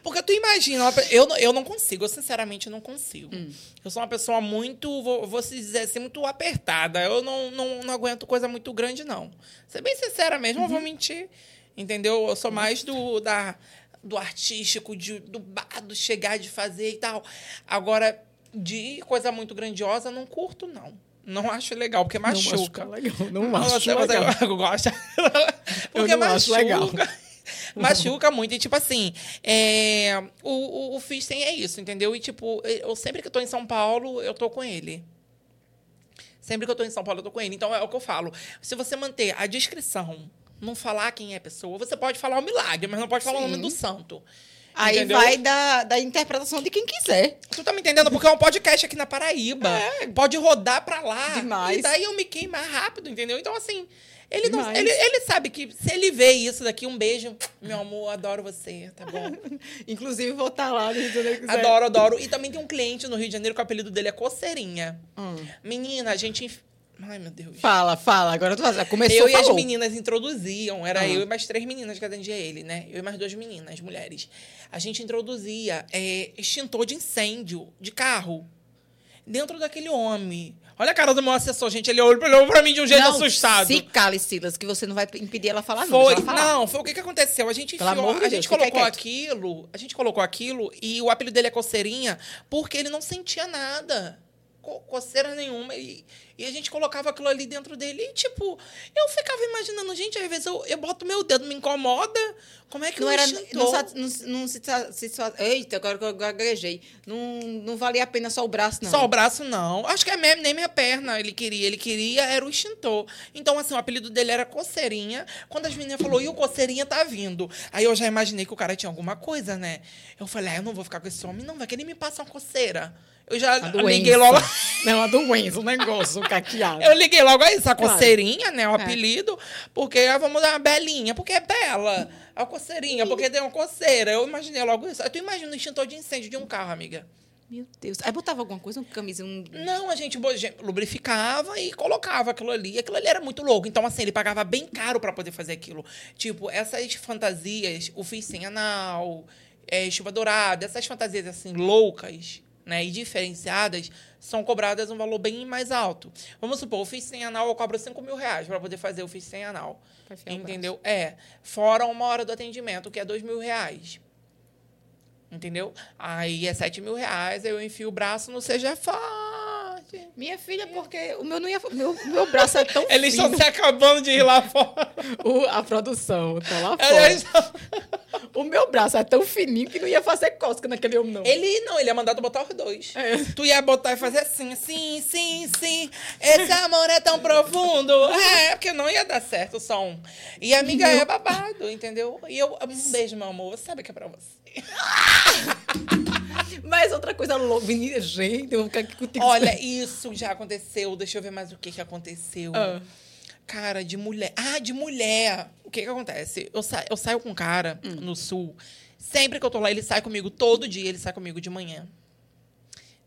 Porque tu imagina, eu, não- eu não consigo, eu sinceramente não consigo. Hum. Eu sou uma pessoa muito, vou, vou se dizer assim, muito apertada. Eu não, não, não aguento coisa muito grande, não. Ser bem sincera mesmo, Uhum. não vou mentir. Entendeu? Eu sou mais do, da, do artístico, de, do bar, do chegar, de fazer e tal. Agora, de coisa muito grandiosa, não curto, não. Não acho legal, porque machuca. Não acho legal. Não acho você legal. gosta? Eu não acho legal. Machuca muito. E, tipo assim, é, o, o, o fisting é isso, entendeu? E, tipo, eu sempre que eu tô em São Paulo, eu tô com ele. Sempre que eu tô em São Paulo, eu tô com ele. Então, é o que eu falo. Se você manter a descrição, não falar quem é a pessoa, você pode falar o milagre, mas não pode falar o nome Sim. do santo. Aí entendeu? vai da, da interpretação de quem quiser. Tu tá me entendendo? Porque é um podcast aqui na Paraíba. Pode rodar pra lá. Demais. E daí eu me queimo mais rápido, entendeu? Então, assim, ele, não, ele, ele sabe que se ele vê isso daqui, um beijo. Meu amor, adoro você, tá bom? Inclusive, vou estar lá no Rio de Janeiro. quiser. Adoro, adoro. E também tem um cliente no Rio de Janeiro que o apelido dele é Coceirinha. Hum. Menina, a gente. Ai, meu Deus. Fala, fala. Agora tu já começou, eu e as falou. meninas introduziam, era Ah. eu e mais três meninas que atendia ele, né? Eu e mais duas meninas, mulheres. A gente introduzia é, extintor de incêndio de carro dentro daquele homem. Olha a cara do meu assessor, gente. Ele olhou olhou pra mim de um jeito não, assustado. Se cale, Silas, que você não vai impedir ela falar, não. Foi, falar. não, foi o que, que aconteceu. A gente enfiou, a Deus, gente colocou aquilo, a gente colocou aquilo e o apelido dele é coceirinha porque ele não sentia nada. Co- coceira nenhuma. E, e a gente colocava aquilo ali dentro dele e, tipo, eu ficava imaginando, gente, às vezes eu, eu boto meu dedo, me incomoda. Como é que Não um era. extintor- Não, não, não se, se Eita, agora que eu gaguejei. Não, não valia a pena só o braço, não. Só o braço, não. Acho que é mesmo, nem minha perna ele queria. Ele queria era o extintor. Então, assim, o apelido dele era Coceirinha. Quando as meninas falaram, e o Coceirinha tá vindo? Aí eu já imaginei que o cara tinha alguma coisa, né? Eu falei, ah, eu não vou ficar com esse homem, não. Vai querer me passar uma coceira. Eu já liguei logo... Não, a doença, o negócio, o caqueado. Eu liguei logo a isso, a Claro. coceirinha, né? O É. apelido, porque ah, vamos dar uma belinha, porque é bela. A coceirinha, porque tem uma coceira. Eu imaginei logo isso. Aí tu imagina o extintor de incêndio de um carro, amiga. Meu Deus. Aí botava alguma coisa, um camisa, um... Não, a gente lubrificava e colocava aquilo ali. Aquilo ali era muito louco. Então, assim, ele pagava bem caro para poder fazer aquilo. Tipo, essas fantasias, o fiz sem anal, é, chuva dourada, essas fantasias, assim, loucas, né, e diferenciadas, são cobradas um valor bem mais alto. Vamos supor, o fiz sem anal eu cobro 5 mil reais para poder fazer o fiz sem anal. Entendeu? É. Fora uma hora do atendimento, que é 2 mil reais. Entendeu? Aí é 7 mil reais, aí eu enfio o braço no Seja Minha filha, porque o meu não ia... Meu, meu braço é tão Eles fino. estão se acabando de ir lá fora. O- a produção tá lá fora. tão- O meu braço é tão fininho que não ia fazer cosca naquele homem, não. Ele não, ele ia mandar tu botar os dois. É. Tu ia botar e fazer assim, sim, sim, sim. Esse amor é tão profundo. É, porque não ia dar certo o som. E a amiga é babado, entendeu? E eu, um beijo, meu amor. Você sabe que é pra você. Mas outra coisa louca. Menina, gente, eu vou ficar aqui contigo. Olha, isso já aconteceu. Deixa eu ver mais o que que aconteceu. Ah. Cara, de mulher. Ah, de mulher. O que que acontece? Eu, sa eu saio com um cara Hum. no sul. Sempre que eu tô lá, ele sai comigo. Todo dia ele sai comigo de manhã.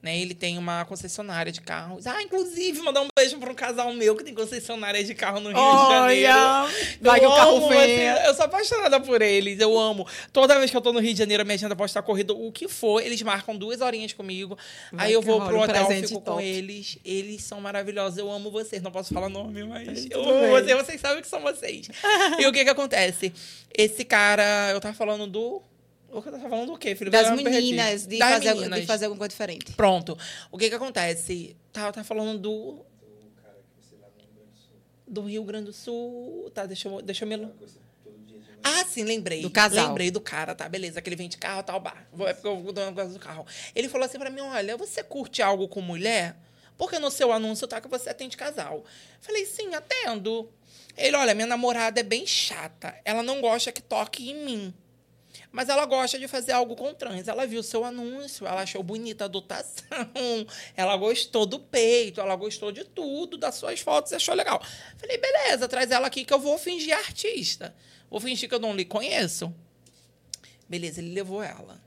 Né? Ele tem uma concessionária de carros. Ah, inclusive, mandar um beijo para um casal meu que tem concessionária de carro no Rio de Janeiro. Olha! Vai que eu o carro amo, venha. assim, eu sou apaixonada por eles, eu amo. Toda vez que eu tô no Rio de Janeiro, a minha agenda pode estar corrida, o que for, eles marcam duas horinhas comigo. Vai aí eu vou pro hotel, fico com top. eles. Eles são maravilhosos, eu amo vocês. Não posso falar nome, mas eu amo vocês, vocês sabem que são vocês. e o que que acontece? Esse cara, eu tava falando do... Eu tava falando do quê, filho? Das meninas, de, Das fazer, meninas. de fazer alguma coisa diferente. Pronto. O que que acontece? Tá, tá falando do. Do Rio Grande do Sul. Tá, deixa eu, deixa eu me. Ah, sim, lembrei. Do casal. Lembrei do cara, tá? Beleza, que ele vem de carro, tal, bar. É porque eu vou dar do carro. Ele falou assim pra mim: olha, você curte algo com mulher? Porque no seu anúncio tá que você atende casal. Falei, sim, atendo. Ele, olha, minha namorada é bem chata. Ela não gosta que toque em mim. Mas ela gosta de fazer algo com trans. Ela viu o seu anúncio, ela achou bonita a dotação, ela gostou do peito, ela gostou de tudo, das suas fotos, achou legal. Falei, beleza, traz ela aqui que eu vou fingir artista. Vou fingir que eu não lhe conheço. Beleza, ele levou ela.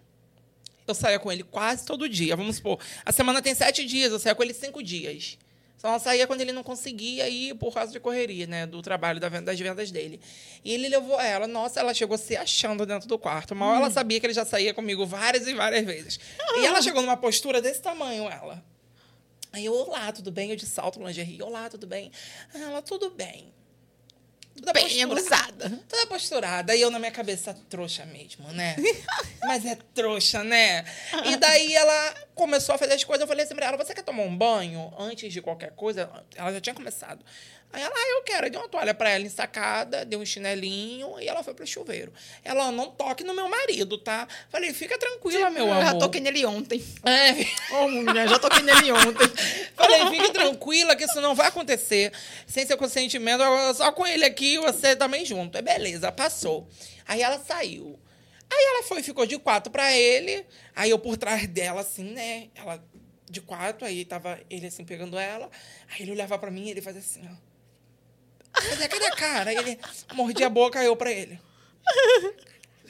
Eu saía com ele quase todo dia. Vamos supor, a semana tem sete dias, eu saía com ele cinco dias. Só saía quando ele não conseguia ir por causa de correria, né? Do trabalho, da venda- das vendas dele. E ele levou ela. Nossa, ela chegou se achando dentro do quarto. Mal ela sabia que ele já saía comigo várias e várias vezes. E ela chegou numa postura desse tamanho, ela. Aí eu, olá, tudo bem? Eu de salto, lingerie. Olá, tudo bem? Ela, tudo bem. Toda Bem postura- abusada. Toda posturada. E eu na minha cabeça, trouxa mesmo, né? Mas é trouxa, né? E daí ela começou a fazer as coisas. Eu falei assim pra ela, você quer tomar um banho antes de qualquer coisa? Ela já tinha começado. Aí ela, ah, eu quero. Eu dei uma toalha pra ela ensacada, dei um chinelinho e ela foi pro chuveiro. Ela, não toque no meu marido, tá? Falei, fica tranquila, meu eu amor. já toquei nele ontem. É, Ô, mulher, já toquei nele ontem. Falei, fique tranquila que isso não vai acontecer. Sem seu consentimento, só com ele aqui, você também junto. É beleza, passou. Aí ela saiu. Aí ela foi, ficou de quatro pra ele. Aí eu por trás dela, assim, né? Ela de quatro, aí tava ele assim pegando ela. Aí ele olhava pra mim e ele fazia assim, ó. Fazia cadê a cara? Aí ele mordia a boca, eu pra ele.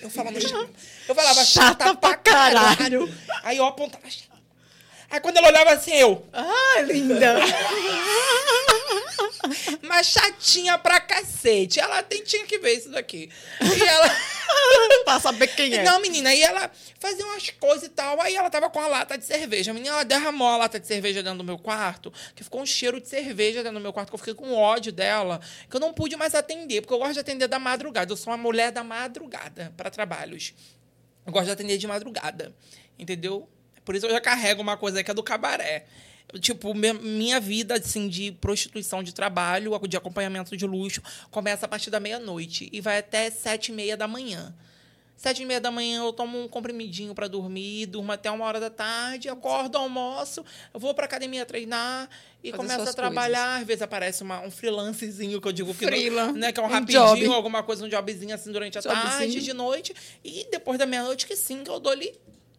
Eu falava, eu falava, chata, chata pra caralho. caralho. Aí eu apontava, Aí quando ela olhava assim, eu. Ah, linda! Mas chatinha pra cacete. Ela tem, tinha que ver isso daqui. E ela. pra saber quem é. Não, menina, aí ela fazia umas coisas e tal. Aí ela tava com a lata de cerveja. A menina, ela derramou a lata de cerveja dentro do meu quarto, que ficou um cheiro de cerveja dentro do meu quarto, que eu fiquei com ódio dela, que eu não pude mais atender, porque eu gosto de atender da madrugada. Eu sou uma mulher da madrugada para trabalhos. Eu gosto de atender de madrugada. Entendeu? Por isso eu já carrego uma coisa que é do cabaré. Tipo, minha vida, assim, de prostituição de trabalho, de acompanhamento de luxo, começa a partir da meia-noite e vai até sete e meia da manhã. Sete e meia da manhã eu tomo um comprimidinho para dormir, durmo até uma hora da tarde, acordo, almoço, vou para academia treinar e Fazer começo a trabalhar. Coisas. Às vezes aparece uma, um freelancezinho que eu digo que, não, né, que é um, um rapidinho, job. alguma coisa, um jobzinho assim durante a Jobzinho. tarde, de noite. E depois da meia-noite que sim, que eu dou ali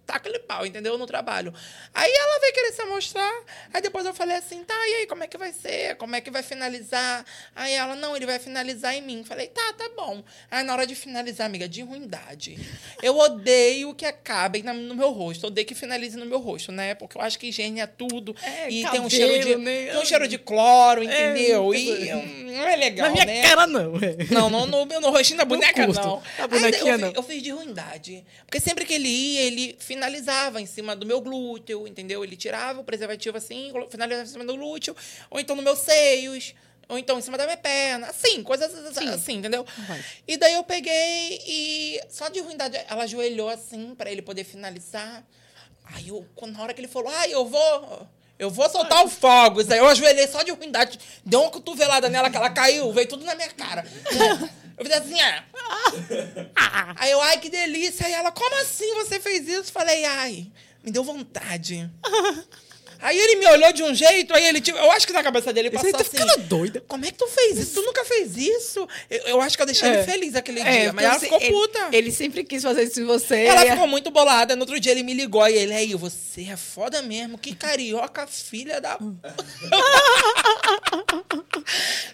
taca-lhe pau, entendeu? No trabalho. Aí ela veio querer se mostrar. Aí depois eu falei assim, tá, e aí, como é que vai ser? Como é que vai finalizar? Aí ela, não, ele vai finalizar em mim. Falei, tá, tá bom. Aí na hora de finalizar, amiga, de ruindade. Eu odeio que acabem no meu rosto. Odeio que finalize no meu rosto, né? Porque eu acho que higiene é tudo. É, e cabelo, tem um cheiro de. Né? Tem um cheiro de cloro, é, entendeu? É, e não é legal. Na minha né? cara, não. Não, no, no, no rostinho da boneca, não. A bonequinha, eu, não. Eu fiz de ruindade. Porque sempre que ele ia, ele finalizava em cima do meu glúteo, entendeu? Ele tirava o preservativo assim, finalizava em cima do glúteo, ou então nos meus seios, ou então em cima da minha perna, assim, coisas Sim. assim, entendeu? Vai. E daí eu peguei e só de ruindade, ela ajoelhou assim para ele poder finalizar. Aí eu, na hora que ele falou, ai, eu vou, eu vou soltar o fogo. Aí eu ajoelhei só de ruindade, deu uma cotovelada nela que ela caiu, veio tudo na minha cara. Eu fiz assim, ah. Aí eu, ai, que delícia. Aí ela, como assim você fez isso? Falei, ai, me deu vontade. Aí ele me olhou de um jeito, aí ele, tipo, eu acho que na cabeça dele passou tá assim. doida. Como é que tu fez isso? Tu nunca fez isso? Eu, eu acho que eu deixei é. ele feliz aquele é, dia, mas ela ficou ele, puta. Ele sempre quis fazer isso em você. Ela ficou muito bolada. No outro dia ele me ligou e ele, aí, você é foda mesmo. Que carioca, filha da.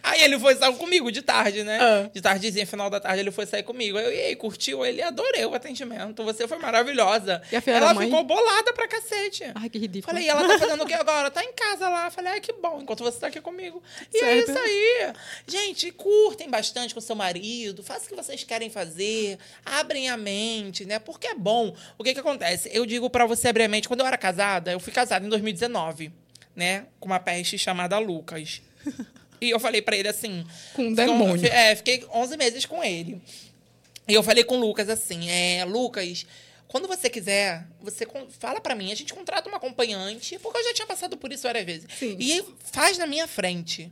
aí ele foi sair comigo de tarde, né? Ah. De tardezinha, final da tarde, ele foi sair comigo. Eu, e aí, curtiu? Ele adorei o atendimento. Você foi maravilhosa. E a ela ficou bolada pra cacete. Ai, que ridículo. Falei, ela tá fazendo fazendo o que agora? Tá em casa lá. Falei, ai, que bom, enquanto você tá aqui comigo. E é certo. é isso aí. Gente, curtem bastante com seu marido, façam o que vocês querem fazer, abrem a mente, né? Porque é bom. O que que acontece? Eu digo para você abrir a mente, quando eu era casada, eu fui casada em 2019, né? Com uma peste chamada Lucas. E eu falei para ele assim. Com um demônio. É, fiquei 11 meses com ele. E eu falei com o Lucas assim: é, Lucas, quando você quiser, você fala para mim, a gente contrata uma acompanhante, porque eu já tinha passado por isso várias vezes. Sim. E faz na minha frente.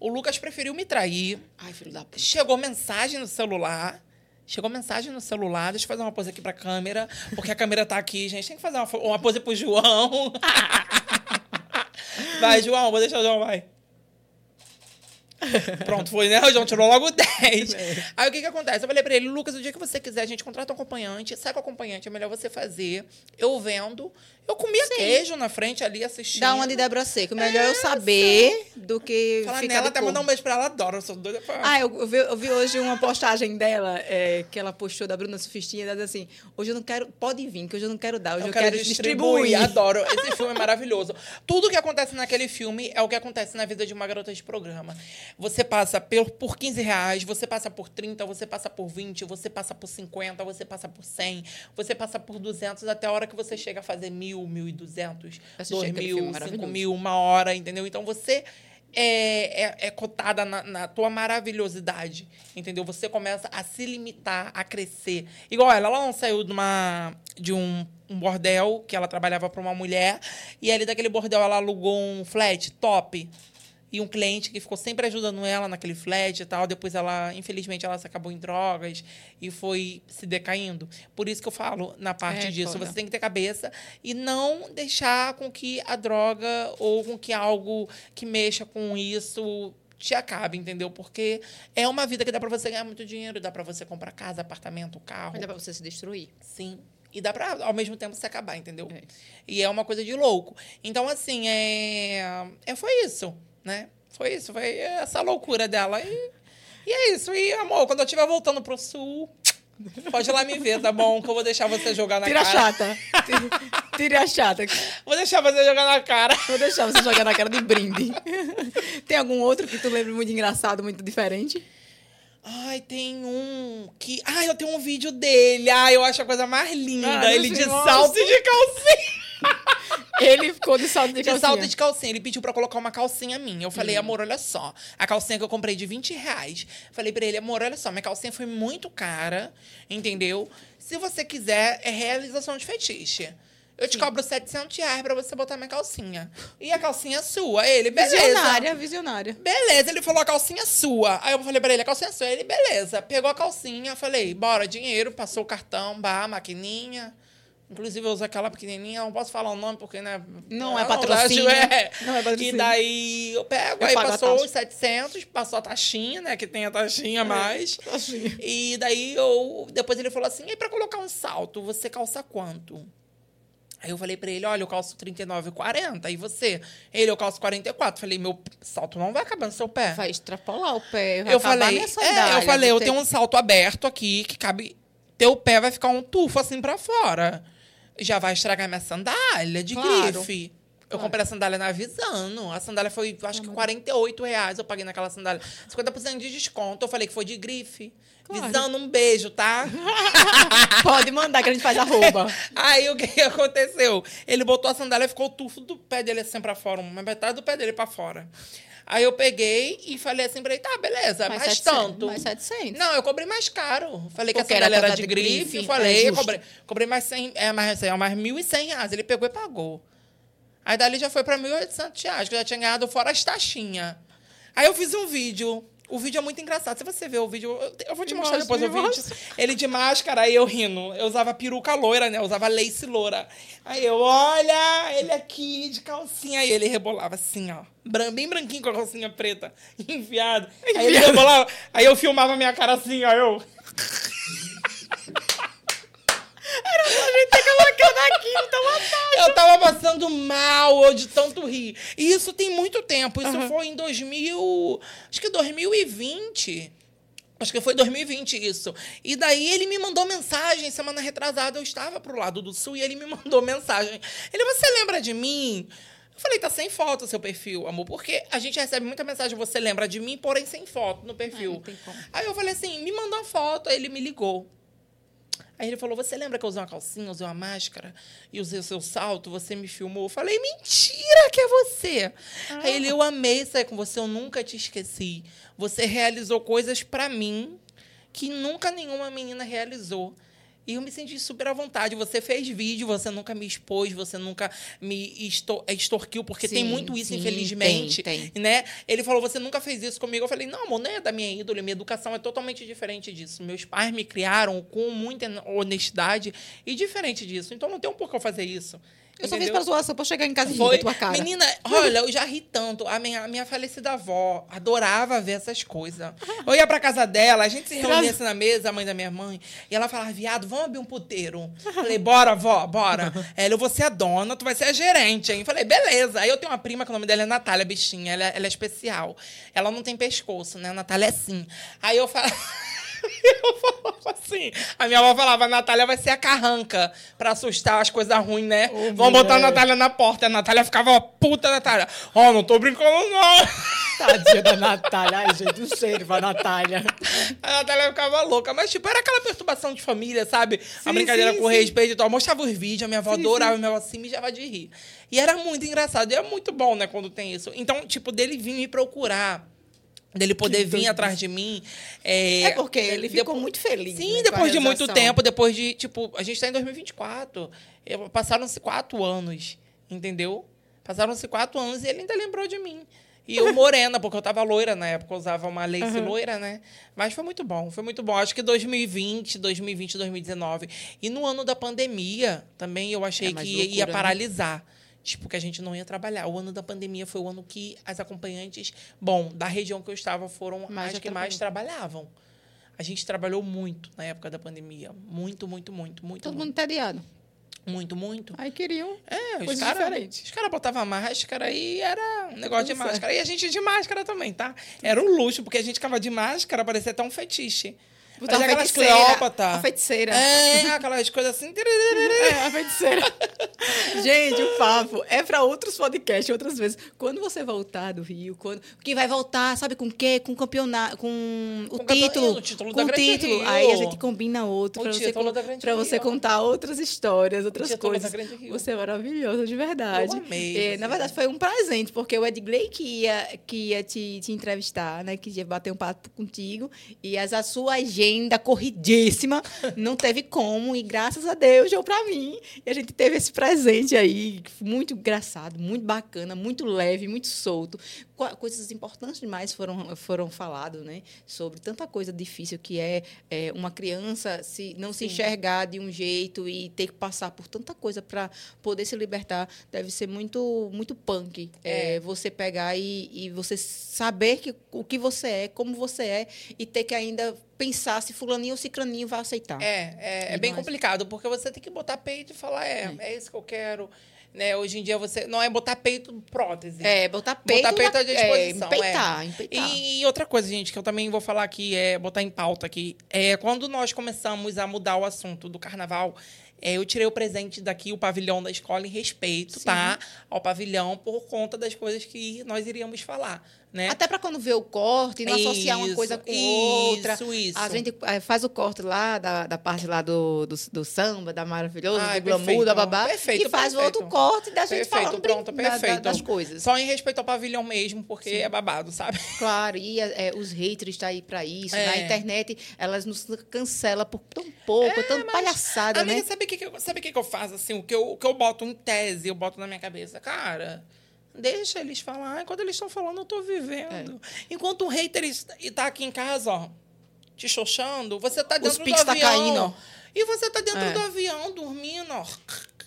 O Lucas preferiu me trair. Ai, filho da puta. Chegou mensagem no celular. Chegou mensagem no celular. Deixa eu fazer uma pose aqui pra câmera, porque a câmera tá aqui, gente. Tem que fazer uma, uma pose pro João. vai, João, vou deixar o João, vai. Pronto, foi, né? O João tirou logo 10. É. Aí o que que acontece? Eu falei pra ele, Lucas, o dia que você quiser, a gente contrata um acompanhante, sai com o acompanhante, é melhor você fazer. Eu vendo. Eu comia Sim. queijo na frente ali, assistindo. Dá uma de Débora Seco. Melhor é, eu saber do que Falar ficar nela, até mandar um beijo pra ela, adoro. Eu sou doida pra... Ah, eu, eu, vi, eu vi hoje uma postagem dela, é, que ela postou da Bruna Sufistinha, ela diz assim, hoje eu não quero... Pode vir, que hoje eu não quero dar, hoje eu, eu quero, quero distribuir. distribuir. Adoro. Esse filme é maravilhoso. Tudo que acontece naquele filme é o que acontece na vida de uma garota de programa. Você passa por, por 15 reais, você passa por 30, você passa por 20, você passa por 50, você passa por 100, você passa por 200, até a hora que você chega a fazer mil, mil e duzentos, dois mil, cinco mil, uma hora, entendeu? Então você é, é, é cotada na, na, tua maravilhosidade, entendeu? Você começa a se limitar, a crescer. Igual ela, ela não saiu de, uma, de um, um bordel que ela trabalhava para uma mulher e ali daquele bordel ela alugou um flat top e um cliente que ficou sempre ajudando ela naquele flat e tal. Depois ela, infelizmente, ela se acabou em drogas e foi se decaindo. Por isso que eu falo na parte é, disso, foda. você tem que ter cabeça e não deixar com que a droga ou com que algo que mexa com isso te acaba, entendeu? Porque é uma vida que dá pra você ganhar muito dinheiro, dá pra você comprar casa, apartamento, carro. Mas dá pra você se destruir. Sim. E dá pra, ao mesmo tempo, se acabar, entendeu? É. E é uma coisa de louco. Então, assim, é... é foi isso, né? Foi isso, foi essa loucura dela. E, e é isso. E, amor, quando eu estiver voltando pro sul, pode ir lá me ver, tá bom? Que eu vou deixar você jogar na Tira a cara. chata. Tira- Tira a chata. Vou deixar você jogar na cara. Vou deixar você jogar na cara de brinde. Tem algum outro que tu lembra muito engraçado, muito diferente? Ai, tem um que. Ai, eu tenho um vídeo dele. Ai, eu acho a coisa mais linda. Ah, ele de salto e de calcinha. Ele ficou de salto de De calcinha. salto e de calcinha. Ele pediu pra colocar uma calcinha minha. Eu falei, Hum. amor, olha só. A calcinha que eu comprei de 20 reais. Falei pra ele, amor, olha só. Minha calcinha foi muito cara, entendeu? Se você quiser, é realização de fetiche. Eu te cobro 700 reais pra você botar minha calcinha. E a calcinha é sua. Ele, beleza. Visionária, visionária. Beleza, ele falou a calcinha é sua. Aí eu falei pra ele, a calcinha é sua. Ele, beleza. Pegou a calcinha, falei, bora, dinheiro, passou o cartão, bah, maquininha. Inclusive, eu uso aquela pequenininha, não posso falar o nome porque, né? Não é eu patrocínio. É. Não é patrocínio. E daí eu pego, Eu aí passou os 700, passou a taxinha, né? Que tem a taxinha a mais. taxinha. E daí eu. Depois ele falou assim: e pra colocar um salto, você calça quanto? Aí eu falei pra ele, olha, eu calço 39,40. E você? Ele, eu calço 44. Falei, meu salto não vai acabar no seu pé. Vai extrapolar o pé. Eu falei, minha é, eu falei, eu vou ter tenho um salto aberto aqui que cabe. Teu pé vai ficar um tufo assim pra fora. Já vai estragar minha sandália de Claro. grife. Eu Claro. comprei a sandália na Visano. A sandália foi, acho que 48 reais eu paguei naquela sandália. 50% de desconto. Eu falei que foi de grife. Claro. Visano, um beijo, tá? Pode mandar que a gente faz arroba. Aí o que aconteceu? Ele botou a sandália e ficou o tufo do pé dele assim pra fora, uma metade do pé dele pra fora. Aí eu peguei e falei assim pra ele, tá, beleza, mais 700, tanto. Mais 700. Não, eu cobrei mais caro. Falei que Porque a era sandália era de grife. grife, é falei, eu justo. cobrei, cobrei mais 100, é, mais, é, mais 1.100 reais. Ele pegou e pagou. Aí dali já foi pra 1.800 reais, que eu já tinha ganhado fora as taxinhas. Aí eu fiz um vídeo. O vídeo é muito engraçado. Se você ver o vídeo, eu, eu vou te mostrar Mostra, depois o vídeo. mostra. Ele de máscara, aí eu rindo. Eu usava peruca loira, né? Eu usava lace loura. Aí eu, olha, ele aqui de calcinha. Aí ele rebolava assim, ó. Bem branquinho com a calcinha preta, enfiado. Aí ele rebolava. Aí eu filmava minha cara assim, ó. Eu. A então Eu tava passando mal eu de tanto rir. E isso tem muito tempo. Isso Aham. foi em 2000. Acho que 2020. Acho que foi 2020 isso. E daí ele me mandou mensagem, semana retrasada, eu estava pro lado do sul e ele me mandou mensagem. Ele, você lembra de mim? Eu falei, tá sem foto o seu perfil, amor. Porque a gente recebe muita mensagem, você lembra de mim, porém sem foto no perfil. Ah, não tem como. Aí eu falei assim, me mandou uma foto, aí ele me ligou. Aí ele falou: Você lembra que eu usei uma calcinha, usei uma máscara e usei o seu salto? Você me filmou? Eu falei: Mentira que é você. Aí ele: Eu amei sair com você, eu nunca te esqueci. Você realizou coisas pra mim que nunca nenhuma menina realizou. E eu me senti super à vontade. Você fez vídeo, você nunca me expôs, você nunca me extor- extorquiu, porque tem Sim, muito isso, sim, infelizmente. tem, Né? Ele falou: você nunca fez isso comigo. Eu falei: não, amor, não é da minha ídole, minha educação é totalmente diferente disso. Meus pais me criaram com muita honestidade e diferente disso. Então não tem um porquê eu fazer isso. Eu só fiz pra zoação pra chegar em casa e rir tua cara. Menina, olha, eu já ri tanto. A minha, a minha falecida avó adorava ver essas coisas. Eu ia pra casa dela, a gente se reunia assim na mesa, a mãe da minha mãe, e ela falava, viado, vamos abrir um puteiro. Falei, bora, vó, bora. Ela, eu vou ser a dona, tu vai ser a gerente, hein? Falei, beleza. Aí eu tenho uma prima que o nome dela é Natália, bichinha, ela, ela é especial. Ela não tem pescoço, né? A Natália é sim. Aí eu falo. Eu falava assim. A minha avó falava, a Natália vai ser a carranca pra assustar as coisas ruins, né? Vamos botar a. Natália na porta. A Natália ficava, ó, puta, Natália. Ó, não tô brincando, não. Tadinha da Natália. Ai, gente, cheiro pra Natália. A Natália ficava louca. Mas, tipo, era aquela perturbação de família, sabe? a Sim, brincadeira sim, com sim. respeito e tal. Mostrava os vídeos, a minha avó adorava, a minha avó se mijava de rir. E era muito engraçado. E é muito bom, né, quando tem isso. Então, tipo, dele vir me procurar. Dele poder vir atrás de mim. É, É porque ele ficou depois- muito feliz. Sim, né, depois de muito tempo, depois de, tipo, a gente tá em 2024. Eu- Passaram-se quatro anos, entendeu? Passaram-se quatro anos e ele ainda lembrou de mim. E eu morena, porque eu tava loira na época, eu usava uma lace loira, né? Mas foi muito bom, foi muito bom. Acho que 2020, 2020, 2019. E no ano da pandemia, também eu achei É, que ia loucura, né? Tipo, que a gente não ia trabalhar. O ano da pandemia foi o ano que as acompanhantes, bom, da região que eu estava, foram Mais as que mais trabalhavam. A gente trabalhou muito na época da pandemia. Muito, muito, muito, muito. Todo muito, mundo entediado. muito, muito. Aí queriam. É, os caras os cara botavam máscara e era um negócio de Tudo certo. máscara. E a gente de máscara também, tá? Era um luxo, porque a gente ficava de máscara, parecia até um fetiche. Botar Parecia a aquelas feiticeira. Cleópatra. A feiticeira. É, aquelas coisas assim. É, a feiticeira. Gente, o papo é para outros podcasts, outras vezes. Quando você voltar do Rio, quando que vai voltar, sabe com o quê? Com o campeonato, com o Com título, o título com o Grande título. Rio. Aí a gente combina outro O para você título da Grande para você contar outras histórias, outras coisas. Você é maravilhosa de verdade. Eu amei É, na verdade foi um presente, porque o Edgley que ia que ia te, te entrevistar, né, que ia bater um papo contigo e as, a sua agenda corridíssima não teve como e graças a Deus deu para mim. E a gente teve esse presente aí, muito engraçado, muito bacana, muito leve, muito solto. Co- Coisas importantes demais foram, foram faladas, né? Sobre tanta coisa difícil que é, é, uma criança se não se enxergar de um jeito e ter que passar por tanta coisa para poder se libertar. Deve ser muito, muito punk. É, você pegar e, e você saber que, o que você é, como você é, e ter que ainda pensar se fulaninho ou cicraninho vai aceitar. É, é, é bem Demais. complicado, porque você tem que botar peito e falar, é, é, isso que eu quero. Né? Hoje em dia você. Não é botar peito prótese. É, botar peito, Botar peito na, à disposição, É, empeitar, empeitar. E outra coisa, gente, que eu também vou falar aqui, é botar em pauta aqui. É, quando nós começamos a mudar o assunto do carnaval, é, eu tirei o presente daqui, o pavilhão da escola, em respeito, Sim. tá? Ao pavilhão, por conta das coisas que nós iríamos falar. Né? Até para quando vê o corte, não associar uma Isso, coisa com isso, outra. Isso, A gente eh, faz o corte lá da, da parte lá do, do, do samba, da maravilhosa, Ai, do glamour, perfeito, da babá. perfeito, e faz o perfeito. outro corte da gente Perfeito, falando pronto, da- da- perfeito. das coisas. Só em respeito ao pavilhão mesmo, porque é babado, sabe? Claro, e eh, os haters estão aí para isso. É. Na internet, elas nos cancelam por tão pouco, tão palhaçada, Amiga, né? sabe o que, que, eu- sabe que, que eu faço? Assim, o que eu, o que eu boto em tese, eu boto na minha cabeça. Cara, deixa eles falar. Enquanto eles estão falando, eu tô vivendo. É. Enquanto um hater está tá aqui em casa, ó, te xoxando, você tá Os dentro do pics tá avião. caindo, ó. E você tá dentro É. do avião, dormindo, ó.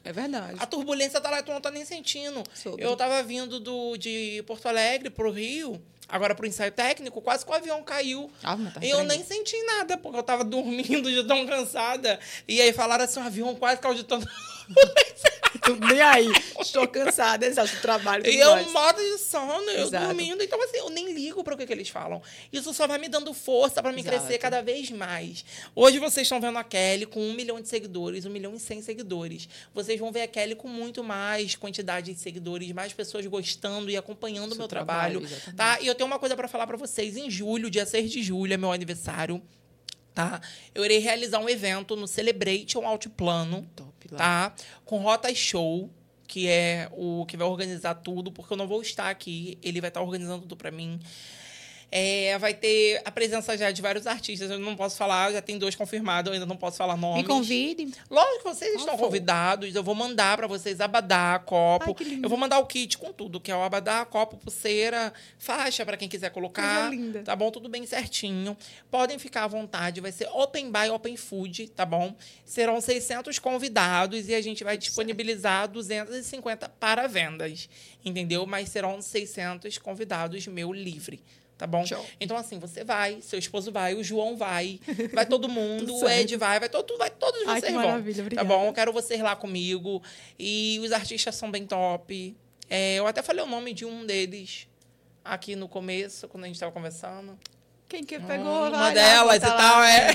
É verdade. A turbulência tá lá, tu não tá nem sentindo. Soube. Eu tava vindo do, de Porto Alegre pro Rio, agora pro ensaio técnico, quase que o avião caiu. Ah, mas tá E eu nem senti nada, porque eu tava dormindo de tão cansada. E aí falaram assim, o avião quase caiu de tanto... Tô nem aí. Estou cansada, exato, do trabalho. E eu mais. modo de sono, eu Exato. dormindo. Então, assim, eu nem ligo para o que, que eles falam. Isso só vai me dando força para me Exato. crescer cada vez mais. Hoje vocês estão vendo a Kelly com um milhão de seguidores, um milhão e cem seguidores. Vocês vão ver a Kelly com muito mais quantidade de seguidores, mais pessoas gostando e acompanhando o meu trabalho, trabalho. tá? E eu tenho uma coisa para falar para vocês. Em julho, dia 6 de julho, é meu aniversário. Tá? Eu irei realizar um evento no Celebration Altiplano Top tá? Com Rota Show, que é o que vai organizar tudo, porque eu não vou estar aqui, ele vai estar organizando tudo para mim. É, vai ter a presença já de vários artistas, eu não posso falar, já tem dois confirmados, eu ainda não posso falar nomes. Me convide. Lógico que vocês Por estão favor. convidados, eu vou mandar para vocês abadá, copo. Ai, eu vou mandar o kit com tudo, que é o abadá, copo, pulseira, faixa para quem quiser colocar. Linda. Tá bom? Tudo bem certinho. Podem ficar à vontade, vai ser open buy, open food, tá bom? Serão 600 convidados e a gente vai disponibilizar 250 para vendas, entendeu? Mas serão 600 convidados meu livre. Tá bom? Show. Então, assim, você vai, seu esposo vai, o João vai, vai todo mundo, o Ed vai, vai, todo, vai todos Ai, vocês vão. maravilha, Tá bom? Eu quero vocês lá comigo. E os artistas são bem top. É, eu até falei o nome de um deles aqui no começo, quando a gente estava conversando. Quem que Hum, pegou? uma vai lá, delas e tal, é.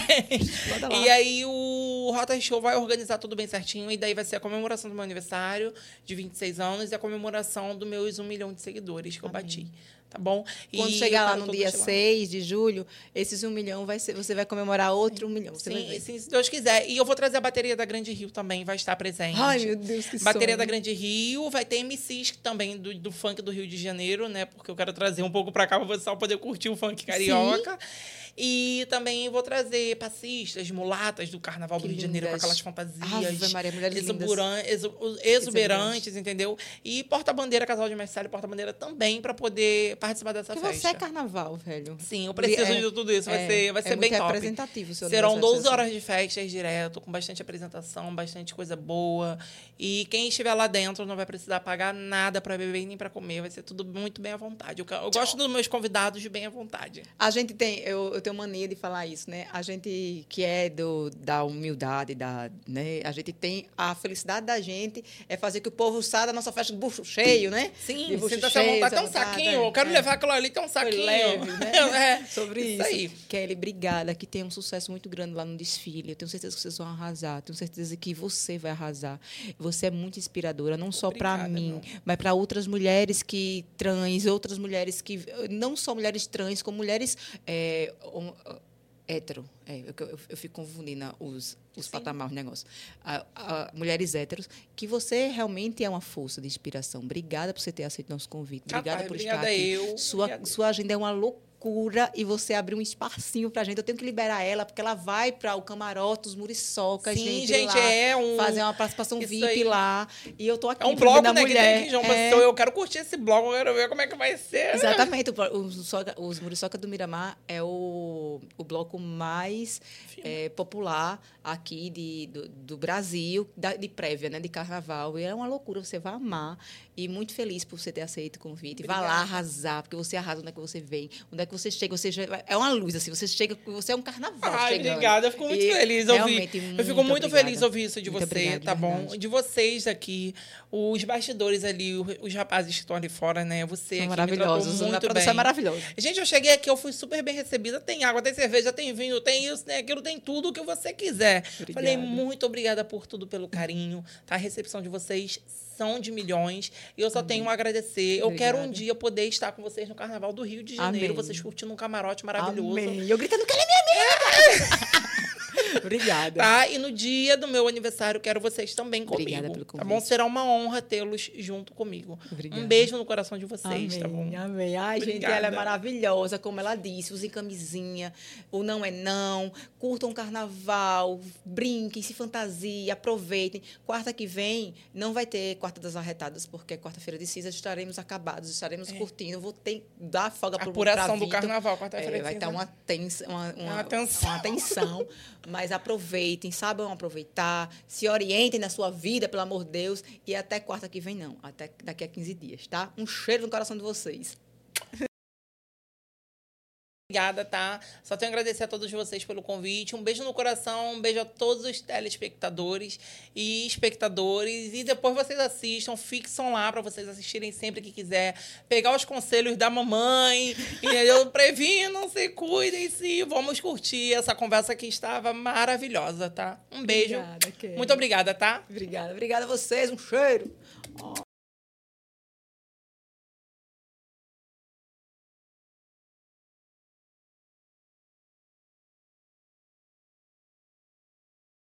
E aí o Rota Show vai organizar tudo bem certinho. E daí vai ser a comemoração do meu aniversário de 26 anos e a comemoração dos meus um milhão de seguidores que eu bati. Tá bom? Quando E chegar lá no dia lá. 6 de julho, esses um milhão vai ser, você vai comemorar outro um milhão. Sim, sim, se Deus quiser. E eu vou trazer a bateria da Grande Rio também, vai estar presente. Ai, meu Deus, que Bateria sonho. da Grande Rio, vai ter MCs também do, do funk do Rio de Janeiro, né? Porque eu quero trazer um pouco pra cá pra você só poder curtir o funk carioca. E também vou trazer passistas, mulatas do Carnaval Que do Rio de Janeiro com lindas. aquelas fantasias. Ave Maria, mulheres lindas. exuberan- exu- exuberantes, entendeu? E porta-bandeira, casal de mestre porta-bandeira também, pra poder participar dessa Porque festa. você é carnaval, velho. Sim, eu preciso É- de tudo isso. Vai é- ser, vai é ser muito bem top. representativo o seu Serão aniversário 12 ser horas de festas direto, com bastante apresentação, bastante coisa boa. E quem estiver lá dentro não vai precisar pagar nada para beber nem para comer. Vai ser tudo muito bem à vontade. Eu, eu gosto dos meus convidados de bem à vontade. A gente tem, eu, eu tenho mania de falar isso, né? A gente que é do, da humildade, da, né? A gente tem a felicidade da gente é fazer que o povo saia da nossa festa de bucho cheio, né? Sim, de bucho cheio, vontade. Tem um saquinho. Eu quero é. Levar aquilo ali, tem um saquinho. leve, né? É, Sobre isso. isso aí. Kelly, obrigada. Que tenha um sucesso muito grande lá no desfile. Eu tenho certeza que vocês vão arrasar. Tenho certeza que você vai arrasar. Você é muito inspiradora, não só para mim, meu. mas para outras mulheres que trans, outras mulheres que não só mulheres trans, como mulheres é, hétero. É, eu, eu, eu fico confundindo os, os Sim. patamares do negócio. A- a- mulheres héteros, que você realmente é uma força de inspiração. Obrigada por você ter aceito nosso convite. Obrigada Capaz, por estar aqui. eu. Sua, Obrigada. sua agenda é uma loucura e você abriu um espacinho pra gente. Eu tenho que liberar ela, porque ela vai para o camarote, os muriçocas, Sim, gente, gente, lá, é um- fazer uma participação Isso VIP aí. lá. E eu tô aqui É um bloco, da né? Que mulher. tem aqui em João É. Eu quero curtir esse bloco, eu quero ver como é que vai ser. Exatamente. Os, os Muriçoca do Miramar é o, o bloco mais é, popular aqui de, do, do Brasil, da- de prévia, né? De carnaval. E é uma loucura, você vai amar. E muito feliz por você ter aceito o convite. Vá lá Obrigada. arrasar, porque você arrasa onde é que você vem, onde é que você chega. Você é uma luz, assim. Você chega, você é um carnaval. Ai, chegando. obrigada. Eu fico muito E feliz ouvir. Eu fico muito obrigada. feliz ouvir isso de Muito você, obrigada, tá bom? verdade. De vocês aqui, os bastidores ali, os rapazes que estão ali fora, né? Você São aqui me maravilhosos. A muito bem. é maravilhosa. Gente, eu cheguei aqui, eu fui super bem recebida. Tem água, tem cerveja, tem vinho, tem isso, tem aquilo, tem tudo o que você quiser. Obrigada. Falei, muito obrigada por tudo, pelo carinho. Tá? A recepção de vocês são de milhões. E eu só tenho a agradecer. Eu quero um dia poder estar com vocês no Carnaval do Rio de Janeiro. Amém. Vocês curtindo um camarote maravilhoso. Amém. Eu gritando que ela é minha amiga! Obrigada. Tá? E no dia do meu aniversário, quero vocês também comigo. Obrigada pelo Tá convite. bom? Será uma honra tê-los junto comigo. Obrigada. Um beijo no coração de vocês, amém, tá bom? Amém. Ai, gente, Obrigada. ela é maravilhosa, como ela disse. Usem camisinha, o não é não. Curtam o carnaval, brinquem, se fantasia, aproveitem. Quarta que vem não vai ter Quarta das Arretadas, porque é quarta-feira de cinzas estaremos acabados, estaremos curtindo. Vou ter dar folga pro Apuração pra do carnaval, quarta-feira É, de vai cinza. estar uma, tens, uma, uma, Uma tensão. uma tensão, mas aproveitem, saibam aproveitar, se orientem na sua vida, pelo amor de Deus, e até quarta que vem não, até daqui a 15 dias, tá? Um cheiro no coração de vocês. Obrigada, tá? Só tenho a agradecer a todos vocês pelo convite. Um beijo no coração, um beijo a todos os telespectadores e espectadores. E depois vocês assistam, fixam lá para vocês assistirem sempre que quiser. Pegar os conselhos da mamãe, entendeu? Previnam, se cuidem, se vamos curtir essa conversa que estava maravilhosa, tá? Um beijo. Obrigada. Muito obrigada, tá? Obrigada, obrigada a vocês, um cheiro.